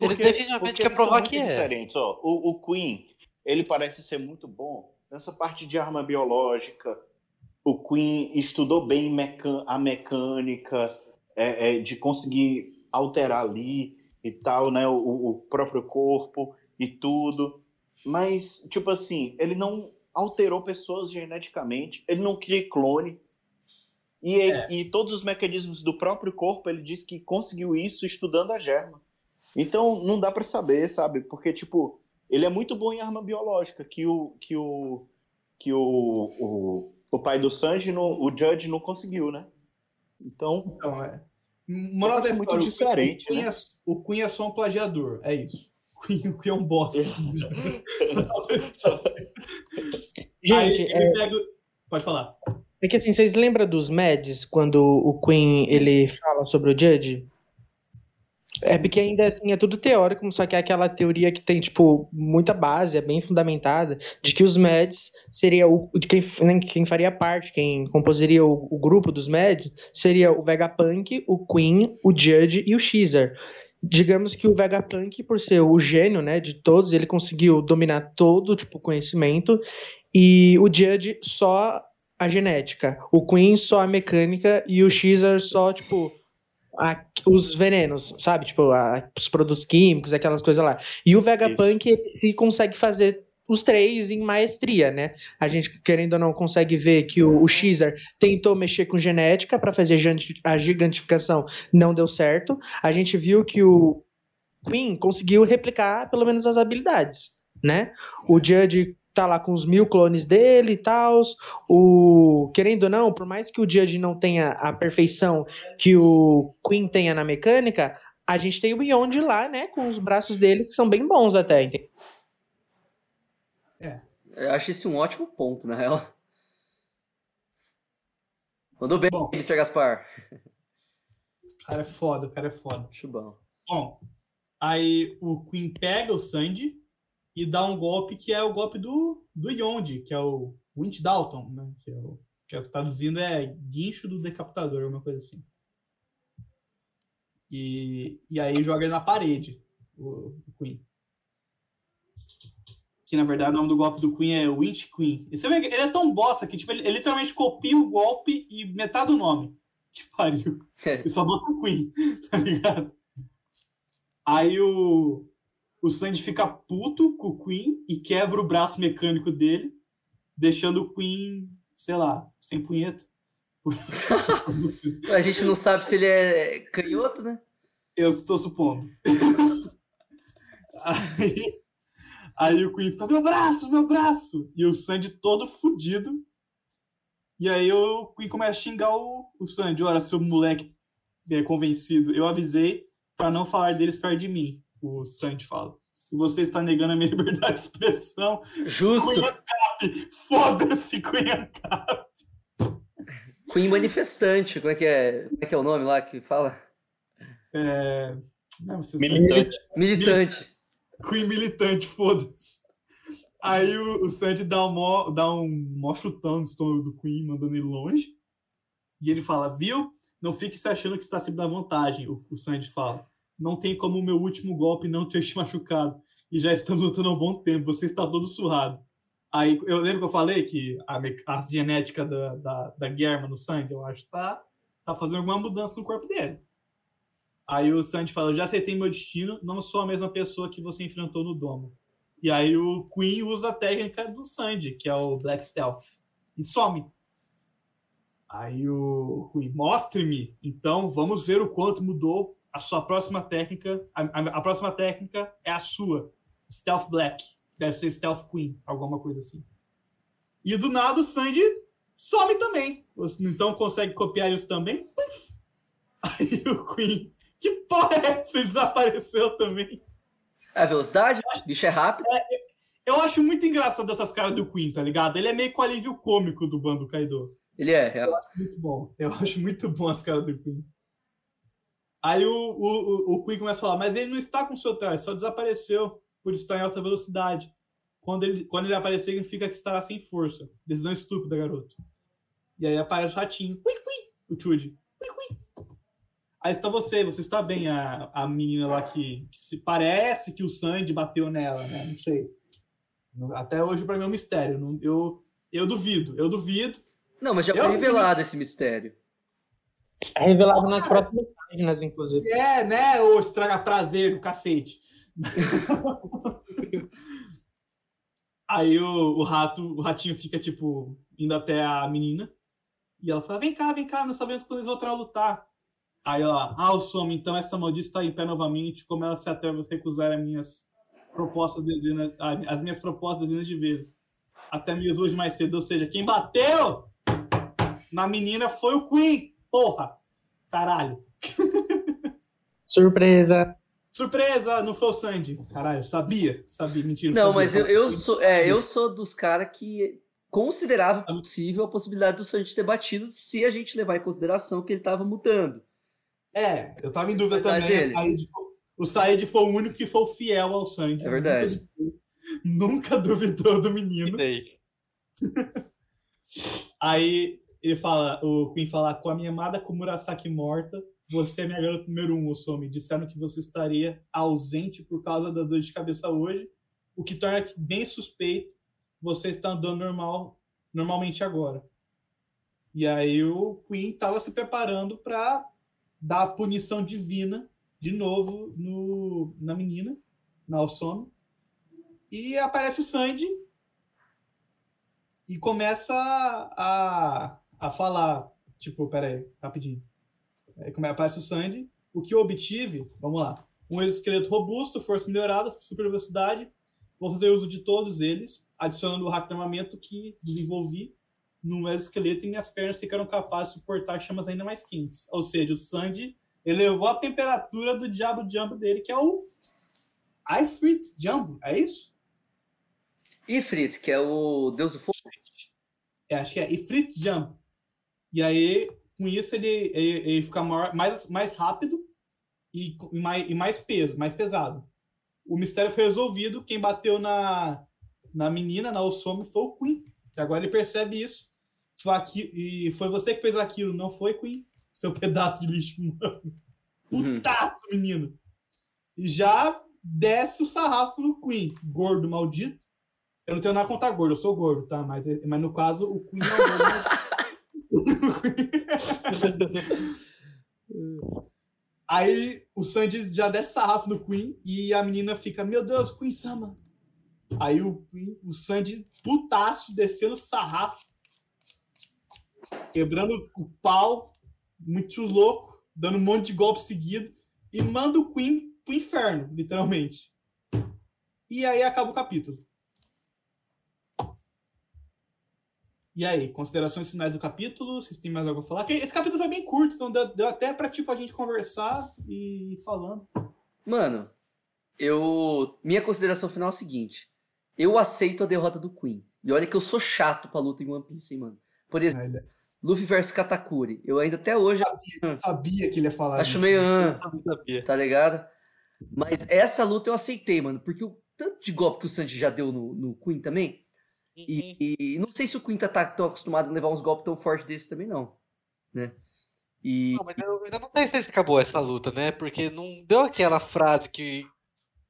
Ele Porque- definitivamente porque quer provar muito que é. diferentes. Ó, o, o Queen, ele parece ser muito bom nessa parte de arma biológica. O Queen estudou bem meca- a mecânica é, é, de conseguir alterar ali e tal, né? O, o próprio corpo e tudo. Mas, tipo assim, ele não alterou pessoas geneticamente, ele não cria clone. E, ele- e todos os mecanismos do próprio corpo, ele diz que conseguiu isso estudando a germa. Então, não dá pra saber, sabe? Porque, tipo, ele é muito bom em arma biológica, que o que o que o, o, o pai do Sanji, não- o Judge, não conseguiu, né? Então, Então, é. Moral da acho muito história, o diferente, Queen né? é- o Queen é só um plagiador, é isso. O Queen, o Queen é um bosta. História. Aí Gente, ele pega... Pode falar. É que assim, vocês lembram dos Mads, quando o Queen ele fala sobre o Judge? É porque ainda assim é tudo teórico, só que é aquela teoria que tem, tipo, muita base, é bem fundamentada, de que os Mads seria o. de quem, quem faria parte, quem composeria o, o grupo dos Mads, seria o Vegapunk, o Queen, o Judge e o Caesar. Digamos que o Vegapunk, por ser o gênio, né, de todos, ele conseguiu dominar todo, tipo, conhecimento, e o Judge só a genética. O Queen só a mecânica e o Caesar só, tipo, a- os venenos, sabe? Tipo, a- os produtos químicos, aquelas coisas lá. E o Vegapunk, ele se consegue fazer os três em maestria, né? A gente, querendo ou não, consegue ver que o, o Caesar tentou mexer com genética para fazer a gigantificação, não deu certo. A gente viu que o Queen conseguiu replicar pelo menos as habilidades, né? O Judge tá lá com os mil clones dele e tal. O querendo ou não, por mais que o Judge não tenha a perfeição que o Queen tenha na mecânica, a gente tem o Beyond lá, né, com os braços deles que são bem bons até. entende? Eu acho esse um ótimo ponto, na real. Mandou bem, Bom. Mr. Gaspar. O cara é foda, o cara é foda. Bom. Bom, aí o Queen pega o Sandy e dá um golpe que é o golpe do, do Yonde, que é o Wint Dalton, né? Que é o que é, traduzindo é guincho do decapitador, uma coisa assim. E, e aí joga ele na parede, o, o Queen. Que na verdade o nome do golpe do Queen é Winch Queen. E você vê que ele é tão bosta que tipo, ele, ele literalmente copia o golpe e metade do nome. Que pariu. Ele só bota o Queen, tá ligado? Aí o, o Sandy fica puto com o Queen e quebra o braço mecânico dele, deixando o Queen, sei lá, sem punheta. A gente não sabe se ele é canhoto, né? Eu estou supondo. aí, aí o Queen fica, meu braço, meu braço! E o Sandy todo fudido. E aí o Queen começa a xingar o, o Sandy. Ora, seu moleque é convencido. Eu avisei para não falar deles perto de mim, o Sandy fala. E você está negando a minha liberdade de expressão. Justo. Foda-se, Queen Ancap. Queen manifestante, como é que é? Como é que é o nome lá que fala? É... Não, militante. Militante. Queen militante, foda-se. Aí o, o Sandy dá um, mó, dá um mó chutão no estômago do Queen, mandando ele longe. E ele fala, viu? Não fique se achando que está sempre da vantagem, o, o Sandy fala. Não tem como o meu último golpe não ter te machucado. E já estamos lutando há um bom tempo, você está todo surrado. Aí eu lembro que eu falei que a, a genética da, da, da Guerma no sangue, eu acho tá, tá fazendo alguma mudança no corpo dele. Aí o Sandy fala: Eu já aceitei meu destino, não sou a mesma pessoa que você enfrentou no domo. E aí o Queen usa a técnica do Sandy, que é o Black Stealth, e some. Aí o Queen, mostre-me. Então vamos ver o quanto mudou a sua próxima técnica. A, a, a, próxima técnica é a sua, Stealth Black. Deve ser Stealth Queen, alguma coisa assim. E do nada o Sandy some também. Então consegue copiar isso também. Aí o Queen que porra é essa? Ele desapareceu também. É a velocidade? O bicho é rápido. É, eu acho muito engraçado essas caras do Queen, tá ligado? Ele é meio com alívio cômico do bando Kaido. Ele é, é. Eu acho muito bom. Eu acho muito bom as caras do Queen. Aí o, o, o Queen começa a falar, mas ele não está com o seu traje, só desapareceu por estar em alta velocidade. Quando ele, quando ele aparecer, significa que estará sem força. Decisão estúpida, garoto. E aí aparece o ratinho. Ui, ui, o Chude. Ui, ui. Aí está você, você está bem, a, a menina lá que, que se parece que o Sandy bateu nela, né? Não sei. Até hoje, para mim, é um mistério. Não, eu, eu duvido, eu duvido. Não, mas já foi revelado esse mistério. É revelado nas próximas páginas, inclusive. É, né? Ou estraga prazer do cacete. Aí o, o rato, o ratinho fica, tipo, indo até a menina. E ela fala: vem cá, vem cá, nós sabemos quando eles voltarão a lutar. Aí ela, ah, o Soma, então essa maldita está em pé novamente, como ela se atreve a recusar as minhas propostas dezenas, as minhas propostas dezenas de vezes. Até mesmo hoje mais cedo. Ou seja, quem bateu na menina foi o Queen. Porra! Caralho. Surpresa! Surpresa! Não foi o Sandy. Caralho, sabia. Sabia. Mentira. Não, sabia. mas eu, eu, sou, é, eu sou dos caras que considerava possível a possibilidade do Sandy ter batido se a gente levar em consideração que ele estava mudando. É, eu tava em dúvida também. O Said, o Said foi o único que foi fiel ao Sandy. É verdade. Nunca, nunca duvidou do menino. Aí ele fala, o Queen fala, com a minha amada Kumurasaki morta, você é minha garota número um, Osomi. Disseram que você estaria ausente por causa da dor de cabeça hoje, o que torna bem suspeito você estar andando normal, normalmente agora. E aí o Queen estava se preparando para dá a punição divina de novo no, na menina, na Alsome. E aparece o Sandy e começa a, a falar, tipo, peraí, rapidinho. Aí aparece o Sandy. O que eu obtive, vamos lá, um exoesqueleto robusto, força melhorada, super velocidade. Vou fazer uso de todos eles, adicionando o hack de armamento que desenvolvi no exoesqueleto e minhas pernas ficaram capazes de suportar chamas ainda mais quentes. Ou seja, o Sandy elevou a temperatura do diabo Jumbo dele, que é o Ifrit Jumbo, é isso? Ifrit, que é o deus do fogo. É, acho que é Ifrit Jumbo. E aí, com isso, ele, ele, ele fica maior, mais, mais rápido e, e, mais, e mais peso, mais pesado. o mistério foi resolvido. Quem bateu na, na menina, na Osome, foi o Queen. Que agora ele percebe isso. Foi aqui, e foi você que fez aquilo, não foi, Queen? Seu pedaço de lixo humano. Uhum. Putaço, menino. E já desce o sarrafo no Queen. Gordo maldito. Eu não tenho nada contra gordo, eu sou gordo, tá? Mas, mas no caso, o Queen é o gordo. Aí o Sandy já desce sarrafo no Queen e a menina fica, meu Deus, Queen Sama. Aí o, o Sandy, putaço, descendo sarrafo, quebrando o pau, muito louco, dando um monte de golpe seguido, e manda o Queen pro inferno, literalmente. E aí acaba o capítulo. E aí, considerações finais do capítulo? Vocês têm mais algo a falar? Porque Esse capítulo foi bem curto, então deu, deu até pra tipo, a gente conversar e ir falando. Mano, eu. Minha consideração final é a seguinte: eu aceito a derrota do Queen. E olha que eu sou chato pra luta em One Piece, hein, mano. Por exemplo, Luffy versus Katakuri. Eu ainda até hoje Eu sabia que ele ia falar acho disso. meio. ah, sabia. tá ligado? Mas essa luta eu aceitei, mano. Porque o tanto de golpe que o Sanji já deu no, no Queen também. E, e não sei se o Queen tá tão acostumado a levar uns golpes tão fortes desses também, não. Né? E. Não, mas eu ainda não sei se acabou essa luta, né? Porque não deu aquela frase que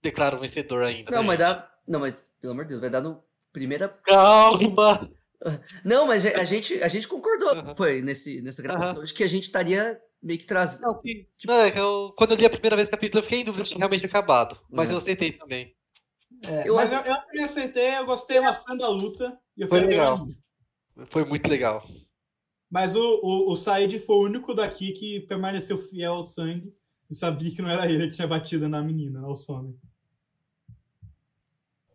declara o vencedor ainda. Não, né, mas gente? dá. Não, mas, pelo amor de Deus, vai dar no primeira. Calma! Não, mas a gente, a gente concordou, foi nesse, nessa gravação, de que a gente estaria meio que trazendo. Não, não, é eu- quando eu li a primeira vez o capítulo, eu fiquei em dúvida se tinha realmente acabado. Mas eu aceitei também. É, Eu mas acho- eu, eu também acertei, eu gostei bastante da luta. E eu Foi legal. Foi muito legal. Mas o, o, o Said foi o único daqui que permaneceu fiel ao sangue e sabia que não era ele que tinha batido na menina, na Osome.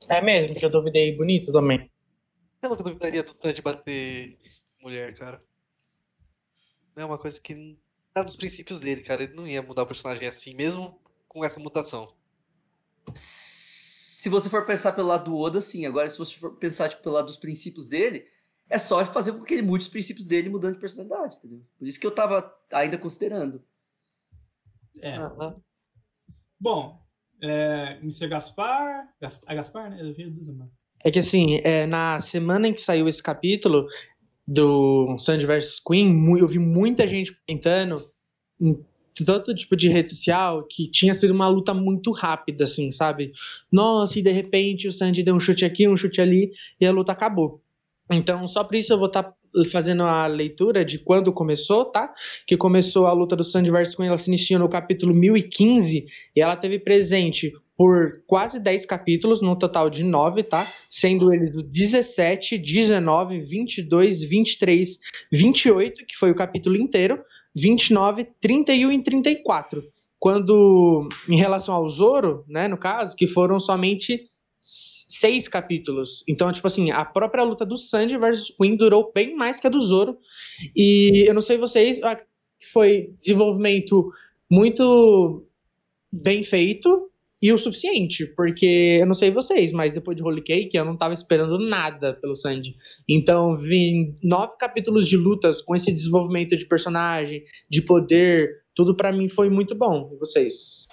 É mesmo, que eu duvidei bonito também. Eu nunca duvidaria do Fred bater mulher, cara. É uma coisa que tá nos princípios dele, cara. Ele não ia mudar o personagem assim, mesmo com essa mutação. Se você for pensar pelo lado do Oda, sim. Agora, se você for pensar tipo, pelo lado dos princípios dele, é só fazer com que ele mude os princípios dele mudando de personalidade, entendeu? Por isso que eu tava ainda considerando. É. Aham. Bom, é, Mr. Gaspar. Gas- É Gaspar, né? É que assim, é, na semana em que saiu esse capítulo do Sandy vs Queen, eu vi muita gente comentando todo tipo de rede social que tinha sido uma luta muito rápida, assim, sabe? Nossa, e de repente o Sandy deu um chute aqui, um chute ali, e a luta acabou. Então, só por isso eu vou estar fazendo a leitura de quando começou, tá? Que começou a luta do Sandy vs Queen, ela se iniciou no capítulo 1015 e ela teve presente por quase 10 capítulos, num total de 9, tá? Sendo eles o 17, 19, 22, 23, 28, que foi o capítulo inteiro, 29, 31 e 34. Quando, em relação ao Zoro, né, no caso, que foram somente seis capítulos. Então, tipo assim, a própria luta do Sanji versus Queen durou bem mais que a do Zoro. E eu não sei vocês, foi desenvolvimento muito bem feito e o suficiente, porque eu não sei vocês, mas depois de Holy Cake eu não tava esperando nada pelo Sandy. Então, vi nove capítulos de lutas com esse desenvolvimento de personagem, de poder, tudo pra mim foi muito bom. E vocês?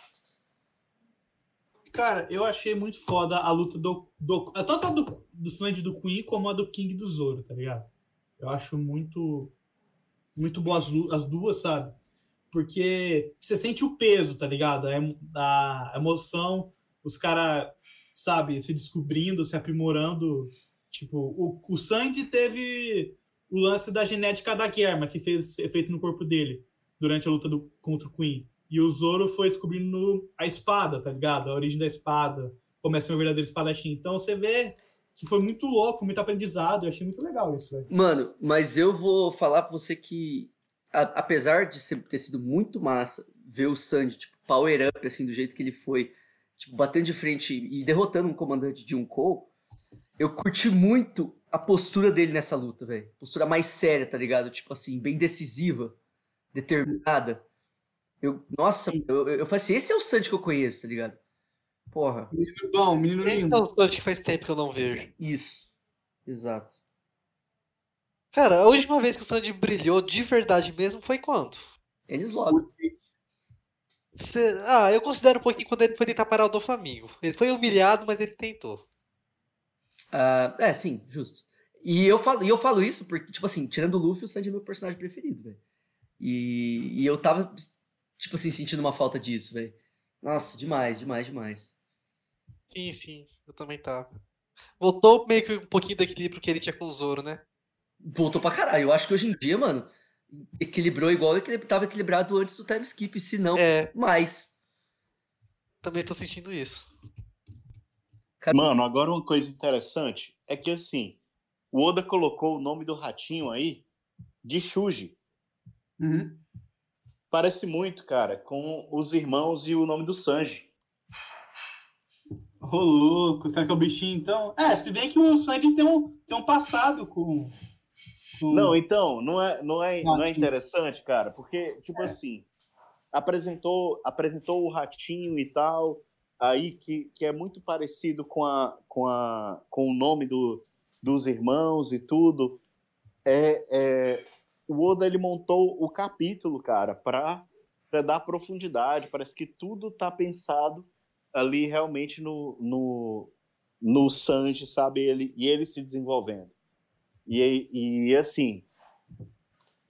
Cara, eu achei muito foda a luta do. do tanto a do, do Sandy do Queen como a do King do Zoro, tá ligado? Eu acho muito. Muito boas as duas, sabe? Porque você sente o peso, tá ligado? A, emo- a emoção, os caras, sabe, se descobrindo, se aprimorando. Tipo, o, o Sandy teve o lance da genética da Germa, que fez efeito no corpo dele durante a luta do, contra o Queen. E o Zoro foi descobrindo a espada, tá ligado? A origem da espada, como é um verdadeiro espadachim. Então você vê que foi muito louco, muito aprendizado. Eu achei muito legal isso, velho. Mano, mas eu vou falar pra você que, a- apesar de ser- ter sido muito massa ver o Sandy, tipo, power up, assim, do jeito que ele foi, tipo, batendo de frente e derrotando um comandante de um Cole, eu curti muito a postura dele nessa luta, velho. Postura mais séria, tá ligado? Tipo assim, bem decisiva, determinada. Eu, nossa, eu, eu, eu falei assim, esse é o Sandy que eu conheço, tá ligado? Porra, Menino bom, menino Esse lindo. é o Sanji que faz tempo que eu não vejo. isso. Exato. Cara, a última vez que o Sanji brilhou de verdade mesmo foi quando? Eles logo. Cê- Ah, eu considero um pouquinho quando ele foi tentar parar o do Flamengo. Ele foi humilhado, mas ele tentou. Ah, é, sim, justo. E eu falo, e eu falo isso porque, tipo assim, tirando o Luffy, o Sanji é meu personagem preferido, velho. E, e eu tava, tipo assim, sentindo uma falta disso, velho. Nossa, demais, demais, demais. Sim, sim, eu também tava. Voltou meio que um pouquinho do equilíbrio que ele tinha com o Zoro, né? Voltou pra caralho. Eu acho que hoje em dia, mano, equilibrou igual ele tava equilibrado antes do time skip, se não É, mais. também tô sentindo isso. Mano, agora uma coisa interessante é que assim, o Oda colocou o nome do ratinho aí de Shuji. Uhum. Parece muito, cara, com os irmãos e o nome do Sanji. Ô, louco, será que é o bichinho então? É, se bem que o Sandy tem um, tem um passado com. Não, então, não é, não é, não é interessante, cara, porque, tipo assim, apresentou, apresentou o ratinho e tal, aí que, que é muito parecido com, a, com, a, com o nome do, dos irmãos e tudo. É, é, o Oda ele montou o capítulo, cara, para dar profundidade. Parece que tudo tá pensado ali realmente no, no, no Sanji, sabe? Ele, e ele se desenvolvendo. E, e assim,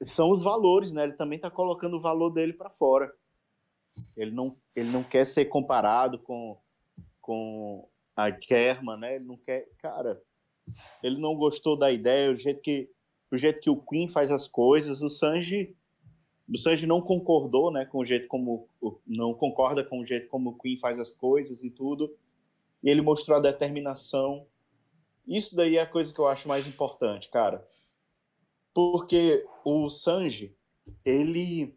são os valores, né? Ele também está colocando o valor dele para fora. Ele não, ele não quer ser comparado com, com a Germa, né? Ele não quer. Cara, ele não gostou da ideia, o jeito que, o jeito que o Queen faz as coisas. O Sanji, o Sanji não concordou, né? Com o jeito como. Não concorda com o jeito como o Queen faz as coisas e tudo. E ele mostrou a determinação isso daí é a coisa que eu acho mais importante, cara. Porque o Sanji, ele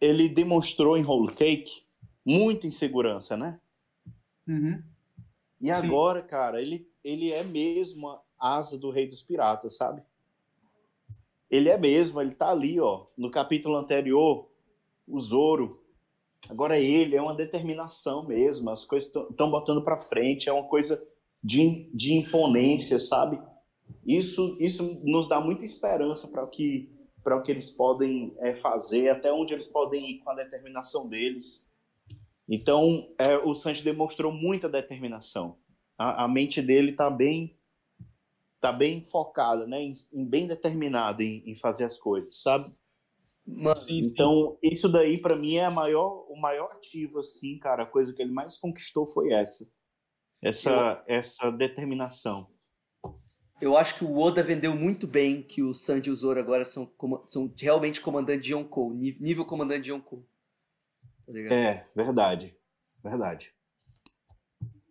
ele demonstrou em Whole Cake muita insegurança, né? Uhum. E Sim. agora, cara, ele, ele é mesmo a asa do Rei dos Piratas, sabe? Ele é mesmo, ele tá ali, ó. No capítulo anterior, o Zoro. Agora ele, é uma determinação mesmo. As coisas estão botando pra frente, é uma coisa de, de imponência, sabe? Isso, isso nos dá muita esperança para o que para o que eles podem é, fazer, até onde eles podem ir com a determinação deles. Então, é, o Sanji demonstrou muita determinação. A, a mente dele está bem tá bem focada, né, em, em bem determinada em, em, fazer as coisas, sabe? Mano, Sim, sim. Então, isso daí para mim é maior, o maior ativo assim, cara, a coisa que ele mais conquistou foi essa. Essa essa determinação. eu acho que o Oda vendeu muito bem que o Sanji e o Zoro agora são, são realmente comandante de Yonkou, nível comandante de Yonkou. Tá? É, verdade. Verdade.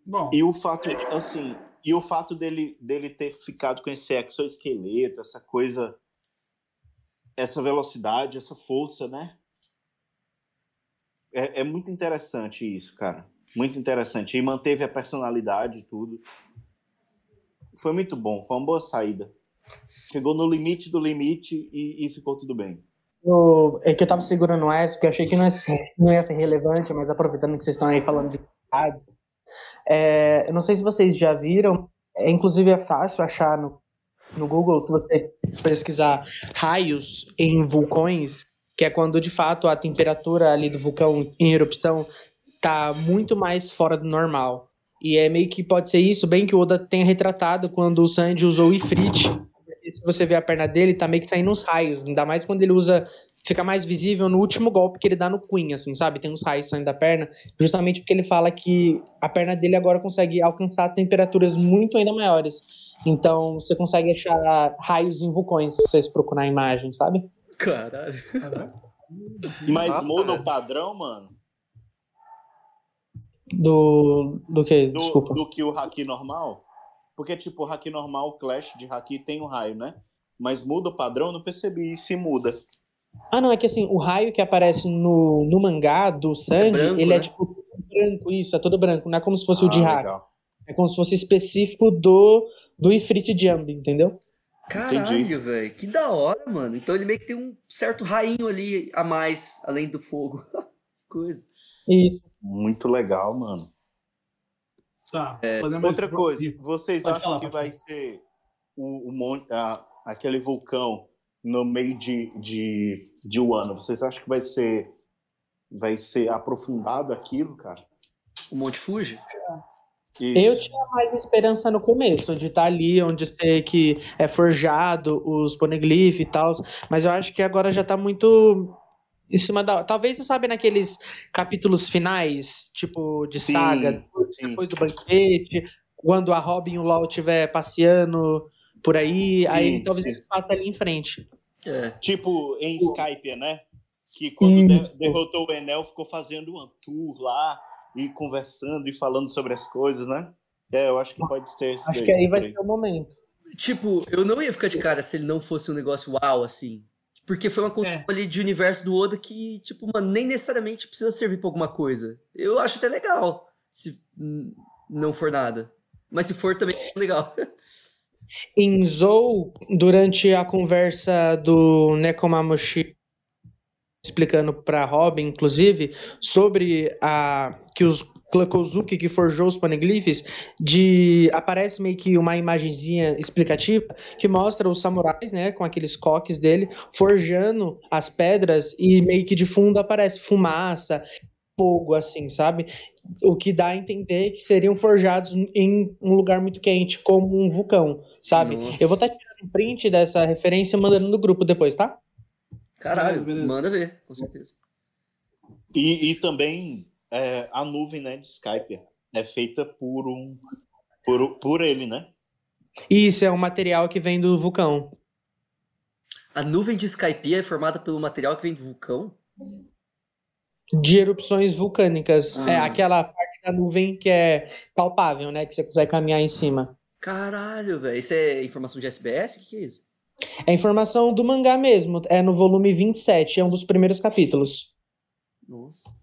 Bom, E o fato, assim, e o fato dele, dele ter ficado com esse exoesqueleto, essa coisa, essa velocidade, essa força, né? É, é muito interessante isso, cara. Muito interessante. E manteve a personalidade e tudo. Foi muito bom, foi uma boa saída. Chegou no limite do limite e, e ficou tudo bem. Eu- é que eu tava segurando essa, porque eu achei que não ia, ser, não ia ser relevante, mas aproveitando que vocês estão aí falando de cidades, é, eu não sei se vocês já viram, é, inclusive é fácil achar no, no Google, se você pesquisar raios em vulcões, que é quando de fato a temperatura ali do vulcão em erupção tá muito mais fora do normal. E é meio que pode ser isso, bem que o Oda tenha retratado quando o Sanji usou o Ifrit. Se você ver a perna dele, tá meio que saindo uns raios. Ainda mais quando ele usa. Fica mais visível no último golpe que ele dá no Queen, assim, sabe? Tem uns raios saindo da perna. Justamente porque ele fala que a perna dele agora consegue alcançar temperaturas muito ainda maiores. Então você consegue achar raios em vulcões se vocês procurar a imagem, sabe? Caralho. Mas muda o padrão, mano, Do. Do que? do, Desculpa. do que o haki normal? Porque, tipo, o haki normal, o Clash de haki tem um raio, né? Mas muda o padrão, eu não percebi isso e muda. Ah, não, é que assim, o raio que aparece no, no mangá do Sanji, branco, ele né? é tipo todo branco, isso, é todo branco. Não é como se fosse o de Ah, hack. legal. É como se fosse específico do, do Ifrit Jump, entendeu? Caralho, velho. Que da hora, mano. Então ele meio que tem um certo rainho ali a mais, além do fogo. Que Coisa. Isso. Muito legal, mano. tá. É, Outra coisa, vocês Pode acham falar, que vai ser o, o mon- a- aquele vulcão no meio de, de, de Wano? Vocês acham que vai ser vai ser aprofundado aquilo, cara. O Monte Fuji? Isso. Eu tinha mais esperança no começo, de estar ali onde sei que é forjado os poneglyphs e tal, mas eu acho que agora já tá muito em cima da. Talvez, você sabe, naqueles capítulos finais, tipo de saga, sim, depois sim. do banquete, quando a Robin e o LOL estiver passeando por aí, sim, aí talvez eles passem ali em frente. É. Tipo em Skype, né? Que quando de derrotou o Enel, ficou fazendo uma tour lá e conversando e falando sobre as coisas, né? É, eu acho que pode ser isso. Acho daí, que aí vai ser o momento. Tipo, eu não ia ficar de cara se ele não fosse um negócio uau, assim. Porque foi uma construção é. ali de universo do Oda que, tipo, mano, nem necessariamente precisa servir pra alguma coisa. Eu acho até legal, se não for nada. Mas se for, também é legal. Em Zou, durante a conversa do Nekomamushi explicando para Robin, inclusive, sobre a que os Klakozuki que forjou os poneglyphs, de aparece meio que uma imagenzinha explicativa que mostra os samurais, né, com aqueles coques dele forjando as pedras e meio que de fundo aparece fumaça, fogo assim, sabe? O que dá a entender que seriam forjados em um lugar muito quente, como um vulcão, sabe? Nossa. Eu vou estar tá tirando um print dessa referência e mandando no grupo depois, tá? Caralho, beleza. manda ver, com certeza. E, e também é, a nuvem né, de Skype é feita por um por, por ele, né? Isso, é um material que vem do vulcão. A nuvem de Skype é formada pelo material que vem do vulcão? De erupções vulcânicas. Ah. É aquela parte da nuvem que é palpável, né? Que você consegue caminhar em cima. Caralho, velho. Isso é informação de SBS? O que, que é isso? É informação do mangá mesmo, é no volume 27, é um dos primeiros capítulos. Nossa.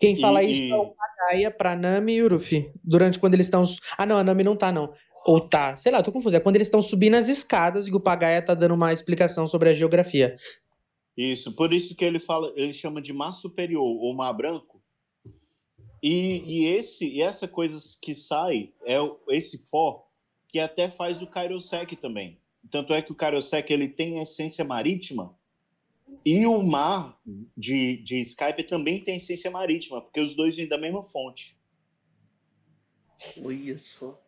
Quem fala e, isso é o Pagaia pra Nami e Urufi. Durante quando eles estão. Ah, não, a Nami não tá, não. Ou tá, sei lá, tô confuso. É quando eles estão subindo as escadas e o Pagaia tá dando uma explicação sobre a geografia. Isso, por isso que ele fala, ele chama de mar superior ou mar branco. E, e esse e essa coisa que sai é esse pó que até faz o Kairosek também. Tanto é que o Karosek ele tem essência marítima e o mar de, de Skype também tem essência marítima, porque os dois vêm da mesma fonte. Olha só.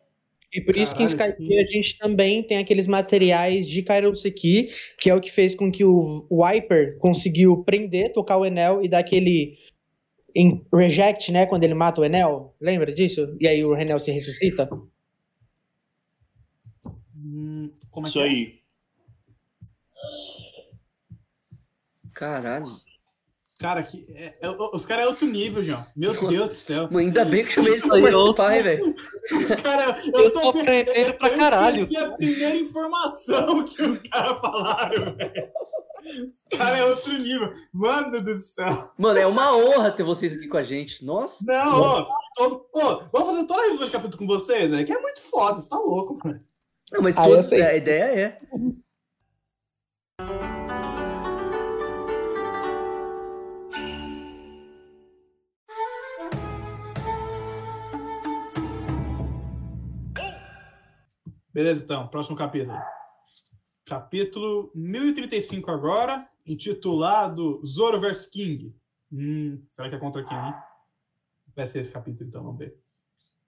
E por isso Caralho, que em Skype sim. a gente também tem aqueles materiais de Kairoseki, que é o que fez com que o Wiper conseguiu prender, tocar o Enel e dar aquele reject, né, quando ele mata o Enel. Lembra disso? E aí o Enel se ressuscita? Como é Isso que é? aí. Caralho. Cara, que, é, é, os caras é outro nível, João. Meu Nossa. Deus do céu. Mano, ainda bem que chamei eles pra participar, velho. Cara, eu, eu tô aprendendo pra caralho. Essa é a primeira informação que os caras falaram, velho. Os caras é outro nível. Mano do céu. Mano, é uma honra ter vocês aqui com a gente. Nossa. Não, ó, todo, ó, vamos fazer toda a revisão de capítulo com vocês, é que é muito foda, você tá louco, mano. Não, mas ah, todos, a ideia é. Beleza, então, próximo capítulo. Capítulo 1035 agora, intitulado Zoro vs King. Hum, será que é contra quem, hein? Vai ser esse capítulo, então, vamos ver.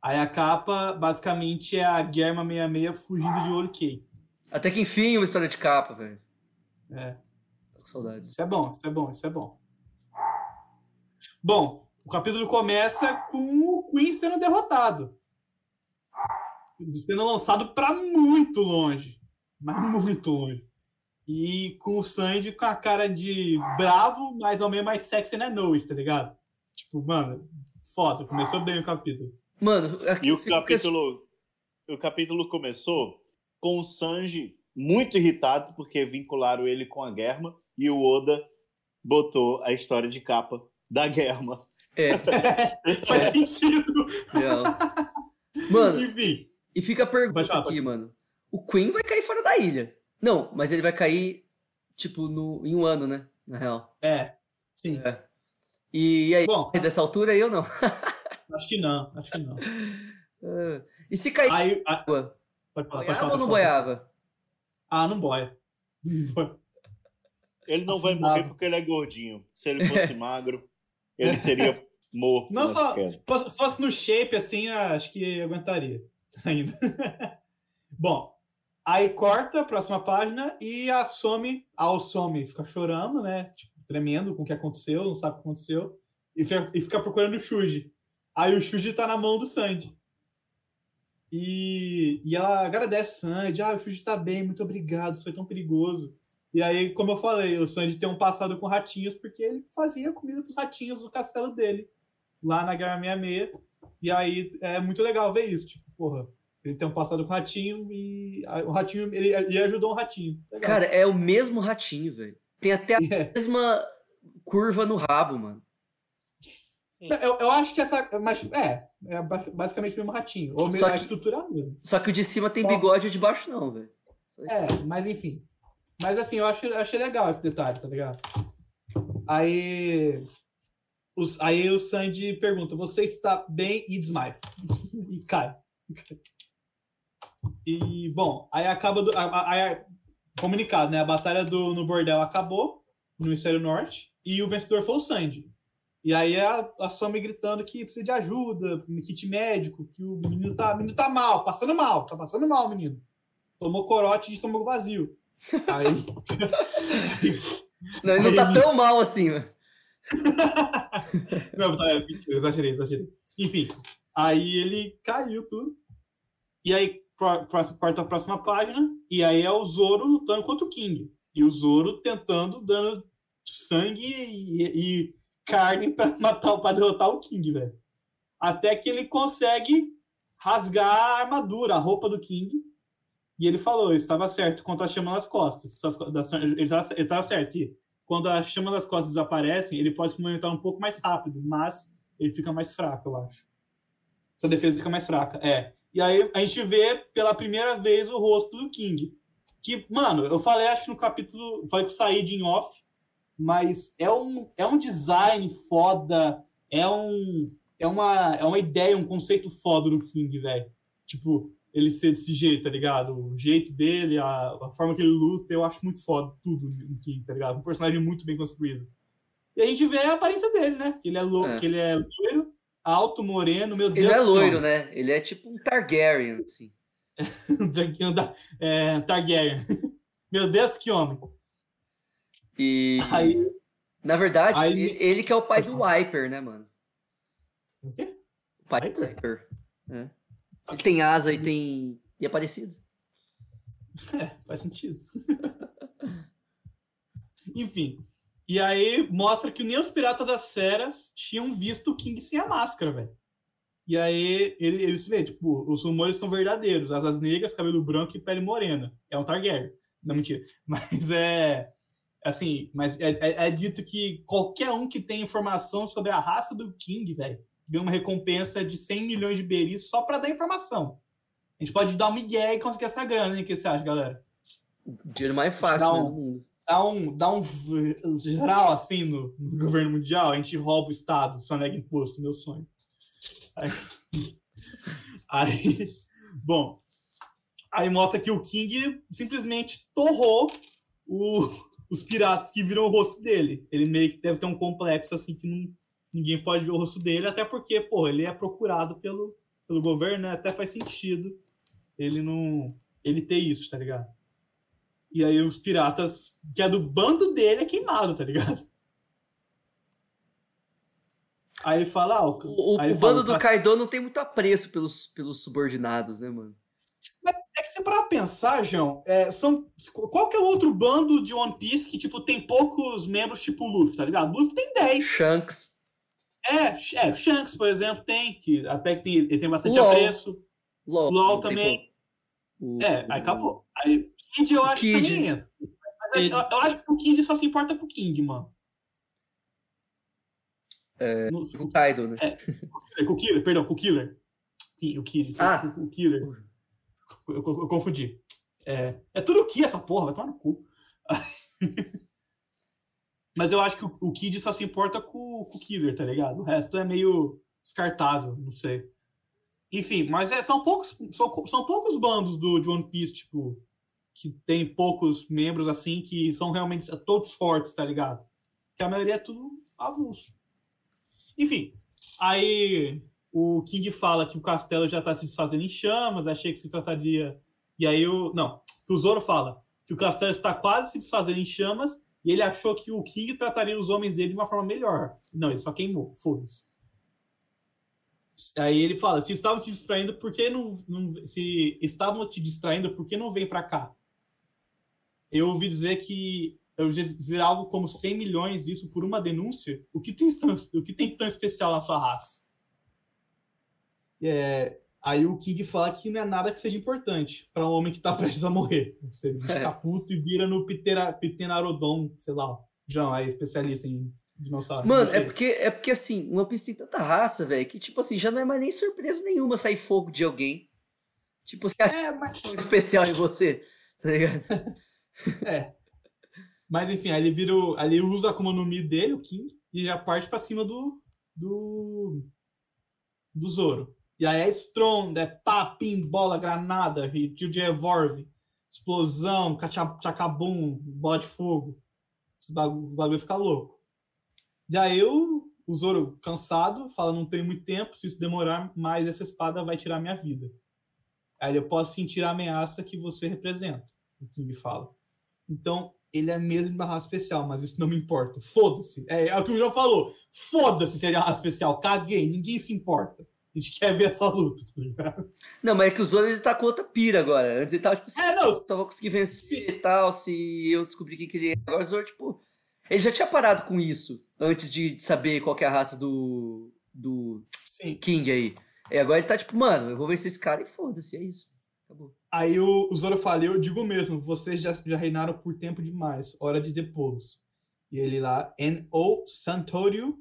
Aí a capa, basicamente, é a Guerma 66 fugindo de Olkey. Até que enfim, uma história de capa, velho. É. Tô com saudades. Isso é bom, isso é bom, isso é bom. Bom, o capítulo começa com o Queen sendo derrotado. Sendo lançado para muito longe. Mas muito longe. E com o Sandy com a cara de bravo, mas ao mesmo mais sexy na noite, tá ligado? Tipo, mano, foda. Começou bem o capítulo. Mano, e o capítulo, o capítulo começou com o Sanji muito irritado porque vincularam ele com a Germa e o Oda botou a história de capa da Germa. É. Faz é. sentido. É. Mano, Enfim. e fica a pergunta falar, aqui, mano. O Queen vai cair fora da ilha. Não, mas ele vai cair, tipo, no, em um ano, né? Na real. É, sim. É. E, e aí, Bom, dessa altura aí ou não? Acho que não, acho que não. Uh, e se cair Aí, a... pode falar, pode falar, ou não boiava? Ah, não boia. Ele não vai morrer porque ele é gordinho. Se ele fosse magro. ele seria morto. Não só. Fosse, fosse no shape, assim, acho que aguentaria ainda. Bom, aí corta a próxima página e a Some, a Osome fica chorando, né? Tipo, tremendo com o que aconteceu, não sabe o que aconteceu, e fica, e fica procurando o Shuji. Aí o Shuji tá na mão do Sandy. E, e ela agradece o Sandy, ah, o Shuji tá bem, muito obrigado, isso foi tão perigoso. E aí, como eu falei, o Sandy tem um passado com ratinhos, porque ele fazia comida pros ratinhos no castelo dele, lá na Guerra 66. E aí é muito legal ver isso, tipo, porra, ele tem um passado com ratinho e o ratinho, ele, ele ajudou um ratinho. Legal. Cara, é o mesmo ratinho, velho. Tem até a É. mesma curva no rabo, mano. Eu, eu acho que essa. Mas é, é ba- basicamente o mesmo ratinho. Ou mesmo Só a que- estrutura mesmo. Só que o de cima tem Só- bigode e o de baixo não, velho. É, mas enfim. Mas assim, eu achei, eu achei legal esse detalhe, tá ligado? Aí. Os, aí o Sandy pergunta: Você está bem? E desmaia. e cai. E, bom, aí acaba. Do, aí, comunicado, né? A batalha do, no bordel acabou, no Hemisfério Norte, e o vencedor foi o Sandy. E aí a, a Somi gritando que precisa de ajuda, kit médico, que o menino tá, o menino tá mal, passando mal, tá passando mal, menino. Tomou corote de estômago vazio. Aí. Não, ele não tá Aí- tão mal assim, velho. Não, tá, é, mentira, exagerei, exagerei. Enfim, aí ele caiu tudo. E aí pró- próximo- corta a próxima página, e aí é o Zoro lutando contra o King. E o Zoro tentando, dando sangue e, e carne pra matar, para derrotar o King, velho. Até que ele consegue rasgar a armadura, a roupa do King. E ele falou, estava certo quanto a chama nas costas. Ele estava certo que quando a chama das costas desaparecem, ele pode se movimentar um pouco mais rápido, mas ele fica mais fraco, eu acho. Essa defesa fica mais fraca, é. E aí a gente vê pela primeira vez o rosto do King. Que, mano, eu falei, acho que no capítulo. Falei que eu saí de off, mas é um, é um design foda, é um. É uma, é uma ideia, um conceito foda do King, velho. Tipo, ele ser desse jeito, tá ligado? O jeito dele, a, a forma que ele luta, eu acho muito foda tudo no King, tá ligado? Um personagem muito bem construído. E a gente vê a aparência dele, né? Que ele é, lou É. que ele é loiro, alto, moreno, meu Ele Deus não é loiro, né? Ele é tipo um Targaryen, assim. É, Targaryen. Meu Deus, que homem. E, Aí. na verdade, aí- ele, que é o pai do Viper, né, mano? O quê? O pai do Viper? Viper. É. Ele tem asa e tem. E é parecido. É, faz sentido. Enfim. E aí mostra que nem os Piratas das Feras tinham visto o King sem a máscara, velho. E aí ele, eles vê, tipo, os rumores são verdadeiros. Asas negras, cabelo branco e pele morena. É um Targaryen. Não, mentira. Mas é. Assim, mas é, é- é dito que qualquer um que tem informação sobre a raça do King, velho, ganha uma recompensa de 100 milhões de beris só pra dar informação. A gente pode dar um migué e conseguir essa grana, hein? O que você acha, galera? O dinheiro mais fácil Não. né, do mundo. dá um, dá um geral assim no, no governo mundial, a gente rouba o Estado, só nega imposto, meu sonho. Aí, aí, bom, aí mostra que o King simplesmente torrou o- os piratas que viram o rosto dele. Ele meio que deve ter um complexo assim que não, ninguém pode ver o rosto dele, até porque, pô, ele é procurado pelo, pelo governo, né? Até faz sentido ele não ele ter isso, tá ligado? E aí os piratas, que é do bando dele, é queimado, tá ligado? Aí ele fala, ah, o, O, o- fala, bando do "Cara, Kaido não tem muito apreço pelos, pelos subordinados, né, mano? É que se parar pra pensar, João, é, são, qual que é o outro bando de One Piece que, tipo, tem poucos membros, tipo o Luffy, tá ligado? Luffy tem 10. Shanks. É, é, Shanks, por exemplo, tem, que até que tem, ele tem bastante LOL. apreço. LOL, LOL também. O- É, aí acabou. Aí Kid eu acho Kid. que também entra. Mas eu, eu acho que o Kid só se importa com o King, mano. É, No- O Kaido, né? Com o Killer, perdão, com o Killer. Ki- O Killer, Ah. o Killer. Eu, eu- eu confundi. É, é tudo Ki essa porra, vai tomar no cu. Mas eu acho que o, o Kid só se importa com, com o Killer, tá ligado? O resto é meio descartável, não sei. Enfim, mas é, são poucos são, são poucos bandos do, de One Piece, tipo, que tem poucos membros assim que são realmente todos fortes, tá ligado? Que a maioria é tudo avulso. Enfim, aí o King fala que o castelo já está se desfazendo em chamas, achei que se trataria. E aí o. Não, que o Zoro fala que o castelo está quase se desfazendo em chamas e ele achou que o King trataria os homens dele de uma forma melhor. Não, ele só queimou, foda-se. Aí ele fala: se estavam te distraindo, por que não, não. Se estavam te distraindo, por que não vem para cá? Eu ouvi dizer que. Eu ouvi dizer algo como 100 milhões disso por uma denúncia. O que tem, o que tem tão especial na sua raça? É, aí o King fala que não é nada que seja importante para um homem que está prestes a morrer. Você fica puto e vira no Pitera, sei lá. João é especialista em dinossauro. Mano, é porque, é porque assim, uma Piece tem tanta raça, velho, que tipo assim, já não é mais nem surpresa nenhuma sair fogo de alguém. Tipo, você acha É, mas... um especial em você, tá ligado? É. Mas enfim, aí ele vira. o- aí ele usa a Akuma no Mi dele, o King, e já parte pra cima do. do. do Zoro. E aí é Strong, é pá, pim, bola, granada, tiro de revolve, explosão, cacha- chacabum, bola de fogo. Esse bagulho, bagulho fica louco. E aí o, o Zoro, cansado, fala: não tenho muito tempo, se isso demorar mais, essa espada vai tirar minha vida. Aí eu posso sentir a ameaça que você representa, o King fala. Então, ele é mesmo de raça especial, mas isso não me importa. Foda-se. É, é o que o João falou. Foda-se se ele é especial. Caguei, ninguém se importa. A gente quer ver essa luta, tá ligado? Não, mas é que o Zoro ele tá com outra pira agora. Antes ele tava tipo assim, É, não. só vou conseguir vencer e tal, se eu descobrir quem que ele é. Agora o Zoro, tipo, ele já tinha parado com isso antes de saber qual que é a raça do, do Sim. King aí. E agora ele tá tipo, mano, eu vou vencer esse cara e foda-se, é isso. Acabou. Aí o, o Zoro fala, eu digo mesmo, vocês já, já reinaram por tempo demais, hora de depô-los. E ele lá, N.O. Santorio.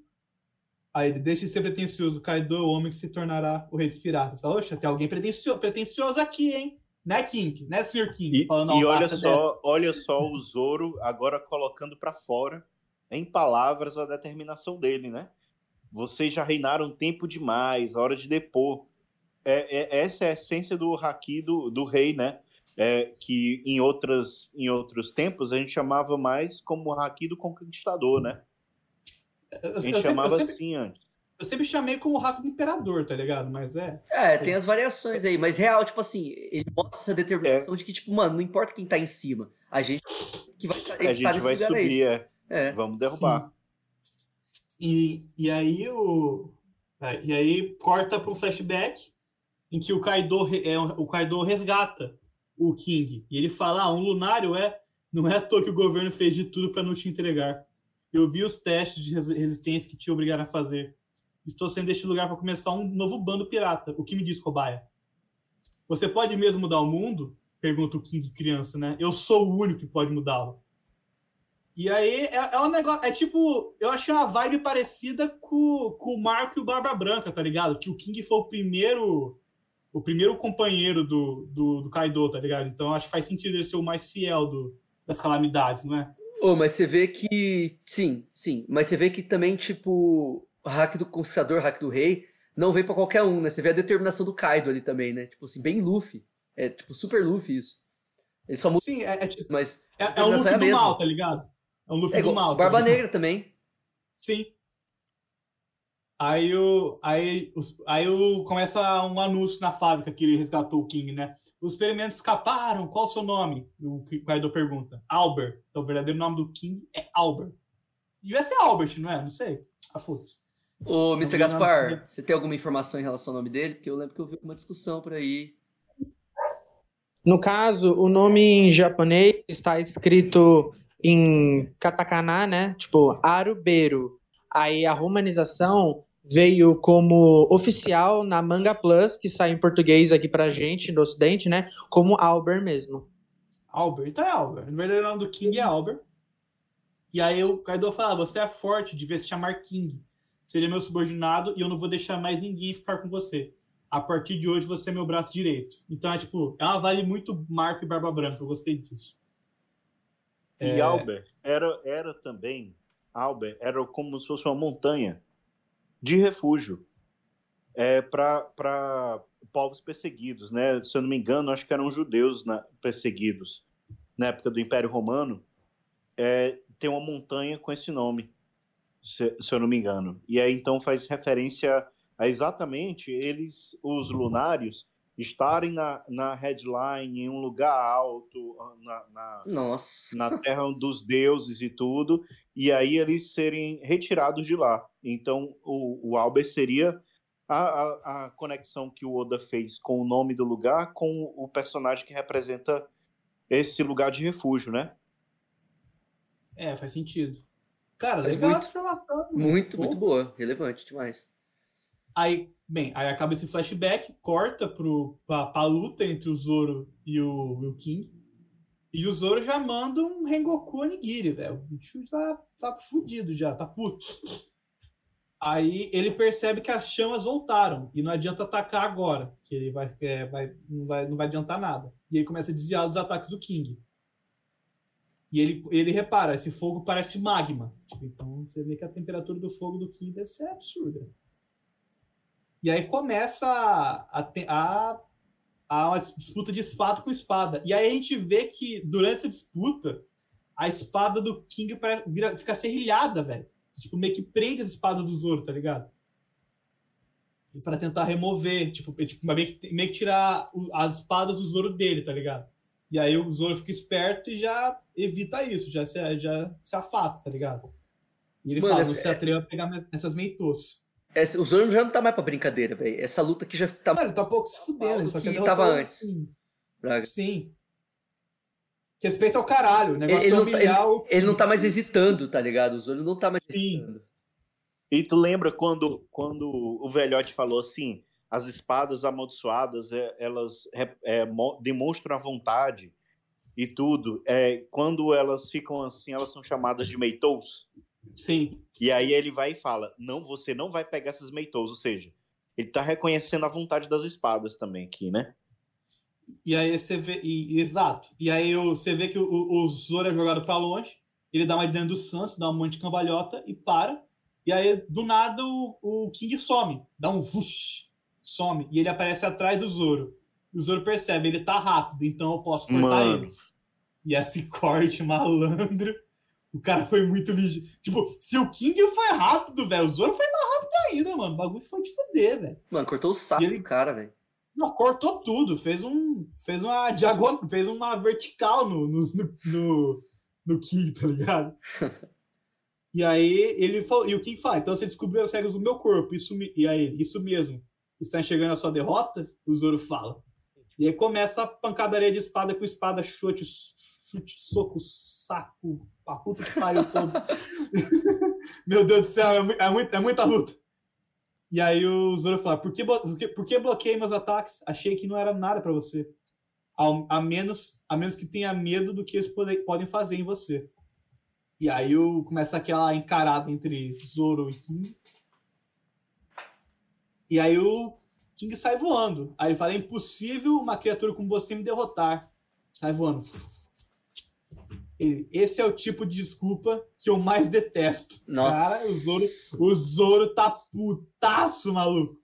Aí ele, deixe de ser pretencioso, Kaido é o homem que se tornará o rei dos piratas. Oxa, tem alguém pretencio, pretencioso aqui, hein? Né, King? Né, Sr. King? E, Falando e olha só, dessa. olha só o Zoro agora colocando para fora, em palavras, a determinação dele, né? Vocês já reinaram tempo demais, hora de depor. É, é- essa é a essência do haki do, do rei, né? É, que em, outras, em outros tempos a gente chamava mais como haki do conquistador, né? Eu, A eu gente sempre, chamava eu, sempre, assim antes. eu sempre chamei como o rato do imperador, tá ligado? Mas é. É, tem as variações aí, mas real, tipo assim, ele mostra essa determinação É. de que, tipo, mano, não importa quem tá em cima, a gente que vai, A tá gente vai subir, é. É. Vamos derrubar. E, e aí o. é, E aí corta para um flashback em que o Kaido, é, o Kaido resgata o King. E ele fala: ah, um lunário é. Não é à toa que o governo fez de tudo para não te entregar. Eu vi os testes de resi- resistência que te obrigaram a fazer. Estou saindo deste lugar para começar um novo bando pirata. O que me diz, cobaia? Você pode mesmo mudar o mundo? Pergunta o King criança, né? Eu sou o único que pode mudá-lo. E aí é, é um negócio. É tipo, eu achei uma vibe parecida com, com o Marco e o Barba Branca, tá ligado? Que o King foi o primeiro. O primeiro companheiro do, do, do Kaido, tá ligado? Então acho que faz sentido ele ser o mais fiel do, das calamidades, não é? Ô, mas você vê que. Sim, sim. Mas você vê que também, tipo, o hack do conquistador, hack do rei, não vem pra qualquer um, né? Você vê a determinação do Kaido ali também, né? Tipo assim, bem Luffy. É tipo super Luffy isso. Ele só muda, Sim, é, é, tipo- mas. é, é um Luffy é do mal, tá ligado? É um Luffy É do mal. tá Barba ligado? Negra também. Sim. Aí o aí, os, aí o, começa um anúncio na fábrica que ele resgatou o King, né? Os experimentos escaparam, qual o seu nome? O Kaido pergunta. Albert. Então o verdadeiro nome do King é Albert. Devia ser Albert, não é? Não sei. Ah, foda-se. Ô, Mr. Gaspar, você tem alguma informação em relação ao nome dele? Porque eu lembro que eu vi uma discussão por aí. No caso, o nome em japonês está escrito em katakana, né? Tipo, Aruberu. Aí a romanização veio como oficial na Manga Plus, que sai em português aqui pra gente, no ocidente, né? Como Albert mesmo. Albert. Então é Albert. O verdadeiro nome do King é Albert. E aí o Kaido fala: "Ah, você é forte, devia se chamar King. Seria meu subordinado e eu não vou deixar mais ninguém ficar com você. A partir de hoje você é meu braço direito. Então é tipo, é uma vale muito Marco e Barba Branca. Eu gostei disso. E É. Albert era, era também, Albert era como se fosse uma montanha de refúgio é, para povos perseguidos, né? Se eu não me engano, acho que eram judeus na- perseguidos na época do Império Romano. É, tem uma montanha com esse nome. se, se eu não me engano. E aí então faz referência a exatamente eles, os lunários, estarem na, na headline, em um lugar alto, na, na, Nossa. na terra dos deuses e tudo, e aí eles serem retirados de lá. Então o, o Albert seria a, a, a conexão que o Oda fez com o nome do lugar com o personagem que representa esse lugar de refúgio, né? É, faz sentido. Cara, legal muito- essa informação. mano. Muito, muito boa. Relevante demais. Aí, bem, aí acaba esse flashback, corta pro, pra, pra luta entre o Zoro e o, King. E o Zoro já manda um Rengoku Onigiri, velho. O bicho tá, tá fudido já, tá puto. Aí ele percebe que as chamas voltaram e não adianta atacar agora, que ele vai, é, vai, não, vai, não vai adiantar nada. E ele começa a desviar dos ataques do King. E ele, ele repara, esse fogo parece magma. Tipo, então você vê que a temperatura do fogo do King deve ser absurda. E aí começa a, a, a, uma disputa de espada com espada. E aí a gente vê que durante essa disputa, a espada do King vira, fica serrilhada, velho. Tipo, meio que prende as espadas do Zoro, tá ligado? E pra tentar remover, tipo, é, tipo meio, que, meio que tirar as espadas do Zoro dele, tá ligado? E aí o Zoro fica esperto e já evita isso, já se, já se afasta, tá ligado? E ele Mano, fala, não essa- se atreva a pegar essas meitos. Essa- o Zoro já não tá mais pra brincadeira, velho. Essa luta aqui já tá. Mano, ele tá um pouco se fudendo, ele só que quer tava antes. Braga. Sim. Respeito ao caralho. O negócio Ele é não tá- humilhar o. Ele não tá mais hesitando, tá ligado? O Zoro não tá mais Sim. hesitando. E tu lembra quando, quando o velhote falou assim: as espadas amaldiçoadas é, elas é, mo- demonstram a vontade e tudo. É, quando elas ficam assim, elas são chamadas de meitous. Sim. E aí ele vai e fala: não, você não vai pegar essas meitous. Ou seja, ele tá reconhecendo a vontade das espadas também aqui, né? E aí você vê. e- exato. E aí você vê que o, o Zoro é jogado pra longe. Ele dá uma de dentro do Sans, dá um monte de cambalhota e para. E aí, do nada, o, o King some. Dá um vush. Some. E ele aparece atrás do Zoro. E o Zoro percebe, ele tá rápido, então eu posso cortar Mano. ele. E esse corte malandro. O cara foi muito ligeiro. Tipo, se o King foi rápido, velho, o Zoro foi mais rápido ainda, mano. O bagulho foi de fuder, velho. Mano, cortou o saco ele- do cara, velho. Não, cortou tudo. Fez um. Fez uma diagonal. Fez uma vertical no, no, no, no, King, tá ligado? E aí ele falou. E o King fala, então você descobriu as regras do meu corpo. Isso me, e aí, isso mesmo. Está enxergando a sua derrota? O Zoro fala. E aí começa a pancadaria de espada com espada, chute, chute, soco, saco, a puta que pariu todo. Meu Deus do céu, é, é, muito- é muita luta. E aí o Zoro fala, por que, por que, por que bloqueei meus ataques? Achei que não era nada pra você. Ao- a, menos, a menos que tenha medo do que eles pode- podem fazer em você. E aí o, começa aquela encarada entre Zoro e King. E aí o King sai voando. Aí ele fala, é impossível uma criatura como você me derrotar. Sai voando. Esse é o tipo de desculpa que eu mais detesto. Nossa. Cara, o Zoro, o Zoro tá putaço, maluco.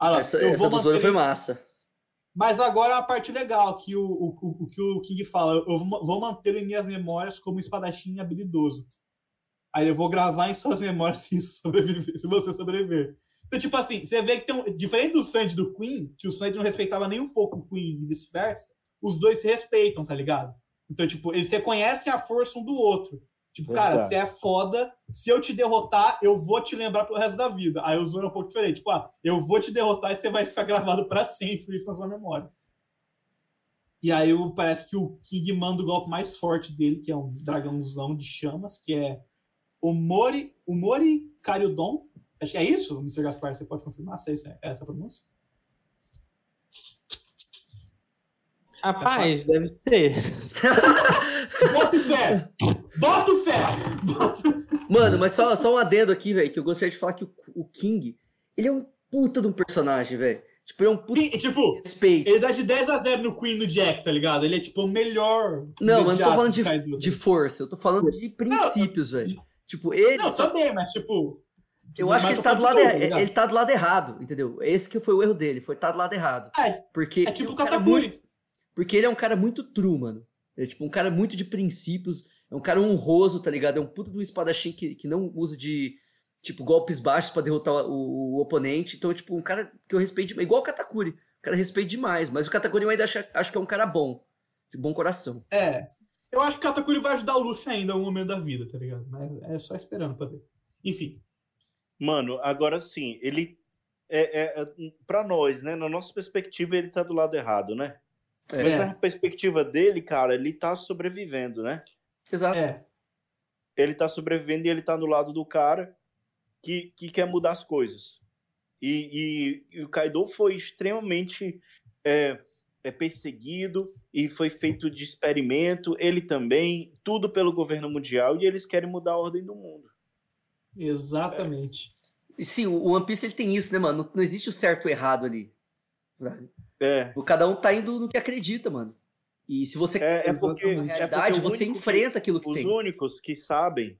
Lá, Essa, eu essa vou do Zoro foi massa. Mas agora é a parte legal, que o, o, o- que o King fala, eu vou, vou manter em minhas memórias como espadachim habilidoso. Aí eu vou gravar em suas memórias se, se você sobreviver. Então, tipo assim, você vê que tem um. Diferente do Sandy do Queen, que o Sandy não respeitava nem um pouco o Queen e vice-versa, os dois se respeitam, tá ligado? Então, tipo, eles reconhecem a força um do outro. Tipo, cara, você é foda. Se eu te derrotar, eu vou te lembrar pro resto da vida. Aí o Zoro é um pouco diferente. Tipo, ah, eu vou te derrotar e você vai ficar gravado pra sempre isso na sua memória. E aí parece que o King manda o golpe mais forte dele, que é um dragãozão de chamas, que é o Mori, o Mori Karyudon. Acho que é isso, Mr. Gaspar? Você pode confirmar se é isso- é essa a pronúncia? Rapaz, deve ser. Bota fé! Bota fé! Mano, mas só, só um adendo aqui, velho, que eu gostaria de falar que o, o King, ele é um puta de um personagem, velho. Tipo, ele é um puta Sim, tipo, de respeito. ele dá de 10 a 0 no Queen e no Jack, tá ligado? Ele é tipo o melhor. Não, mas não tô falando de, de força, eu tô falando de princípios, velho. Tipo, ele. Não, também, mas tipo. eu acho que ele tá, do lado, de tudo, er- ele tá do lado errado, entendeu? Esse que foi o erro dele, foi estar do lado errado. É, Porque é tipo o é Katakuri. Porque ele é um cara muito true, mano. Ele é tipo um cara muito de princípios, é um cara honroso, tá ligado? É um puto do espadachim que, que não usa de, tipo, golpes baixos pra derrotar o, o oponente. Então, tipo, um cara que eu respeito demais. Igual o Katakuri. O cara respeito demais. Mas o Katakuri eu ainda acho, acho que é um cara bom. De bom coração. É. Eu acho que o Katakuri vai ajudar o Luffy ainda em um momento da vida, tá ligado? Mas é só esperando pra ver. Enfim. Mano, agora sim, ele. É, é, é, pra nós, né? Na nossa perspectiva, ele tá do lado errado, né? É. Mas na perspectiva dele, cara, ele tá sobrevivendo, né? Exato. É. Ele tá sobrevivendo e ele tá do lado do cara que, que quer mudar as coisas. E, e- e o Kaido foi extremamente é, é perseguido e foi feito de experimento. Ele também, tudo pelo governo mundial, e eles querem mudar a ordem do mundo. Exatamente. E sim, o o One Piece ele tem isso, né, mano? Não, não existe o certo ou errado ali. É, Cada um tá indo no que acredita, mano. E se você é, é porque, a é realidade, o você único que- enfrenta aquilo que Os tem. únicos que sabem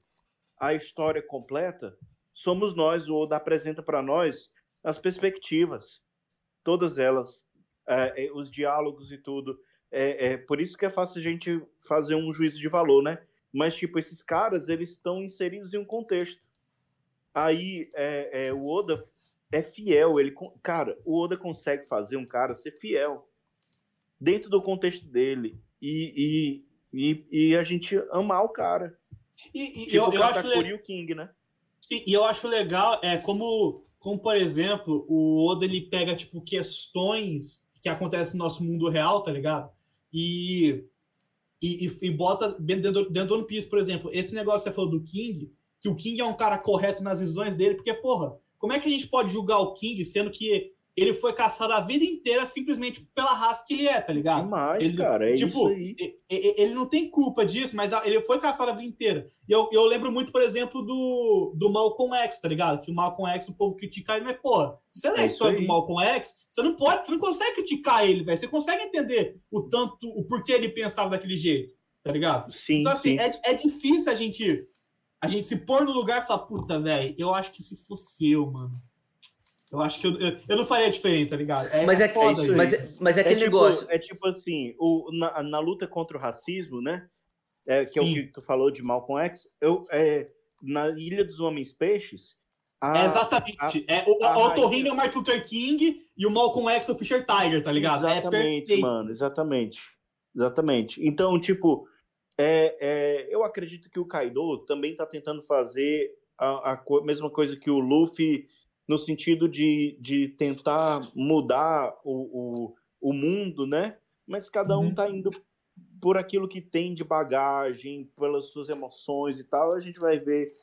a história completa somos nós. O Oda apresenta para nós as perspectivas, todas elas, é, é, os diálogos e tudo. É, é por isso que é fácil a gente fazer um juízo de valor, né? Mas, tipo, esses caras, eles estão inseridos em um contexto. Aí, é, é, o Oda é fiel. Ele, cara, o Oda consegue fazer um cara ser fiel dentro do contexto dele. E, e, e, e a gente amar o cara. E, e Tipo eu, eu acho le- o King, né? Sim, e eu acho legal, é como, como por exemplo, o Oda ele pega tipo questões que acontecem no nosso mundo real, tá ligado? E e, e- bota dentro, dentro do One Piece, por exemplo, esse negócio que você falou do King, que o King é um cara correto nas visões dele, porque porra, como é que a gente pode julgar o King sendo que ele foi caçado a vida inteira simplesmente pela raça que ele é, tá ligado? Demais, Ele- cara. É tipo, ele não tem culpa disso, mas a- ele foi caçado a vida inteira. E eu, eu lembro muito, por exemplo, do, do Malcolm X, tá ligado? Que o Malcolm X, o povo critica ele, mas, pô, você lê É a isso história aí. do Malcolm X, você não pode, você não consegue criticar ele, velho. Você consegue entender o tanto, o porquê ele pensava daquele jeito, tá ligado? Sim, Então, assim, sim. é, é difícil a gente, a gente se pôr no lugar e falar, puta, velho, eu acho que se fosse eu, mano. Eu acho que eu, eu, eu não faria diferente, tá ligado? É, Mas é, foda isso isso. aí. mas, é, mas é aquele tipo, negócio. é tipo assim, o, na, na luta contra o racismo, né? É, que é o Sim. que tu falou de Malcolm X, eu, é, na Ilha dos Homens Peixes. a- É exatamente. é, o, a o Otorrinho rainha- é o Martin Luther King e o Malcolm X é o Fisher Tiger, tá ligado? É Exatamente, mano, exatamente. Exatamente. Então, tipo, é, é, eu acredito que o Kaido também tá tentando fazer a, a co- mesma coisa que o Luffy, no sentido de, de tentar mudar o, o, o mundo, né? Mas cada um Uhum. tá indo por aquilo que tem de bagagem, pelas suas emoções e tal. A gente vai ver.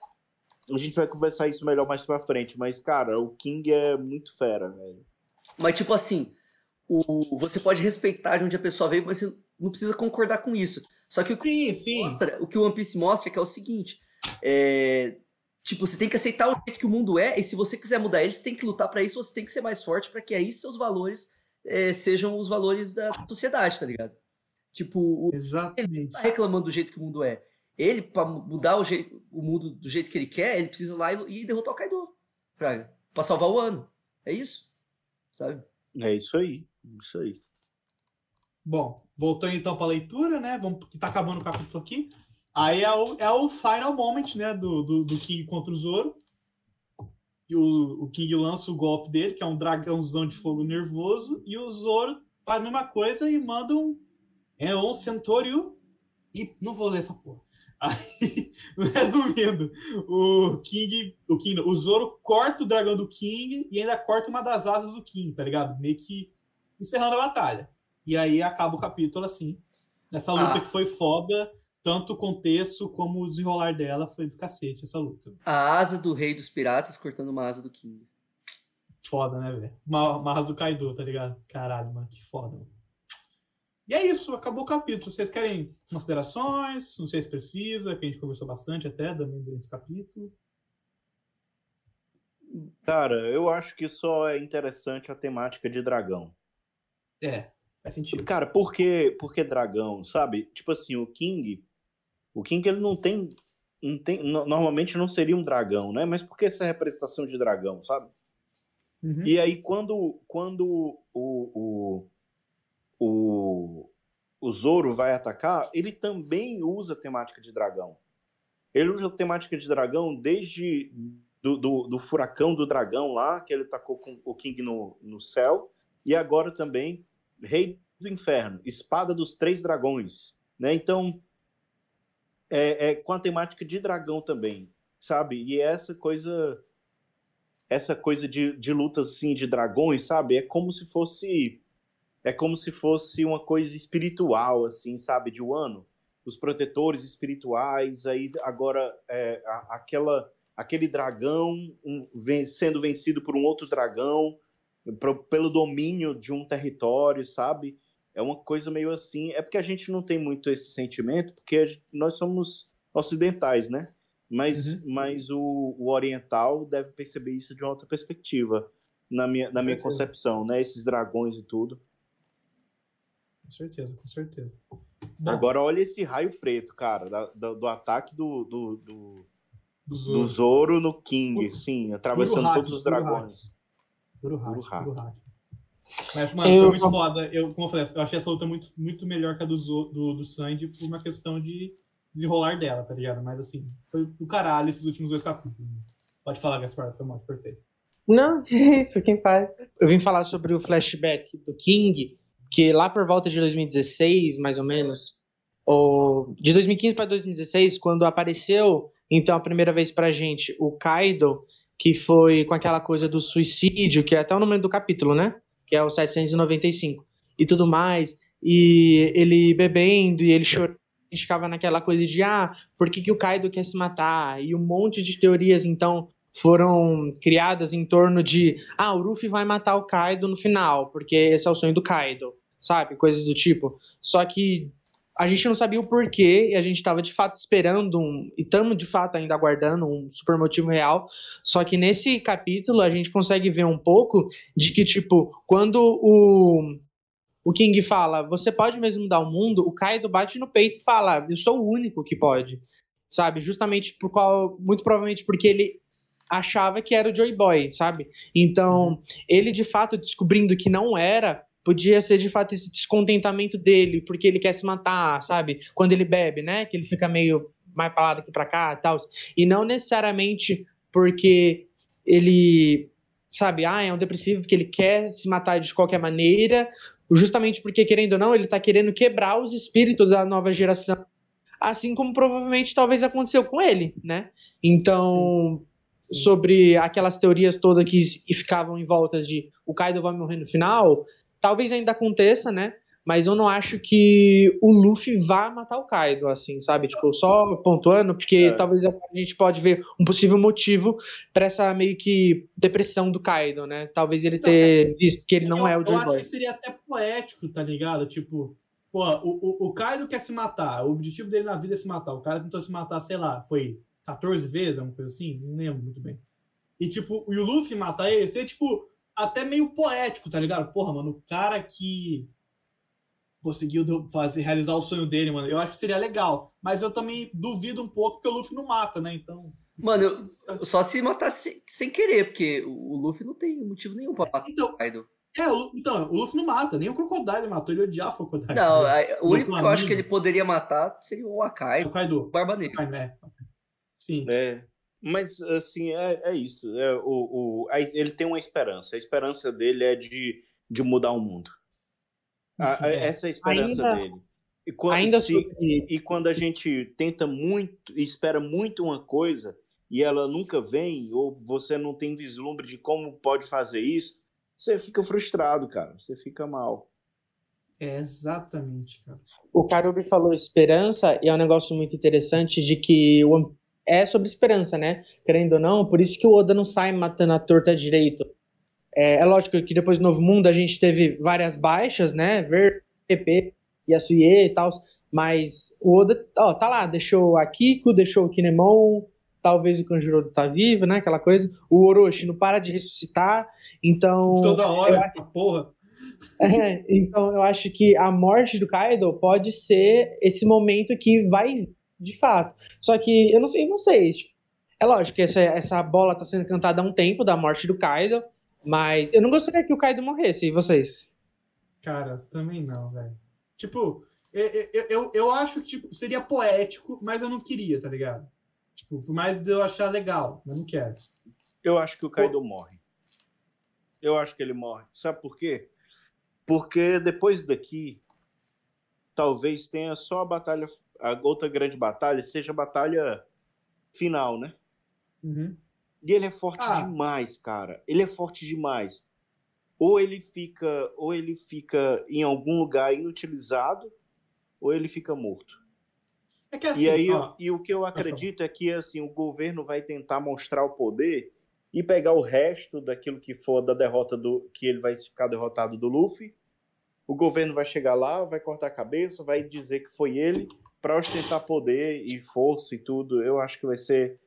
A gente vai conversar isso melhor mais pra frente. Mas, cara, o King é muito fera, velho. Mas, tipo assim, o, você pode respeitar de onde a pessoa veio, mas você não precisa concordar com isso. Só que o que, Sim, sim. mostra, o, que o One Piece mostra é que é o seguinte: é, tipo, você tem que aceitar o jeito que o mundo é, e se você quiser mudar ele, você tem que lutar pra isso, você tem que ser mais forte pra que aí seus valores é, sejam os valores da sociedade, tá ligado? Tipo, o, Exatamente. tá reclamando do jeito que o mundo é. Ele, pra mudar o, jeito, o mundo do jeito que ele quer, ele precisa ir lá e, e derrotar o Kaido. Pra, pra salvar o ano. É isso. Sabe? É isso aí. Isso aí. Bom, voltando então pra leitura, né? Vamos, que tá acabando o capítulo aqui. Aí é o, é o final moment, né? Do, do, do King contra o Zoro. E o, o King lança o golpe dele, que é um dragãozão de fogo nervoso. E o Zoro faz a mesma coisa e manda um. É um Centauro. E não vou ler essa porra. Aí, resumindo, o King, o King, o Zoro corta o dragão do King e ainda corta uma das asas do King, tá ligado? Meio que encerrando a batalha. E aí acaba o capítulo assim. Essa luta Ah. que foi foda, tanto o contexto como o desenrolar dela foi do cacete, essa luta. A asa do rei dos piratas cortando uma asa do King. Foda, né, velho? Uma, uma asa do Kaido, tá ligado? Caralho, mano, que foda. Mano. E é isso, acabou o capítulo. Vocês querem considerações? Não sei se precisa, que a gente conversou bastante até também durante esse capítulo. Cara, eu acho que só é interessante a temática de dragão. É, faz sentido. Cara, por que, por que dragão, sabe? Tipo assim, o King, o King ele não tem, não tem, no- normalmente não seria um dragão, né? Mas por que essa representação de dragão, sabe? Uhum. E aí quando, quando o, o, o, o Zoro vai atacar, ele também usa a temática de dragão. Ele usa a temática de dragão desde do, do, do, furacão do dragão lá, que ele tacou com o King no, no céu, e agora também Rei do Inferno, Espada dos Três Dragões, né? Então, é, é com a temática de dragão também, sabe? E essa coisa essa coisa de, de luta assim de dragões, sabe? É como se fosse é como se fosse uma coisa espiritual assim, sabe, de Wano. Os protetores espirituais, aí agora é, a, aquela aquele dragão um, sendo vencido por um outro dragão pro, pelo domínio de um território, sabe? É uma coisa meio assim. É porque a gente não tem muito esse sentimento, porque nós somos ocidentais, né? Mas, uhum. mas o, o, oriental deve perceber isso de uma outra perspectiva, na minha, na minha concepção, né? Esses dragões e tudo. Com certeza, com certeza. Bom, Agora, olha esse raio preto, cara, da, do, do, ataque do, do, do, do, Zoro. do Zoro no King, sim, atravessando todos os dragões. Puro hack. Mas, mano, eu... foi muito foda. Eu, como eu falei, eu achei essa luta muito, muito melhor que a do, do, do Sandy por uma questão de desenrolar dela, tá ligado? Mas assim, foi do caralho esses últimos dois capítulos. Pode falar, Gaspar, foi mal, cortei. Não, é isso, quem faz. Eu vim falar sobre o flashback do King, que lá por volta de 2016, mais ou menos, ou de 2015 para 2016, quando apareceu, então, a primeira vez pra gente, o Kaido, que foi com aquela coisa do suicídio, que é até o nome do capítulo, né? Que é o 795, e tudo mais, e ele bebendo e ele chorando ficava naquela coisa de ah, por que, que o Kaido quer se matar? E um monte de teorias, então, foram criadas em torno de ah, o Ruffy vai matar o Kaido no final, porque esse é o sonho do Kaido, sabe? Coisas do tipo. Só que a gente não sabia o porquê e a gente estava de fato esperando um, e estamos de fato ainda aguardando um super motivo real. Só que nesse capítulo a gente consegue ver um pouco de que, tipo, quando o o King fala, você pode mesmo mudar o mundo, o Kaido bate no peito e fala, eu sou o único que pode, sabe? Justamente por qual, muito provavelmente porque ele achava que era o Joy Boy, sabe? Então, uhum. ele de fato descobrindo que não era, podia ser de fato esse descontentamento dele, porque ele quer se matar, sabe? Quando ele bebe, né? Que ele fica meio mais pra lá daqui pra cá e tal. E não necessariamente porque ele, sabe, ah, é um depressivo porque ele quer se matar de qualquer maneira, justamente porque, querendo ou não, ele está querendo quebrar os espíritos da nova geração, assim como provavelmente talvez aconteceu com ele, né? Então. Sim. sobre aquelas teorias todas que ficavam em volta de o Kaido vai morrer no final, talvez ainda aconteça, né? mas eu não acho que o Luffy vá matar o Kaido, assim, sabe? Tipo, só pontuando, porque é. talvez a gente pode ver um possível motivo para essa meio que depressão do Kaido, né? Talvez ele então, ter é, visto que ele não eu, é o Joy Eu acho que seria até poético, tá ligado? Tipo, pô, o, o, o Kaido quer se matar, o objetivo dele na vida é se matar. O cara tentou se matar, sei lá, foi 14 vezes, alguma coisa assim? Não lembro muito bem. E, tipo, e o Luffy matar ele, seria, tipo, até meio poético, tá ligado? Porra, mano, o cara que conseguiu fazer, realizar o sonho dele, mano. Eu acho que seria legal. Mas eu também duvido um pouco que o Luffy não mata, né? Então. Mano, eu, só se matar sem, sem, querer, porque o Luffy não tem motivo nenhum pra matar então, o Kaido. É, o, então, o Luffy não mata, nem o Crocodile matou, ele odiava o Crocodile. Não, né? o único que eu acho que ele poderia matar seria o Akai. O Kaido. O Barba Negra. Né? Sim. É, mas, assim, é, é isso. É, o, o, ele tem uma esperança. A esperança dele é de, de mudar o mundo. A, é. Essa é a esperança ainda, dele. E quando, ainda se, sobre... e quando a gente tenta muito, espera muito uma coisa e ela nunca vem, ou você não tem vislumbre de como pode fazer isso, você fica frustrado, cara. Você fica mal. É exatamente, cara. O Karubi falou esperança e é um negócio muito interessante de que o, é sobre esperança, né? Querendo ou não, por isso que o Oda não sai matando a torta direito. É, é, lógico que depois do Novo Mundo a gente teve várias baixas, né? Ver, PP, Yasuye e tal. Mas o Oda, ó, tá lá, deixou a Kiko, deixou o Kinemon, talvez o Kanjuro tá vivo, né? Aquela coisa. O Orochi não para de ressuscitar, então. Toda hora, acho, porra. É, então eu acho que a morte do Kaido pode ser esse momento que vai de fato. Só que eu não sei vocês. Tipo, é lógico que essa, essa bola tá sendo cantada há um tempo da morte do Kaido. Mas eu não gostaria que o Kaido morresse, e vocês? Cara, também não, velho. Tipo, eu, eu, eu acho que tipo, seria poético, mas eu não queria, tá ligado? Tipo, por mais de eu achar legal, eu não quero. Eu acho que o Kaido morre. Eu acho que ele morre. Sabe por quê? Porque depois daqui, talvez tenha só a batalha, a outra grande batalha, seja a batalha final, né? Uhum. E ele é forte Ah. demais, cara. Ele é forte demais. Ou ele fica, ou ele fica em algum lugar inutilizado, ou ele fica morto. É que assim, e aí, ó, e o que eu acredito é que assim o governo vai tentar mostrar o poder e pegar o resto daquilo que for da derrota do que ele vai ficar derrotado do Luffy. O governo vai chegar lá, vai cortar a cabeça, vai dizer que foi ele para ostentar poder e força e tudo. Eu acho que vai ser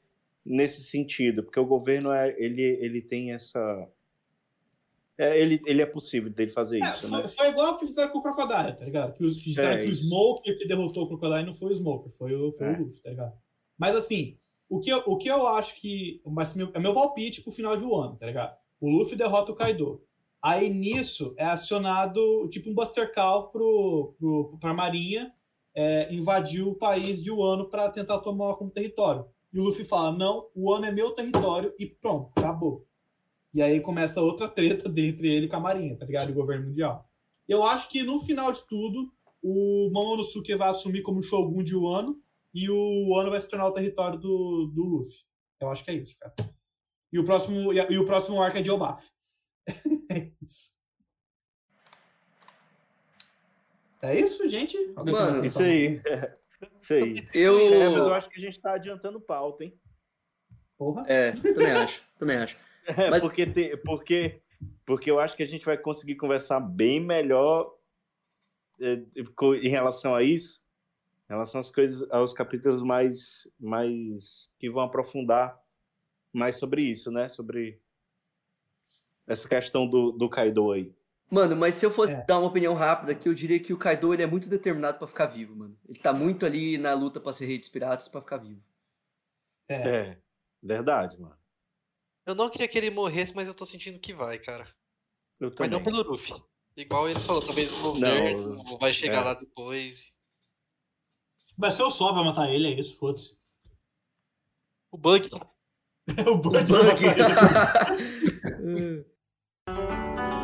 nesse sentido, porque o governo é ele ele tem essa é, ele, ele é possível dele fazer é, isso, foi, né? foi igual o que fizeram com o Crocodile, tá ligado? Que, os, que disseram É, que o. Smoker que derrotou o Crocodile não foi o Smoker, foi o, foi É. o Luffy, tá ligado? Mas assim, o que eu, o que eu acho que. Mas meu, é meu palpite pro final de um ano, tá ligado? O Luffy derrota o Kaido. Aí nisso é acionado tipo um Buster Call pro, pro, pra Marinha é, invadir o país de Wano para tentar tomar como território. E o Luffy fala: não, o Wano é meu território e pronto, acabou. E aí começa outra treta entre ele com a Marinha, tá ligado? E o governo mundial. Eu acho que no final de tudo, o Momonosuke vai assumir como Shogun de Wano e o Wano vai se tornar o território do, do Luffy. Eu acho que é isso, cara. E o próximo, e, e o próximo arco é de Obaf. é isso. É isso, gente? Alguém Mano, Isso aí. Isso aí. Eu. É, mas eu acho que a gente tá adiantando pauta, hein? Porra. É, também acho. Também acho. É, Mas- porque, te- porque, porque eu acho que a gente vai conseguir conversar bem melhor é, em relação a isso, em relação às coisas, aos capítulos mais, mais que vão aprofundar mais sobre isso, né? Sobre essa questão do, do Kaido aí. Mano, mas se eu fosse É. dar uma opinião rápida aqui, eu diria que o Kaido ele é muito determinado pra ficar vivo, mano. Ele tá muito ali na luta pra ser rei dos piratas pra ficar vivo. É. É, verdade, mano. Eu não queria que ele morresse, mas eu tô sentindo que vai, cara. Eu Mas também. não pelo Luffy. Igual ele falou, talvez o Não, governo vai chegar é. lá depois. Vai ser o Sol vai matar ele, é isso, foda-se. O Bug. o Bug vai Bug.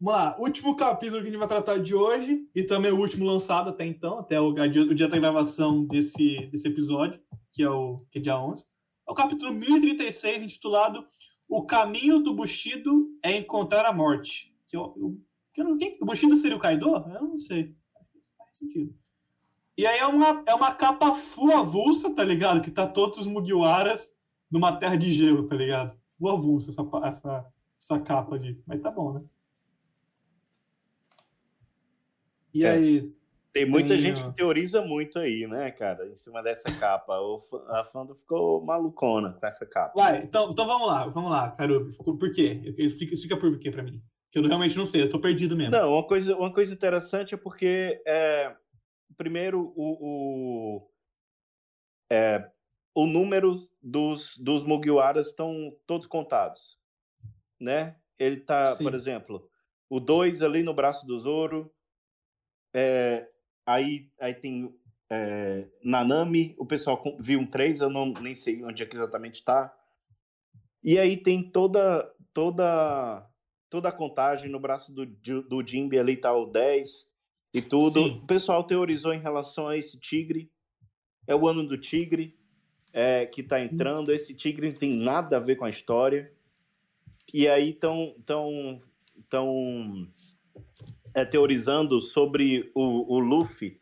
Vamos lá, último capítulo que a gente vai tratar de hoje, e também o último lançado até então, até o, dia- o dia da gravação desse, desse episódio, que é o que é dia 11. É o capítulo 1036, intitulado O Caminho do Bushido é Encontrar a Morte. Que eu, eu, que eu não, quem, o Bushido seria o Kaido? Eu não sei. Faz sentido. E aí é uma, é uma capa full avulsa, tá ligado? Que tá todos os Mugiwaras numa terra de gelo, tá ligado? Full avulsa essa, essa, essa capa ali. Mas tá bom, né? E É. aí, Tem muita Tem, gente que teoriza muito aí, né, cara, em cima dessa capa. A fã ficou malucona com essa capa. Vai, então, então vamos lá, vamos lá, Carubi. Por quê? Explica, explica por quê pra mim. Que eu realmente não sei, eu tô perdido mesmo. Não, uma coisa, uma coisa interessante é porque, é, primeiro, o, o, é, o número dos, dos Mugiwaras estão todos contados, né? Ele tá, Sim. por exemplo, o 2 ali no braço do Zoro, é, aí, aí tem é, Nanami, o pessoal viu um 3, eu não, nem sei onde é que exatamente tá. E aí tem toda, toda toda a contagem no braço do, do Jimby ali tá o 10 e tudo. Sim. O pessoal teorizou em relação a esse tigre. É o ano do tigre é, que tá entrando. Esse tigre não tem nada a ver com a história. E aí estão tão, tão, é, teorizando sobre o, o Luffy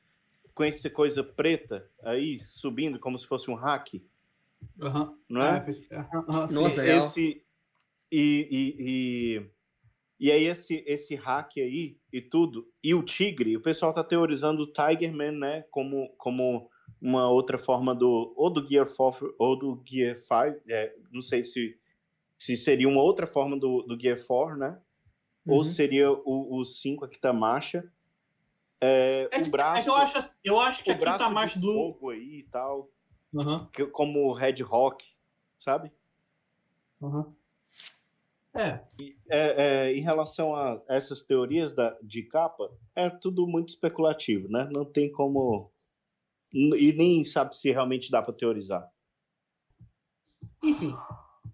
com essa coisa preta aí subindo como se fosse um hack, Aham. não é? Sim. Nossa, real. esse e, e, e, e aí esse esse hack aí e tudo e o tigre o pessoal tá teorizando o Tiger Man né como como uma outra forma do ou do Gear 4 ou do Gear 5 é, não sei se se seria uma outra forma do, do Gear 4 né ou Uhum. seria o, o 5 a Kitamacha é, É o que, braço é que eu acho, eu acho que o a braço marcha do. fogo aí e tal Aham, que- como o Red Rock sabe aham. É, É, é, em relação a essas teorias da, de capa, é tudo muito especulativo, né? Não tem como. E nem sabe se realmente dá pra teorizar. enfim.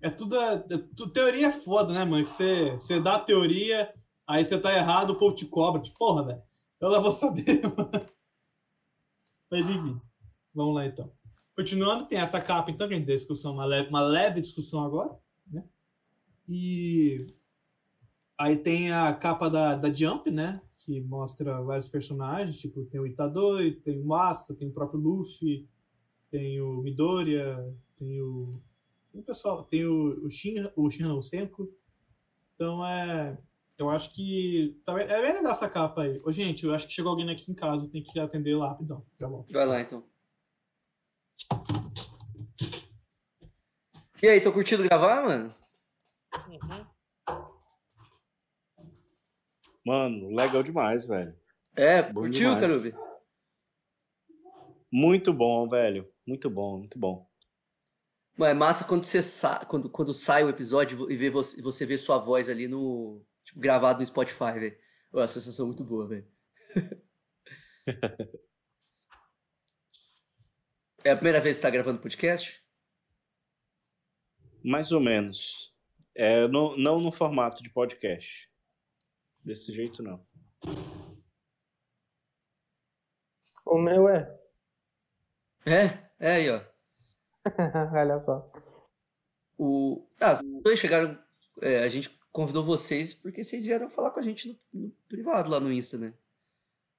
É tudo, é, tu- teoria é foda, né, mano? Que você, você dá a teoria, aí você tá errado, o povo te cobra. Tipo, porra, velho. Eu lá vou saber, mano. Mas enfim. Vamos lá então. Continuando, tem essa capa, então, que a gente tem discussão, uma leve, uma leve discussão agora, né? E aí tem a capa da, da Jump, né? Que mostra vários personagens, tipo, tem o Itadori, tem o Masta, tem o próprio Luffy, tem o Midoriya, tem o. Tem o pessoal, tem o, o Shin, o Shin não, o Senko. Então é. Eu acho que. tá É bem legal essa capa aí. Ô, gente, eu acho que chegou alguém aqui em casa, tem que atender lá rapidão. Já volto. Vai lá, então. E aí, tô curtindo gravar, mano? Uhum. Mano, legal demais, velho. É, Bom curtiu. Carubi? Muito bom, velho. Muito bom, muito bom. É massa quando você sa... quando, quando sai o episódio e vê você, você vê sua voz ali no. Tipo, gravado no Spotify, velho. Ô, a sensação é muito boa, velho. é a primeira vez que você tá gravando podcast? Mais ou menos. É, no- não no formato de podcast. Desse jeito, não. O meu é. É, é aí, ó. Olha só. O... Ah, os dois chegaram. é, a gente convidou vocês porque vocês vieram falar com a gente no, no privado lá no Insta, né?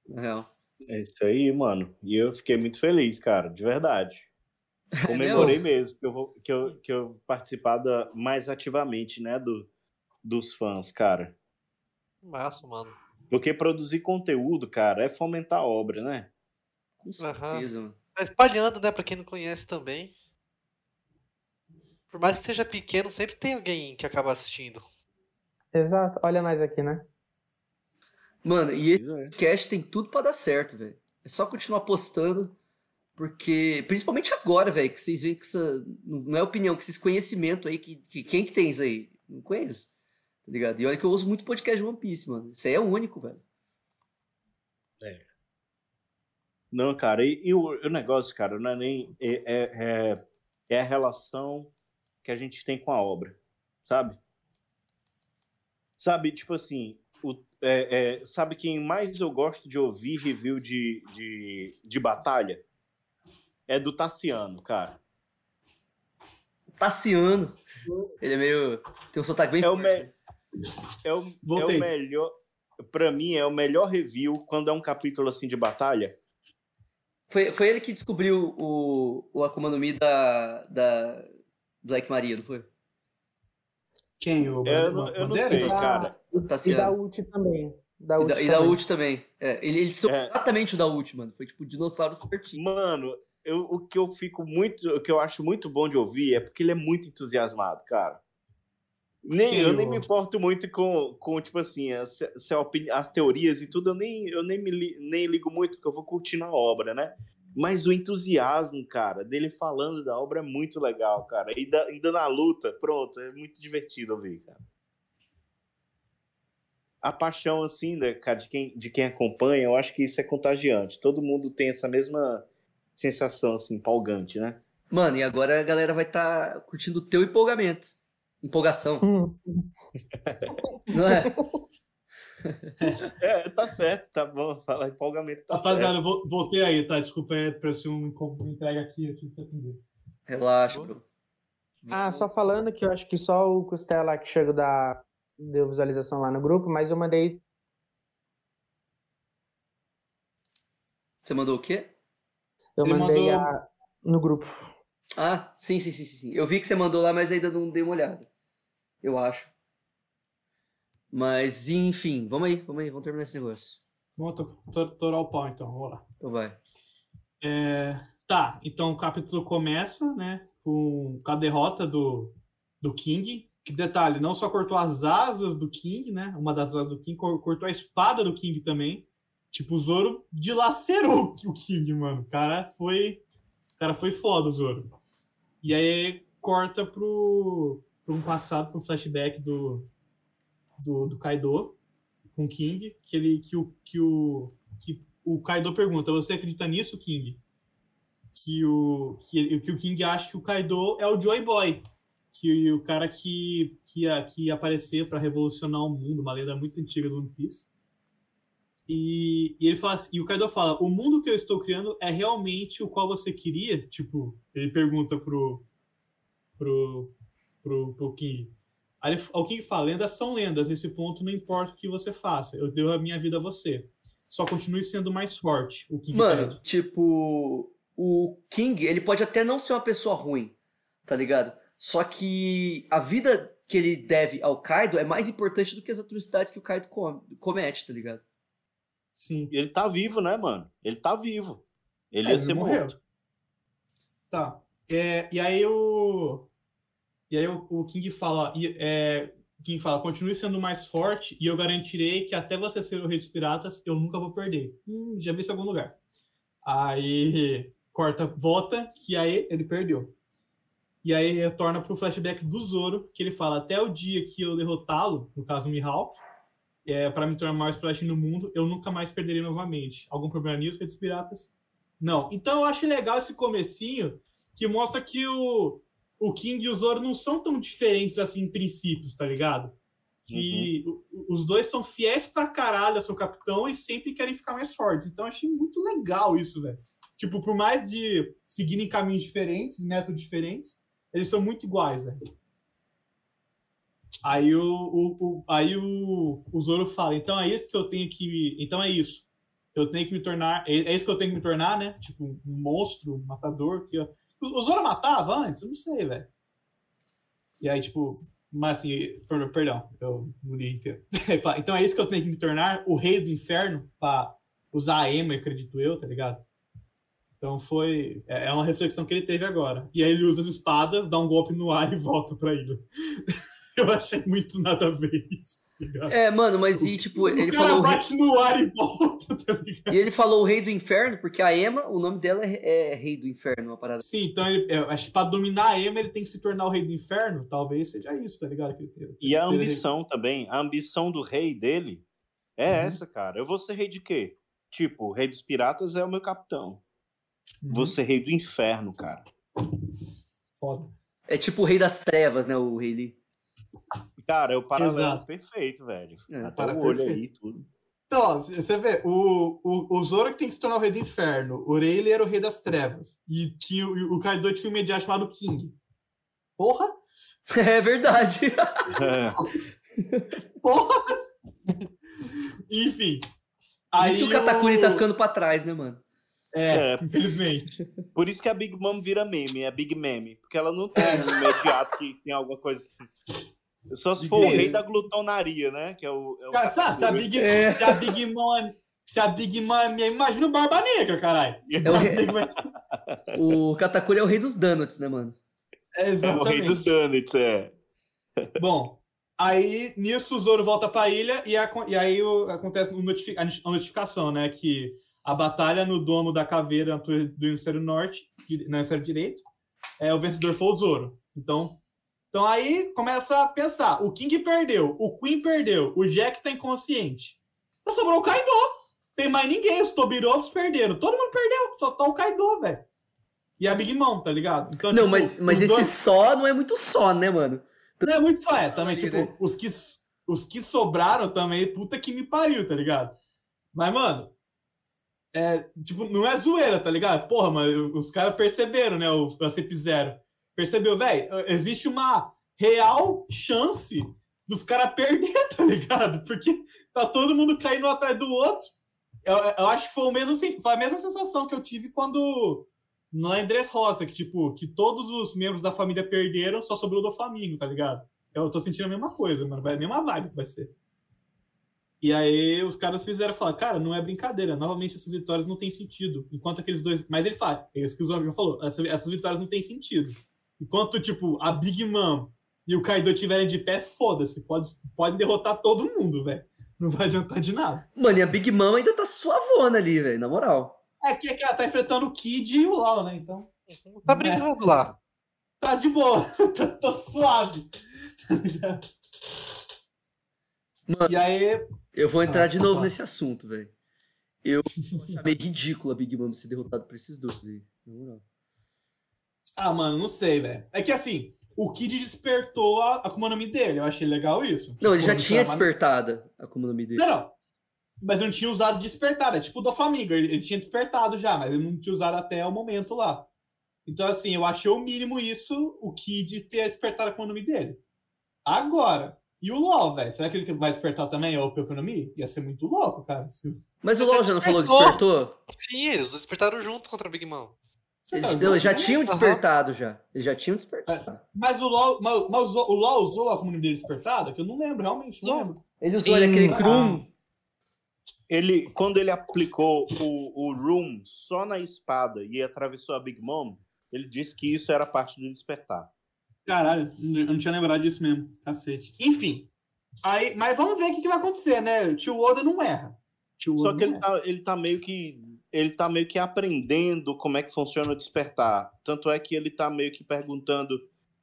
Na real. É isso aí, mano. E eu fiquei muito feliz, cara, de verdade. Comemorei mesmo que eu vou que eu, que eu participar da- mais ativamente, né, do, dos fãs, cara. Massa, mano. Porque produzir conteúdo, cara, é fomentar a obra, né? Com certeza, mano. Tá espalhando, né? Pra quem não conhece também. Por mais que seja pequeno, sempre tem alguém que acaba assistindo. Exato. Olha nós aqui, né? Mano, e esse Pois é. podcast tem tudo pra dar certo, velho. É só continuar postando, porque principalmente agora, velho, que vocês veem que essa não é opinião, que esse conhecimento aí que, que quem que tem isso aí? Não conheço. Tá ligado? E olha que eu uso muito podcast de One Piece, mano. Isso aí é único, velho. Não, cara, e, e o, o negócio, cara, não é nem. É, é, é- é a relação que a gente tem com a obra, sabe? Sabe, tipo assim, o, é, é, sabe quem mais eu gosto de ouvir review de, de, de batalha? É do Tassiano, cara. Tassiano. Ele é meio. Tem um sotaque bem É o, me, é o, é o melhor. Pra mim, é o melhor review quando é um capítulo assim de batalha. Foi, foi ele que descobriu o, o Akuma no Mi da, da Black Maria, não foi? Quem? O Eu não, eu não sei, cara. E da ult também. Da E ult da, e da também. ult também. É, ele, ele sou É. exatamente o da ult, mano. Foi tipo o dinossauro certinho. Mano, eu, o que eu fico muito, o que eu acho muito bom de ouvir é porque ele é muito entusiasmado, cara. Nem, Quem, eu nem me importo muito com, com tipo assim, as, as teorias e tudo, eu nem, eu nem, me li- nem ligo muito, porque eu vou curtindo a obra, né? Mas o entusiasmo, cara, dele falando da obra é muito legal, cara. E da- ainda na luta, pronto, é muito divertido ouvir, cara. A paixão, assim, né, cara, de quem, de quem acompanha, eu acho que isso é contagiante. Todo mundo tem essa mesma sensação, assim, empolgante, né? Mano, e agora a galera vai estar curtindo o teu empolgamento. Empolgação, Hum, não é? É, tá certo, tá bom. Falar empolgamento tá Rapaziada, certo. voltei aí, tá? Desculpa aí, apareceu um uma entrega aqui, eu tive que atender. Relaxa, bro. Ah, só falando que eu acho que só o Costela que chegou da deu visualização lá no grupo, mas eu mandei Você mandou o quê? eu Ele mandei mandou- a, no grupo. Ah, sim, sim, sim, sim. Eu vi que você mandou lá, mas ainda não dei uma olhada. Eu acho. Mas, enfim, vamos aí, vamos aí, vamos terminar esse negócio. Vamos to- to- torar o pau, então. Vamos lá. Então vai. É, tá, então o capítulo começa, né, com, a derrota do, do King. Que detalhe, não só cortou as asas do King, né? Uma das asas do King, cor- cortou a espada do King também. Tipo, o Zoro dilacerou o King, mano. O cara foi. O cara foi foda, o Zoro. E aí corta pro, para um passado, para um flashback do, do, do Kaido com King, que ele que o que o que o Kaido pergunta: "Você acredita nisso, King?" Que o que, que o King acha que o Kaido é o Joy Boy, que o cara que que ia, que ia aparecer para revolucionar o mundo, uma lenda muito antiga do One Piece. E, e ele fala assim, e o Kaido fala: "O mundo que eu estou criando é realmente o qual você queria?" Tipo, ele pergunta pro pro pro, pro King. Aí King fala: lendas são lendas, nesse ponto não importa o que você faça, eu dei a minha vida a você. Só continue sendo mais forte. O King Mano, pede. tipo, o King, ele pode até não ser uma pessoa ruim, tá ligado? Só que a vida que ele deve ao Kaido é mais importante do que as atrocidades que o Kaido com- comete, tá ligado? Sim. Ele tá vivo, né, mano? Ele tá vivo. Ele É, ia ele ser morreu. morto. Tá. É, e aí o. E aí o, o King fala. É, King fala, continue sendo mais forte e eu garantirei que até você ser o rei dos piratas, eu nunca vou perder. Hum, já vi isso em algum lugar. Aí corta, volta, que aí ele perdeu. E aí retorna pro flashback do Zoro, que ele fala, até o dia que eu derrotá-lo, no caso o Mihawk, é, para me tornar mais forte no mundo, eu nunca mais perderei novamente. Algum problema nisso, rei dos piratas? Não. Então eu acho legal esse comecinho que mostra que o, o King e o Zoro não são tão diferentes assim em princípios, tá ligado? Que o- os dois são fiéis pra caralho ao seu capitão e sempre querem ficar mais fortes. Então eu achei muito legal isso, velho. Tipo, por mais de seguirem caminhos diferentes, métodos diferentes, eles são muito iguais, velho. Aí o, o, o- aí o, o Zoro fala, então é isso que eu tenho que. Então é isso. Eu tenho que me tornar. É é isso que eu tenho que me tornar, né? Tipo, um monstro, um matador. Que, o o Zoro matava antes? Eu não sei, velho. E aí, tipo, mas assim, per- perdão, eu não li inteiro. Então é isso que eu tenho que me tornar, o rei do inferno, pra usar a Ema, acredito eu, tá ligado? Então foi. É é uma reflexão que ele teve agora. E aí ele usa as espadas, dá um golpe no ar e volta pra ilha. Eu achei muito nada a ver isso, tá? É, mano, mas e tipo, ele o cara falou. o rei- bate no ar e volta, tá ligado? E ele falou o rei do inferno, porque a Emma, o nome dela é, é rei do inferno, uma parada. Sim, então ele, eu acho que pra dominar a Ema ele tem que se tornar o rei do inferno. Talvez seja isso, tá ligado? Ele. E a Ele- ambição também, a ambição do rei dele é Uhum. essa, cara. Eu vou ser rei de quê? Tipo, o rei dos piratas é o meu capitão. Uhum. Vou ser rei do inferno, cara. Foda. É tipo o rei das trevas, né? O rei Lee. Cara, é o paralelo Exato. perfeito, velho. É, Até para o olho perfeito. aí, tudo. Então, você vê, o, o, o Zoro que tem que se tornar o rei do inferno. O Rayleigh era o rei das trevas. E tinha, o Kaido tinha um imediato chamado King. Porra! É verdade. É. Porra! Enfim. Por isso que o Katakuri tá ficando pra trás, né, mano? É, É. infelizmente. Por isso que a Big Mom vira meme, é Big Meme. Porque ela não tem um imediato que tem alguma coisa. Só se for o rei da glutonaria, né? Que é o. É o Cara, sabe, se, a Big, É. se a Big Mom Se a Big Mom é minha, imagina o Barba Negra, caralho. É o, rei- o Katakuri é o rei dos donuts, né, mano? É, É o rei dos exatamente. donuts, é. Bom, aí nisso o Zoro volta pra ilha e, a- e aí o- acontece o notifi- a notificação, né? Que a batalha no domo da caveira do hemisfério norte, no hemisfério direito, é, o vencedor foi o Zoro. Então, então aí começa a pensar: o King perdeu, o Queen perdeu, o Jack tá inconsciente. Só sobrou o Kaido. Tem mais ninguém, os Tobirops perderam. Todo mundo perdeu, só tá o Kaido, velho. E a Big Mom, tá ligado? Então, Não, tipo, mas, mas esse dois- só não é muito só, né, mano? não é muito só, é. Também, tipo, né? os, que, os que sobraram também, puta que me pariu, tá ligado? Mas, mano, é, tipo, não é zoeira, tá ligado? Porra, mano, os caras perceberam, né? O, a CP0. Percebeu, velho? Existe uma real chance dos caras perder, tá ligado? Porque tá todo mundo caindo atrás do outro. Eu, eu acho que foi, o mesmo, foi a mesma sensação que eu tive quando lá em Dressrosa, que, tipo, que todos os membros da família perderam, só sobrou do Flamengo, tá ligado? Eu tô sentindo a mesma coisa, mano. Vai a mesma vibe que vai ser. E aí os caras fizeram falar, cara, não é brincadeira. Novamente, essas vitórias não têm sentido. Enquanto aqueles dois. Mas ele fala, é isso que o Zombi falou, essa- essas vitórias não têm sentido. Enquanto, tipo, a Big Mom e o Kaido estiverem de pé, foda-se. Pode, pode derrotar todo mundo, velho. Não vai adiantar de nada. Mano, e a Big Mom ainda tá suavona ali, velho, na moral. É que, é que ela tá enfrentando o Kid e o Lau, né? Então. Tá brincando lá. Tá de boa, tá, tá suave. Mano, E aí, eu vou entrar Ah, de tá novo bom. nesse assunto, velho. Eu achei meio ridículo a Big Mom ser derrotada por esses dois aí. Na moral. Ah, mano, não sei, velho. É que assim, o Kid despertou a Akuma no Mi dele. Eu achei legal isso. Não, ele Tipo, já tinha despertada a Akuma no Mi dele. Não, não. Mas eu não tinha usado despertar. É tipo o do Famiga. Ele, ele tinha despertado já, mas ele não tinha usado até o momento lá. Então, assim, eu achei o mínimo isso, o Kid ter despertado a Akuma no Mi dele. Agora, e o LoL, velho? Será que ele vai despertar também a Akuma no Mi? Ia ser muito louco, cara. Se- Mas o LoL já não falou que despertou. despertou? Sim, eles despertaram junto contra a Big Mom. Eles, Tá, não, eles já tinham despertado já. Eles já tinham despertado. Mas o LoL, mas, mas o LoL usou a dele despertada? Que eu não lembro, realmente, não lembro. Ele usou aquele ah. Krum. Ele, quando ele aplicou o, o Room só na espada e atravessou a Big Mom, ele disse que isso era parte do despertar. Caralho, eu não tinha lembrado disso mesmo. Cacete. Enfim. Aí, mas vamos ver o que, que vai acontecer, né? O tio Oda não erra. Só que ele tá, ele tá meio que ele tá meio que aprendendo como é que funciona o despertar. Tanto é que ele tá meio que perguntando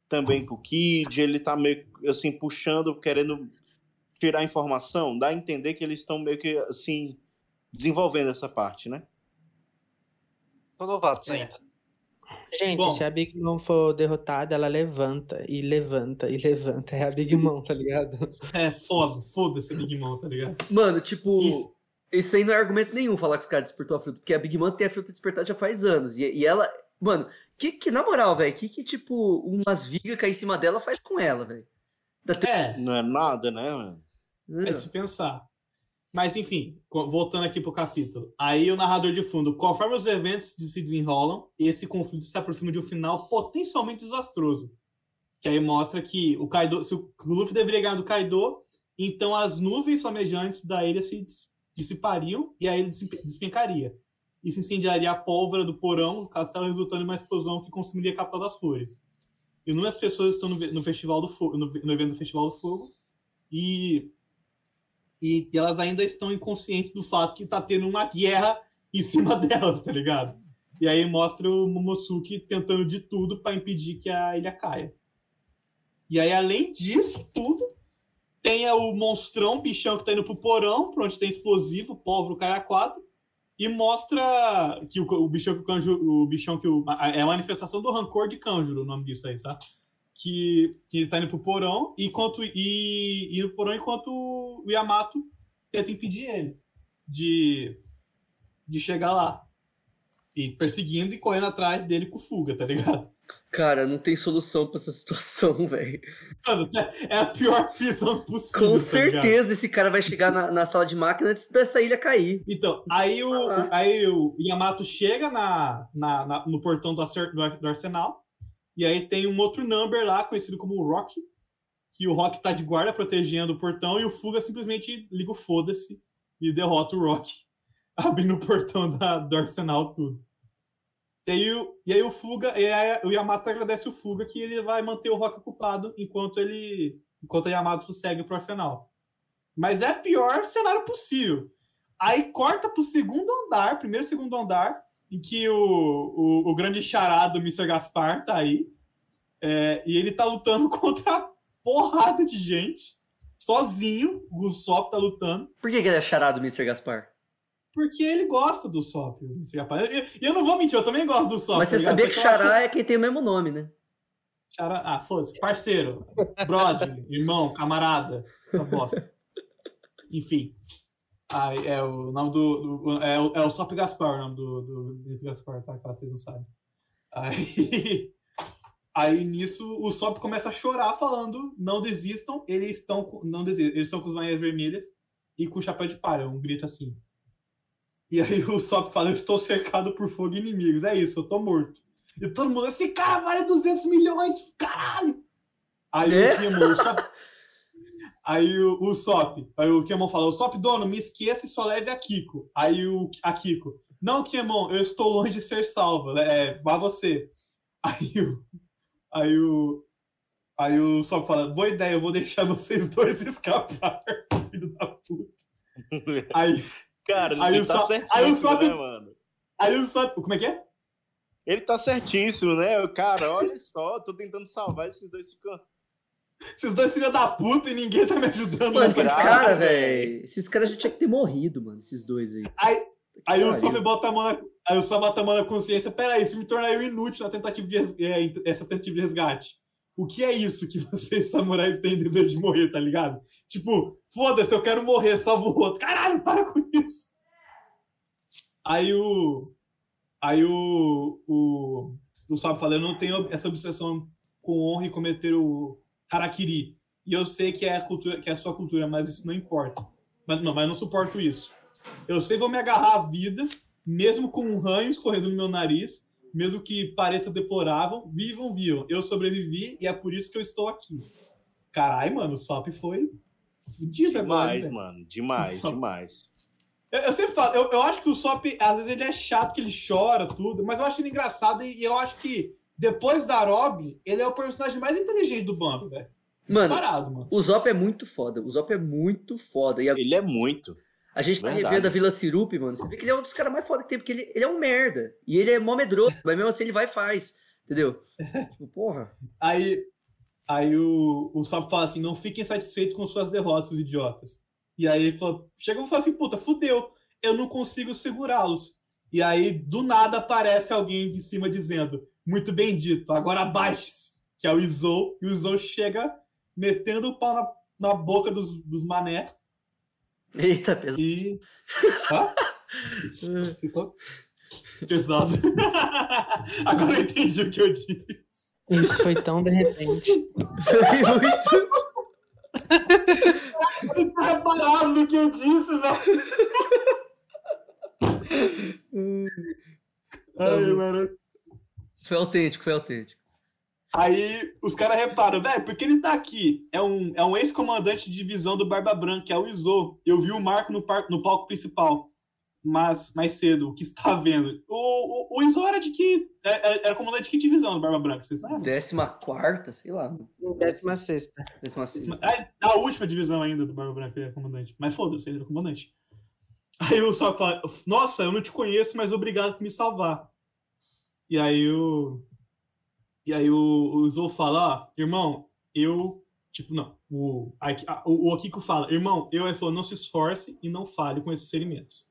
também pro Kid, ele tá meio assim puxando, querendo tirar informação, dá a entender que eles estão meio que assim desenvolvendo essa parte, né? São novatos É. ainda. Gente, Bom. se a Big Mom for derrotada, ela levanta e levanta e levanta. É a Big Mom, tá ligado? É, foda, foda-se Big Mom, tá ligado? Mano, tipo, Isso. Isso aí não é argumento nenhum falar que os caras despertou a fruta, porque a Big Mom tem a fruta despertada já faz anos. E, e ela, mano, que, que na moral, velho, que, que tipo, umas vigas cair em cima dela faz com ela, velho? É, Não é nada, né? mano? é de se pensar. Mas enfim, voltando aqui pro capítulo. Aí o narrador de fundo, conforme os eventos se desenrolam, esse conflito se aproxima de um final potencialmente desastroso. Que aí mostra que o Kaido, se o Luffy deveria ganhar do Kaido, então as nuvens flamejantes da ilha se dissipariam e a ilha despe- despencaria. Isso incendiaria a pólvora do porão do castelo, resultando em uma explosão que consumiria a capital das flores. Inúmeras pessoas estão no, no festival do fogo, no, evento do Festival do Fogo e e elas ainda estão inconscientes do fato que tá tendo uma guerra em cima delas, tá ligado? E aí mostra o Momosuke tentando de tudo para impedir que a ilha caia. E aí, além disso tudo, tem o monstrão, bichão que tá indo pro porão, pra onde tem explosivo, pólvora, o cara 4, e mostra que o, o bichão que o o bichão que o, é a manifestação do rancor de Kanjuro, o nome disso aí, tá? Que, que ele tá indo pro porão, enquanto, e, e no porão enquanto o Yamato tenta impedir ele de, de chegar lá. E perseguindo e correndo atrás dele com fuga, tá ligado? Cara, não tem solução pra essa situação, velho. Mano, é a pior visão possível. Com tá certeza esse cara vai chegar na, na sala de máquina antes dessa ilha cair. Então, aí o, Ah. aí o Yamato chega na, na- na- no portão do- do arsenal, e aí tem um outro number lá, conhecido como Rock, que o Rock tá de guarda protegendo o portão, e o Fuga simplesmente liga o foda-se e derrota o Rock, abrindo o portão da- do arsenal tudo. E aí, o, e aí o Fuga, e aí o Yamato agradece o Fuga que ele vai manter o Rock ocupado enquanto ele. Enquanto o Yamato segue pro arsenal. Mas é pior cenário possível. Aí corta pro segundo andar, primeiro segundo andar, em que o, o, o grande charado Mr. Gaspar tá aí. É, e ele tá lutando contra porrada de gente. Sozinho, o Usopp tá lutando. Por que, que ele é charado, Mr. Gaspar? Porque ele gosta do. Gaspar. E eu, não vou mentir, eu também gosto do Usopp. Mas você tá sabia que eu acho- Xará é quem tem o mesmo nome, né? Xará- Ah, foda-se. Parceiro, brother, irmão, camarada. Essa bosta. Enfim. Aí, é o nome do. do- é, o, é o Sop Gaspar, o nome do, do desse Gaspar, tá? Caso vocês não sabem. Aí, aí nisso o Sop começa a chorar, falando: não desistam, eles estão com, não desistam, eles estão com as manhãs vermelhas e com o chapéu de palha, um grito assim. E aí o Sop fala: eu estou cercado por fogo e inimigos. É isso, eu tô morto. E todo mundo, esse cara vale 200 milhões, caralho! Aí É? o Kimon, o Sop, Aí o, o Sop, aí o Kiemon fala, o Sop, dono, me esqueça e só leve a Kiko. Aí o, a Kiko, não, Kiemon, eu estou longe de ser salva, é, vá você. Aí o, aí o, aí o Sop fala, boa ideia, eu vou deixar vocês dois escapar, filho da puta. Aí, Cara, Aí ele tá certíssimo, aí o né, mano? aí o Sop, como é que é? Ele tá certíssimo, né? Cara, olha só, tô tentando salvar esses dois ficam. Esses dois filhos da puta e ninguém tá me ajudando. Mano, nessa esses caras, velho. Esses caras já tinham que ter morrido, mano. Esses dois aí. Aí, aí o pariu. Sop bota a mão na, aí o Sop bota a mão na consciência. Peraí, isso me torna eu inútil na tentativa de é, essa tentativa de resgate. O que é isso que vocês samurais têm desejo de morrer, tá ligado? Tipo, foda-se, eu quero morrer, salvo o outro. Caralho, para com isso. Aí o. Aí o. O, o Sop fala: Eu não tenho essa obsessão com honra e cometer o harakiri. E eu sei que é a, cultura, que é a sua cultura, mas isso não importa. Mas não, mas não suporto isso. Eu sei vou me agarrar à vida, mesmo com um ranho escorrendo no meu nariz, mesmo que pareça deplorável, vivam, vivam. Eu sobrevivi e é por isso que eu estou aqui. Caralho, mano, o Sop foi fudido agora. Demais, velho. mano. Demais, Só- demais. Eu, eu sempre falo, eu, eu acho que o Sop, às vezes ele é chato, que ele chora, tudo, mas eu acho ele engraçado e, e eu acho que depois da Rob, ele é o personagem mais inteligente do bando, velho. Mano, Disparado, mano. o Zop é muito foda. O Zop é muito foda. E a, Ele é muito. A gente tá verdade. revendo a Vila Sirup, mano. Você vê que ele é um dos caras mais foda que tem, porque ele, ele é um merda. E ele é mó medroso, mas mesmo assim ele vai e faz. Entendeu? tipo, porra. Aí, aí o, o Sop fala assim: não fiquem satisfeitos com suas derrotas, os idiotas. E aí ele fala, chega e fala assim: puta, fudeu, eu não consigo segurá-los. E aí, do nada, aparece alguém de cima dizendo: muito bem dito, agora abaixe-se. Que é o Izou, e o Izou chega metendo o pau na, na boca dos, dos mané Eita, pesado. e. Hã? Ficou pesado. Agora eu entendi o que eu disse. Isso foi tão de repente. muito. Você tá reparado no que eu disse, velho. Ai, mano. Foi autêntico, foi autêntico. Aí os caras reparam, velho, porque ele tá aqui? É um, é um ex-comandante de divisão do Barba Branca, que é o Izô. Eu vi o Marco no, par- no palco principal, mas mais cedo, o que está vendo? O, o, o Izô era de que. é- é- Era comandante de que divisão do Barba Branca, vocês sabem? Décima quarta, sei lá. Décima sexta. Décima sexta. A, a última divisão ainda do Barba Branca ele era comandante. Mas foda-se, ele era comandante. Aí o Sop fala: Nossa, eu não te conheço, mas obrigado por me salvar. E aí o. E aí o, o Zou fala: Ó, irmão, eu. Tipo, não. O, a- o, o Akiko fala: Irmão, eu. Ele falou: Não se esforce e não fale com esses ferimentos.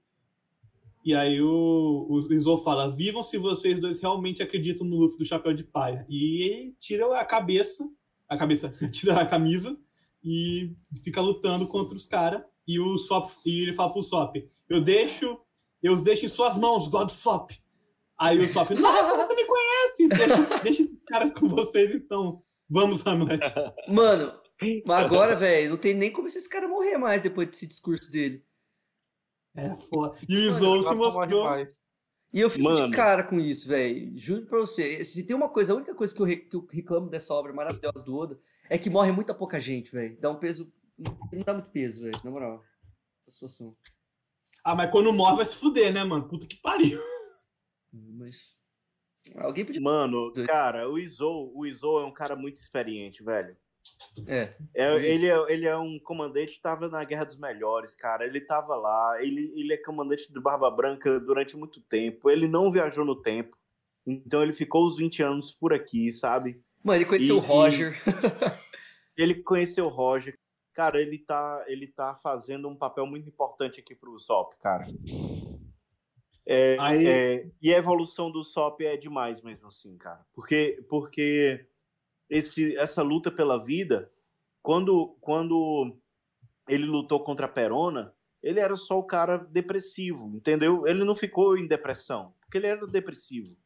E aí o, o Zou fala: Vivam se vocês dois realmente acreditam no Luffy do Chapéu de Palha. E ele tira a cabeça. A cabeça, tira a camisa e fica lutando contra os caras. E o Sop, e ele fala pro Sop: Eu deixo, eu os deixo em suas mãos, God Sop. Aí o Sop, nossa, você me conhece! Deixa, deixa esses caras com vocês então. Vamos, Hamlet. Mano, mas agora, velho, não tem nem como esses caras morrer mais depois desse discurso dele. É foda. E o Izou se mostrou. E eu fico Mano. de cara com isso, velho. Juro pra você. Se tem uma coisa, a única coisa que eu, re- que eu reclamo dessa obra maravilhosa do Oda é que morre muita pouca gente, velho. Dá um peso. Não dá muito peso, velho, na moral. A situação. Ah, mas quando morre vai se fuder, né, mano? Puta que pariu. Mas. Alguém podia. Mano, cara, o Izou, o Izou é um cara muito experiente, velho. É. É, Isso. ele, é, ele é um comandante que tava na Guerra dos Melhores, cara. Ele tava lá. Ele, ele é comandante do Barba Branca durante muito tempo. Ele não viajou no tempo. Então ele ficou os 20 anos por aqui, sabe? Mano, ele conheceu E- o Roger. Ele conheceu o Roger. Cara, ele tá, ele tá fazendo um papel muito importante aqui pro Sop, cara. É, Aí- é, e a evolução do Sop é demais mesmo assim, cara. Porque, porque esse, essa luta pela vida, quando, quando ele lutou contra a Perona, ele era só o cara depressivo, entendeu? Ele não ficou em depressão, porque ele era depressivo.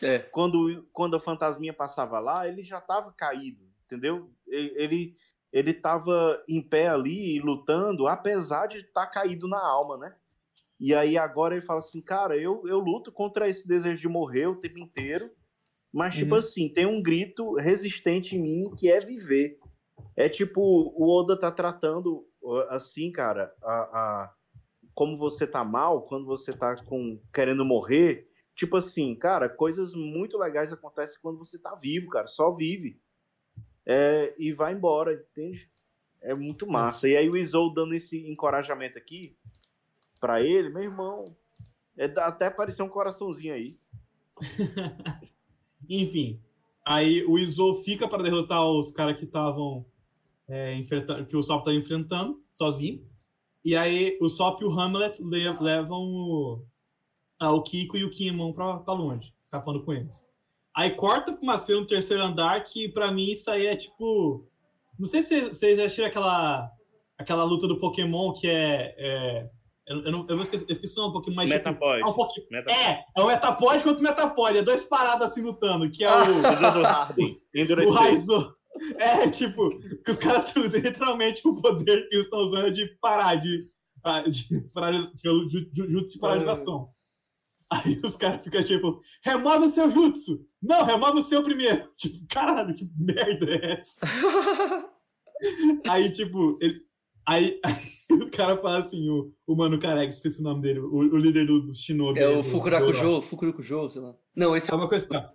É. Quando, quando a fantasminha passava lá, ele já estava caído, entendeu? Ele ele estava em pé ali lutando, apesar de estar caído na alma, né? E aí agora ele fala assim, cara, eu, eu luto contra esse desejo de morrer o tempo inteiro, mas tipo Uhum. assim, tem um grito resistente em mim que é viver. É tipo, o Oda tá tratando assim, cara, a, a- como você tá mal, quando você tá com querendo morrer, tipo assim, cara, coisas muito legais acontecem quando você tá vivo, cara, só vive. É, e vai embora, entende? É muito massa. E aí o Izou dando esse encorajamento aqui pra ele, meu irmão, é, até apareceu um coraçãozinho aí. Enfim. Aí o Izo fica para derrotar os caras que estavam é, enfrentando, que o Sop tá enfrentando sozinho. E aí o Sop e o Hamlet le- levam o, ah, o Kiko e o Kinemon pra, pra longe, escapando com eles. Aí corta pra uma cena no terceiro andar que pra mim isso aí é tipo. Não sei se vocês acharam aquela, aquela luta do Pokémon que é. é eu, eu, não, eu vou esquecer, eu esqueci um pouquinho mais. Metapod. É um pouquinho. Metapod. É, é o Metapod contra o Metapod. É dois paradas assim lutando, que é o, Harden. o. Raizo. É, tipo, que os caras têm literalmente o poder que eles estão usando é de parar, de, ah, de, de, de, de, de paralisação. Aí os caras ficam tipo, remove o seu jutsu! Não, remove o seu primeiro! Tipo, caralho, que merda é essa? Aí, tipo, ele, aí, aí o cara fala assim, o, o Mano Careca, esqueci o nome dele, o, o líder do, do Shinobi. É o Fukurakujo. Fukurakujo, sei lá. Não, esse É uma coisa assim,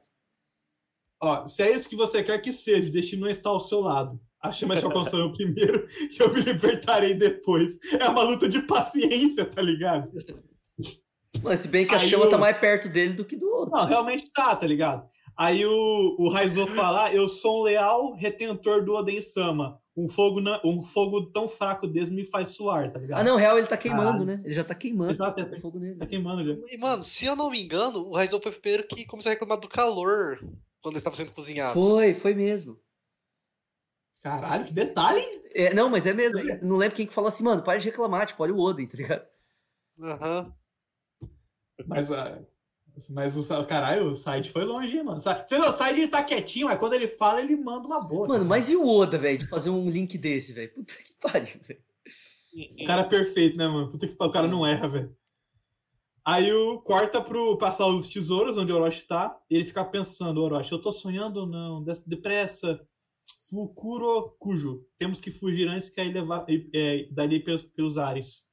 ó. Se é isso que você quer que seja, o destino não está ao seu lado. A chama alcançarão primeiro e eu me libertarei depois. É uma luta de paciência, tá ligado? Mas se bem que a Aí chama o- tá mais perto dele do que do outro. Não, realmente tá, tá ligado? Aí o, o Raizo fala: "Ah, Eu sou um leal retentor do Oden Sama. Um fogo, na- um fogo tão fraco desse me faz suar, tá ligado? Ah, não, real, ele tá queimando, Caralho. né? Ele já tá queimando. Exato, é, o fogo nele. Tá queimando já. E, mano, se eu não me engano, o Raizou foi o primeiro que começou a reclamar do calor quando eles estavam sendo cozinhados. Foi, foi mesmo. Caralho, que detalhe! É, não, mas é mesmo. Não lembro quem que falou assim, mano, para de reclamar, tipo, olha o Oden, tá ligado? Aham. Mas, ah, mas o caralho, o Side foi longe, hein, mano. Você vê, o Side ele tá quietinho, mas quando ele fala, ele manda uma boa. Mano, cara. mas e o Oda, velho, de fazer um link desse, velho? Puta que pariu, velho. O cara é perfeito, né, mano? Puta que pariu, o cara não erra, velho. Aí o corta pro passar os tesouros, onde o Orochi tá, e ele fica pensando, Orochi, eu tô sonhando ou não? Depressa. Fukuro Kujo. Temos que fugir antes que a ilha vá, é, dali pelos, pelos ares.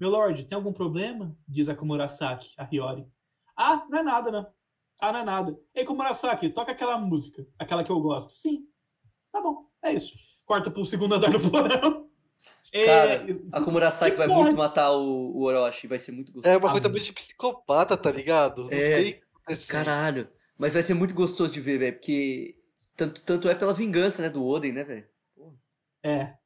Meu lord, tem algum problema? Diz a Komurasaki, a Hiyori. Ah, não é nada, né? Ah, não é nada. Ei, Komurasaki, toca aquela música, aquela que eu gosto. Sim. Tá bom, é isso. Corta pro segundo andar do porão. É, Cara, A Komurasaki Que vai porra. muito matar o, o Orochi, vai ser muito gostoso. É uma coisa muito de psicopata, tá ligado? Não É. sei o que aconteceu. Caralho. Mas vai ser muito gostoso de ver, velho, porque tanto, tanto é pela vingança, né, do Oden, né, velho? É.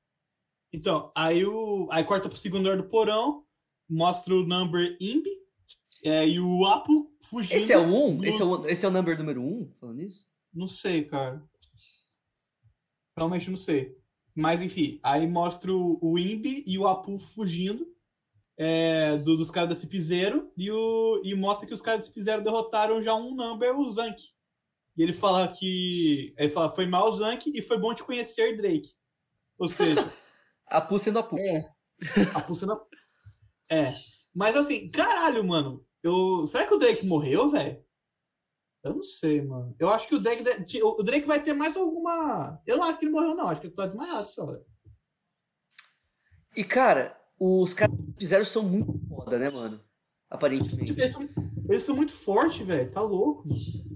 Então, aí, o, aí corta pro segundo andar do porão, mostra o number imp é, e o Apo fugindo. Esse é o 1? do- Esse é o, esse é o number número 1, falando isso? Não sei, cara. Realmente não sei. Mas enfim, aí mostra o, o Imbi e o Apu fugindo é, do- dos caras da Cipizero e, o, e mostra que os caras da Cipizero derrotaram já um number, o Zank. E ele fala que. Ele fala, foi mal, Zank, e foi bom te conhecer, Drake. Ou seja, Apu sendo Apu. É. A pulsando. É. Mas assim, caralho, mano. Eu... Será que o Drake morreu, velho? Eu não sei, mano. Eu acho que o Drake. de- O Drake vai ter mais alguma. Eu não acho que ele morreu, não. Acho que ele tá desmaiado só, velho. E, cara, os caras que fizeram são muito foda, né, mano? Aparentemente. Tipo, eles são, eles são muito fortes, velho. Tá louco.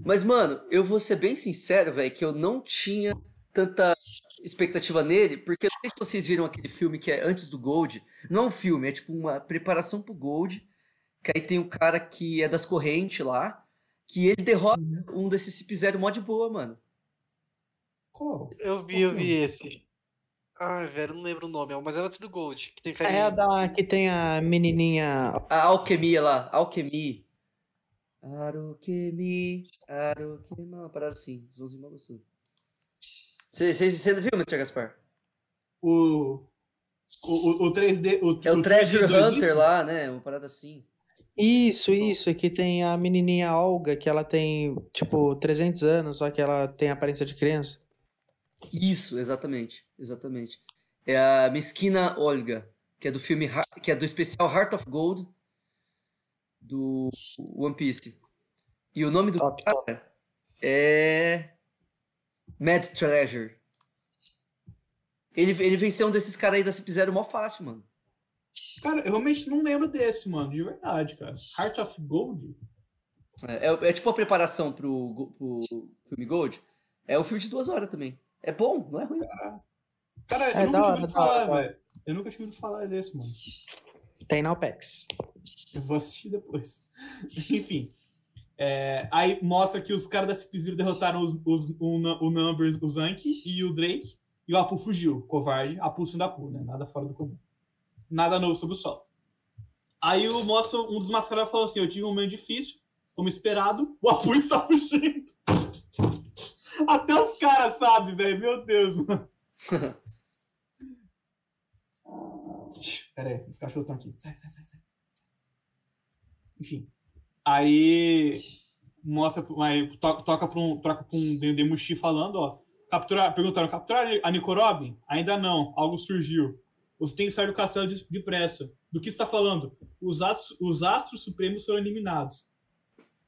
Mas, mano, eu vou ser bem sincero, velho, que eu não tinha tanta expectativa nele, porque eu não sei se vocês viram aquele filme que é antes do Gold. Não é um filme, é tipo uma preparação pro Gold. Que aí tem um cara que é das correntes lá, que ele derrota um desses Cip Zero mó de boa, mano. Qual? Eu vi, eu vi esse. Ai, velho, não lembro o nome, mas é antes do Gold. Que tem É carinha. a da que tem a menininha. A alquimia lá, alquimia. Arukemi, Arukemi, uma parada assim, mó gostoso. Você você viu, Mr. Gaspar? O. O, o, o 3D. O, É o Treasure 3D Hunter lá, né? Uma parada assim. Isso, isso, que tem a menininha Olga, que ela tem, tipo, 300 anos, só que ela tem aparência de criança. Isso, exatamente, exatamente. É a Mesquina Olga, que é do filme, que é do especial Heart of Gold do One Piece. E o nome do Top, top. cara é Mad Treasure. Ele, ele venceu um desses caras aí da Cip Zero mó fácil, mano. Cara, eu realmente não lembro desse, mano. De verdade, cara. Heart of Gold? É, é- é tipo a preparação pro, pro filme Gold. É um filme de duas horas também. É bom, não é ruim. Cara, É, eu da nunca hora, tinha ouvido hora, falar, hora. velho. Eu nunca tinha ouvido falar desse, mano. Tem na OPEX. Eu vou assistir depois. Enfim. É, aí mostra que os caras da Cip derrotaram os, os, o, o Numbers, o Zank e o Drake. E o Apu fugiu, covarde. Apu sendo Apu, né? Nada fora do comum. Nada novo sobre o sol. Aí o um dos mascarados falou assim: Eu tive um momento difícil, como esperado, o Apu está fugindo. Até os caras sabem, velho. Meu Deus, mano. Pera aí, os cachorros estão aqui. Sai, sai, sai, sai. Enfim. Aí mostra, aí, toca, toca um, troca para um Demushi falando, ó. Capturar, perguntaram, capturar a Nico Robin? Ainda não, algo surgiu. Você tem que sair do castelo depressa. Do que está falando? Os astros, os astros supremos foram eliminados.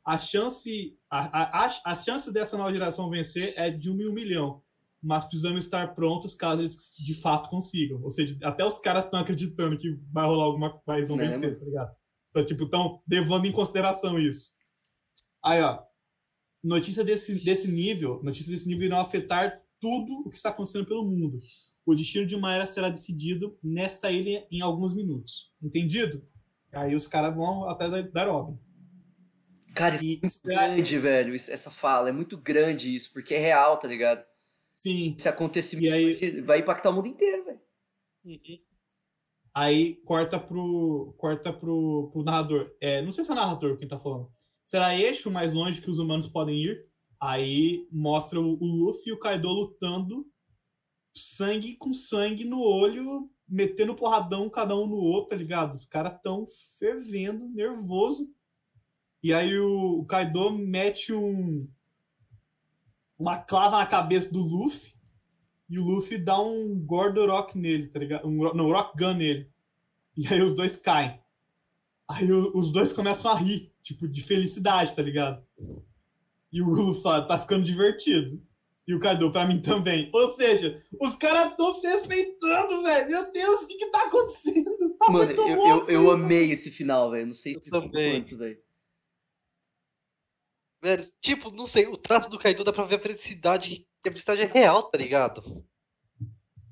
A chance, a, a, a chance dessa nova geração vencer é de um, um milhão. Mas precisamos estar prontos caso eles de fato consigam. Ou seja, até os caras estão acreditando que vai rolar alguma coisa, vão né, vencer, tá ligado? Então, tipo, estão levando em consideração isso. Aí, ó. Notícia desse, desse nível, notícias desse nível irão afetar tudo o que está acontecendo pelo mundo. O destino de uma era será decidido nesta ilha em alguns minutos. Entendido? Aí os caras vão até dar ordem. Cara, isso e, é muito grande, velho. essa fala é muito grande isso, porque é real, tá ligado? Sim. Esse acontecimento aí... vai impactar o mundo inteiro, velho. Uhum. Aí corta pro, corta pro, pro narrador. É, não sei se é narrador quem tá falando. Será eixo mais longe que os humanos podem ir? Aí mostra o, o Luffy e o Kaido lutando, sangue com sangue no olho, metendo porradão cada um no outro, tá ligado? Os caras tão fervendo, nervoso. E aí o, Kaido mete um uma clava na cabeça do Luffy e o Luffy dá um Gordo Rock nele, tá ligado? Um, não, Rock Gun nele. E aí os dois caem. Aí o, os dois começam a rir, tipo, de felicidade, tá ligado? E o Luffy fala, tá ficando divertido. E o Kaido, pra mim também. Ou seja, os caras estão se respeitando, velho. Meu Deus, o que que tá acontecendo? Tá Mano, eu, eu, eu amei esse final, velho. Não sei se quanto, velho. Velho, tipo, não sei, o traço do Kaido dá pra ver a felicidade que a felicidade é real, tá ligado?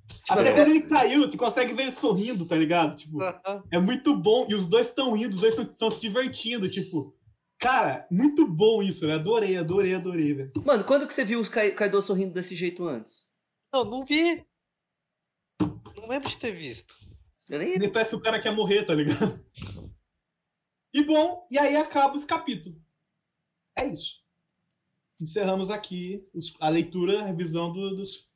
Tipo, Até é... quando ele caiu, tu consegue ver ele sorrindo, tá ligado? Tipo, uh -huh. é muito bom. E os dois estão indo, os dois estão se divertindo, tipo. Cara, muito bom isso, né? Adorei, adorei, adorei, velho. Mano, quando que você viu os Kaido sorrindo desse jeito antes? Não, não vi. Não lembro de ter visto. Eu nem... Parece que o cara quer morrer, tá ligado? E bom, e aí acaba esse capítulo. É isso. Encerramos aqui os, a leitura, a revisão do, dos,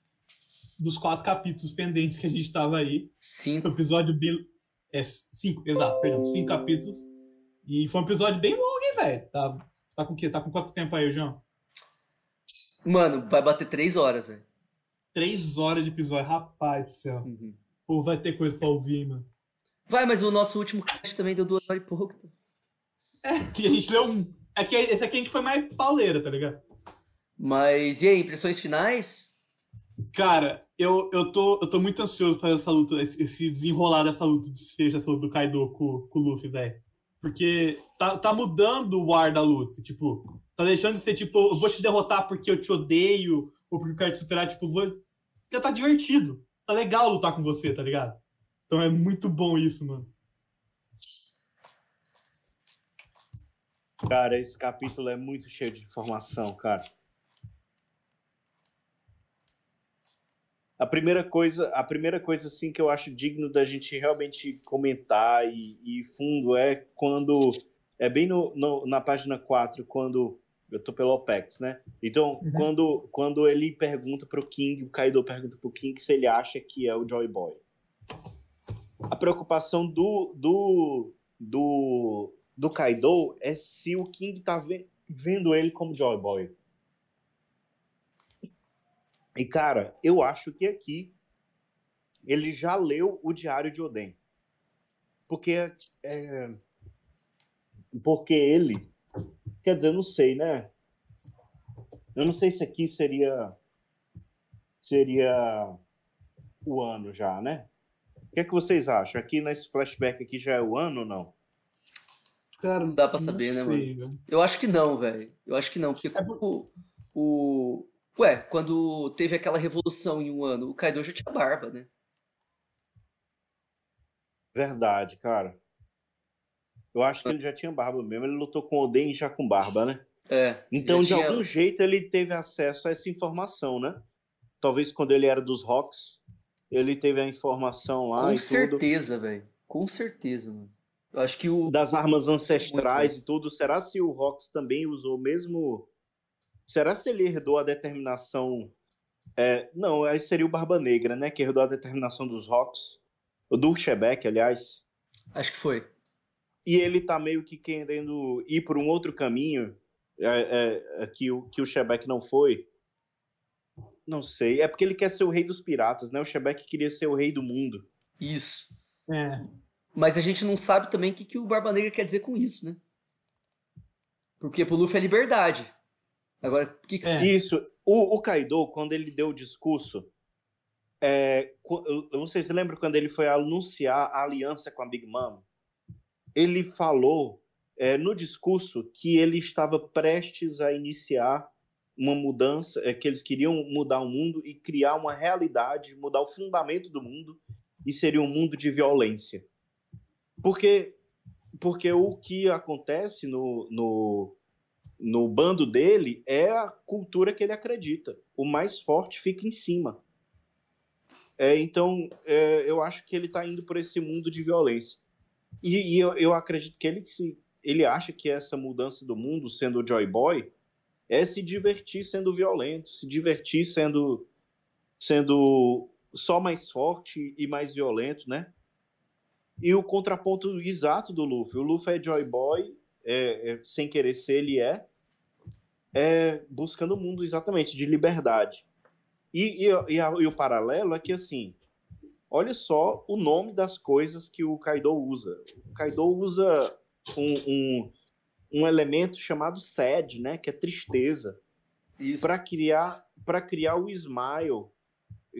dos quatro capítulos pendentes que a gente estava aí. Cinco. O episódio bem. É, cinco, exato, perdão, cinco capítulos. E foi um episódio bem longo, velho? Tá, tá com o quê? Tá com quanto tempo aí, João? Mano, vai bater três horas, velho. Três horas de episódio, rapaz do céu. Uhum. Pô, vai ter coisa pra ouvir, mano. Vai, mas o nosso último cast também deu duas horas e pouco. É, que a gente leu um é que esse aqui a gente foi mais pauleira, tá ligado? Mas e aí, impressões finais? Cara, eu, eu, tô, eu tô muito ansioso pra essa luta, esse, esse desenrolar dessa luta, desfecho dessa luta do Kaido com, com o Luffy, velho. Porque tá, tá mudando o ar da luta. Tipo, tá deixando de ser tipo, eu vou te derrotar porque eu te odeio, ou porque eu quero te superar, tipo, vou. Porque tá divertido. Tá legal lutar com você, tá ligado? Então é muito bom isso, mano. Cara, esse capítulo é muito cheio de informação, cara. A primeira coisa, a primeira coisa assim que eu acho digno da gente realmente comentar e, e fundo é quando é bem no, no, na página 4, quando eu tô pelo OPEX, né? Então, uhum. quando, quando ele pergunta pro King, o Kaido pergunta pro King se ele acha que é o Joy Boy. A preocupação do, do, do do Kaido é se o King tá ve vendo ele como Joy Boy. E cara, eu acho que aqui ele já leu o Diário de Oden. Porque é, porque ele quer dizer, eu não sei, né? Eu não sei se aqui seria seria o ano já, né? O que é que vocês acham? Aqui nesse flashback aqui já é o ano ou não? Cara, não dá pra saber, né, sei, mano? Eu acho que não, velho. Eu acho que não, porque é o, o. Ué, quando teve aquela revolução em um ano, o Kaido já tinha barba, né? Verdade, cara. Eu acho que ele já tinha barba mesmo. Ele lutou com o Oden já com barba, né? É. Então, de tinha- algum jeito, ele teve acesso a essa informação, né? Talvez quando ele era dos Rocks, ele teve a informação lá Com e certeza, velho. Com certeza, mano. Eu acho que o. Das armas ancestrais Muito e tudo. Será se o Rocks também usou o mesmo. Será se ele herdou a determinação. É, não, aí seria o Barba Negra, né? Que herdou a determinação dos Rocks. Do Shebeck, aliás. Acho que foi. E ele tá meio que querendo ir por um outro caminho é, é, é, que, o, que o Shebeck não foi. Não sei. É porque ele quer ser o rei dos piratas, né? O Shebeck queria ser o rei do mundo. Isso. É. Mas a gente não sabe também o que, que o Barba Negra quer dizer com isso, né? Porque pro Luffy é liberdade. Agora, o que, que É. Isso. O, o Kaido, quando ele deu o discurso, é, vocês lembram quando ele foi anunciar a aliança com a Big Mom? Ele falou é, no discurso que ele estava prestes a iniciar uma mudança, é, que eles queriam mudar o mundo e criar uma realidade, mudar o fundamento do mundo, e seria um mundo de violência. Porque, porque o que acontece no, no, no bando dele é a cultura que ele acredita. O mais forte fica em cima. É, então, é, eu acho que ele está indo por esse mundo de violência. E, e eu, eu acredito que ele, se, ele acha que essa mudança do mundo, sendo o Joy Boy, é se divertir sendo violento, se divertir sendo, sendo só mais forte e mais violento, né? E o contraponto exato do Luffy. O Luffy é Joy Boy, é, é, sem querer ser, ele é, é buscando o mundo exatamente de liberdade. E, e, e, a- e o paralelo é que, assim, olha só o nome das coisas que o Kaido usa. O Kaido usa um, um, um elemento chamado sad, né? Que é tristeza para criar para criar o smile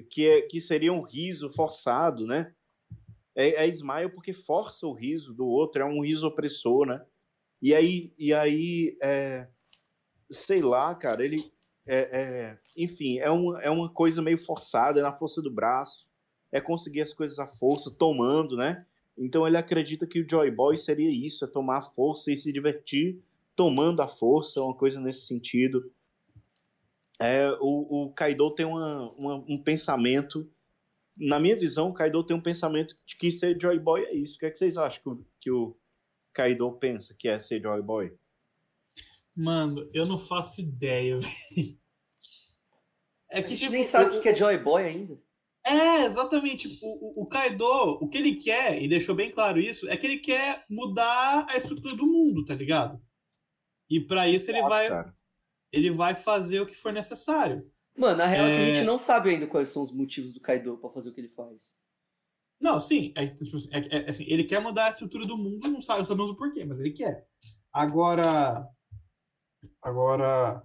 que é que seria um riso forçado né é, é smile porque força o riso do outro é um riso opressor né e aí e aí é, sei lá cara ele é, é, enfim é uma, é uma coisa meio forçada é na força do braço é conseguir as coisas à força tomando né então ele acredita que o Joy Boy seria isso é tomar a força e se divertir tomando a força uma coisa nesse sentido é, o, o Kaido tem uma, uma- um pensamento. Na minha visão, o Kaido tem um pensamento de que ser Joy Boy é isso. O que, é que vocês acham que o, que o Kaido pensa que é ser Joy Boy? Mano, eu não faço ideia, velho. É A que, gente tipo, nem sabe o que é Joy Boy ainda. É, exatamente. O, o, o Kaido, o que ele quer, e deixou bem claro isso, é que ele quer mudar a estrutura do mundo, tá ligado? E pra isso ele vai, Cara, ele vai fazer o que for necessário. Mano, na real é... que a É. gente não sabe ainda quais são os motivos do Kaido pra fazer o que ele faz. Não, sim, é, tipo assim, é- é- assim, ele quer mudar a estrutura do mundo, não sabe, não sabemos o porquê, mas ele quer. Agora, agora,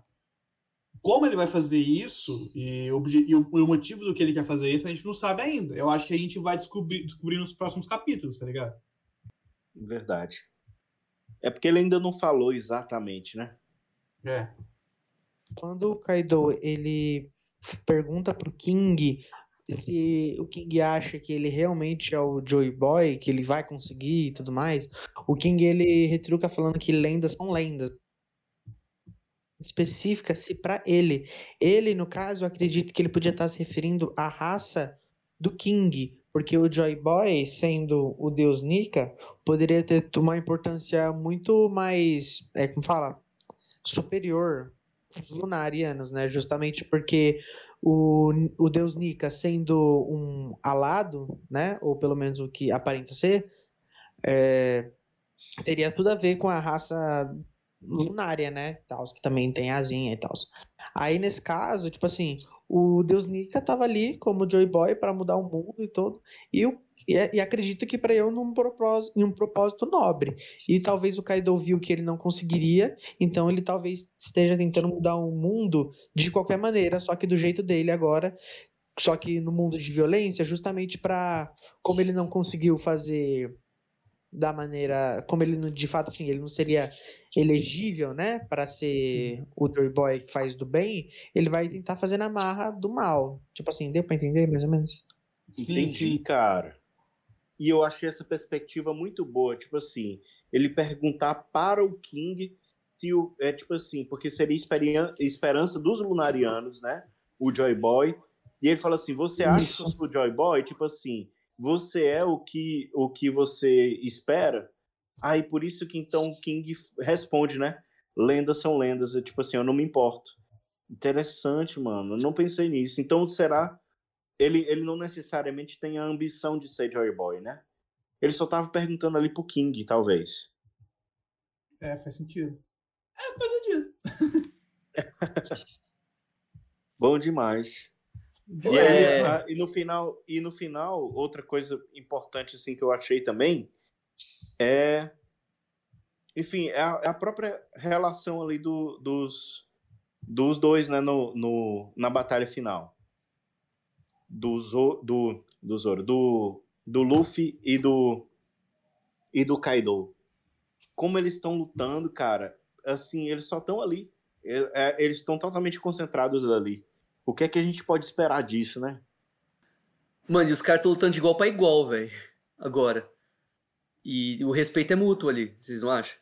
como ele vai fazer isso e, e o, e o motivo do que ele quer fazer isso, a gente não sabe ainda. Eu acho que a gente vai descobrir, descobrir nos próximos capítulos, tá ligado? verdade. É porque ele ainda não falou exatamente, né? É. Quando o Kaido ele pergunta pro King se o King acha que ele realmente é o Joy Boy, que ele vai conseguir e tudo mais, o King ele retruca falando que lendas são lendas. Específica-se para ele. Ele, no caso, acredito que ele podia estar se referindo à raça do King, porque o Joy Boy, sendo o deus Nika, poderia ter uma importância muito mais, é, como fala, superior os lunarianos, né? Justamente porque o, o deus Nika sendo um alado, né? Ou pelo menos o que aparenta ser, é, teria tudo a ver com a raça lunária, né? Tals, que também tem asinha e tal. Aí nesse caso, tipo assim, o deus Nika tava ali como Joy Boy para mudar o mundo e todo, e eu e, e acredito que para eu num propósito, em um propósito nobre. E talvez o Kaido viu que ele não conseguiria, então ele talvez esteja tentando mudar o mundo de qualquer maneira, só que do jeito dele agora. Só que no mundo de violência, justamente para como ele não conseguiu fazer da maneira, como ele não- de fato assim, ele não seria elegível, né, para ser o Joy Boy que faz do bem, ele vai tentar fazer na marra do mal. Tipo assim, deu para entender mais ou menos? Sim, Entendi, sim. cara. E eu achei essa perspectiva muito boa. Tipo assim, ele perguntar para o King se o, é tipo assim, porque seria esperança dos lunarianos, né? O Joy Boy. E ele fala assim: você acha Isso. que eu sou o Joy Boy? Tipo assim, você é o que, o que você espera? Aí por isso que então o King responde, né? Lendas são lendas. É tipo assim, eu não me importo. Interessante, mano. Eu não pensei nisso. Então será. Ele, ele não necessariamente tem a ambição de ser Joy Boy, né? Ele só tava perguntando ali pro King, talvez. É, faz sentido. É coisa disso. Bom demais. E, É. aí, a- e no final, e no final, outra coisa importante assim que eu achei também é, enfim, é a, é a própria relação ali do- dos, dos dois, né, no, no- na batalha final. Do Zo, do, do Zoro, do, do Luffy e do e do Kaido. Como eles estão lutando, cara, assim, eles só estão ali. É- é- Eles estão totalmente concentrados ali. O que é que a gente pode esperar disso, né? Mano, e os caras estão lutando de igual pra igual, velho. Agora. E o respeito é mútuo ali, vocês não acham?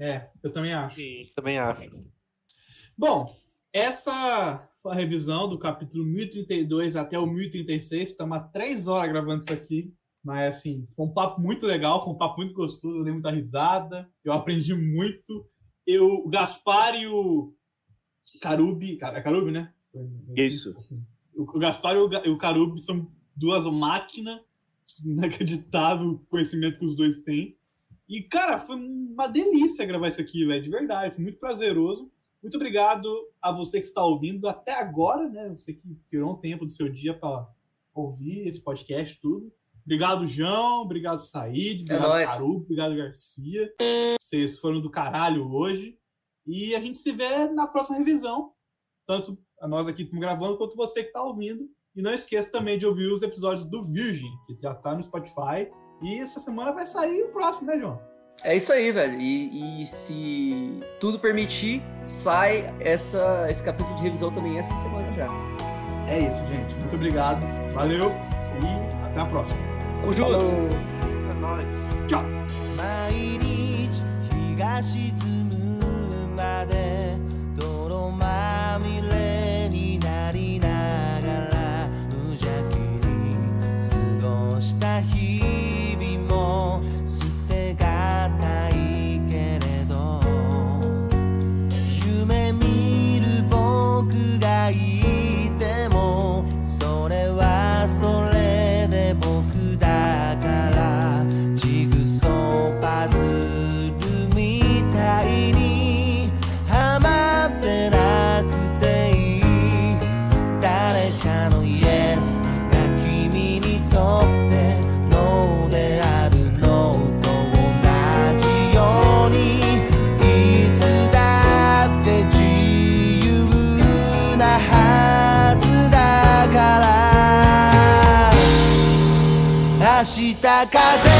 É, eu também acho. Sim, também acho. Bom, essa foi a revisão do capítulo 1032 até o 1036. Estamos há três horas gravando isso aqui. Mas, assim, foi um papo muito legal, foi um papo muito gostoso. Eu dei muita risada, eu aprendi muito. Eu, o Gaspar e o Carubi. É Carubi, né? Isso. O, o Gaspar e o, Carubi são duas máquinas. Inacreditável o conhecimento que os dois têm. E, cara, foi uma delícia gravar isso aqui, velho, de verdade. Foi muito prazeroso. Muito obrigado a você que está ouvindo até agora, né? Você que tirou um tempo do seu dia para ouvir esse podcast, tudo. Obrigado, João. Obrigado, Said. Obrigado, nóis. Caru. Obrigado, Garcia. Vocês foram do caralho hoje. E a gente se vê na próxima revisão. Tanto a nós aqui como gravando, quanto você que está ouvindo. E não esqueça também de ouvir os episódios do Virgin, que já tá no Spotify. E essa semana vai sair o próximo, né, João? É isso aí, velho. E, e se tudo permitir, sai essa, esse capítulo de revisão também essa semana já. É isso, gente. Muito obrigado. Valeu e até a próxima. Tamo junto! É nóis. Tchau! 毎日日が沈むまで泥まみれになりながら無邪気に過ごした日風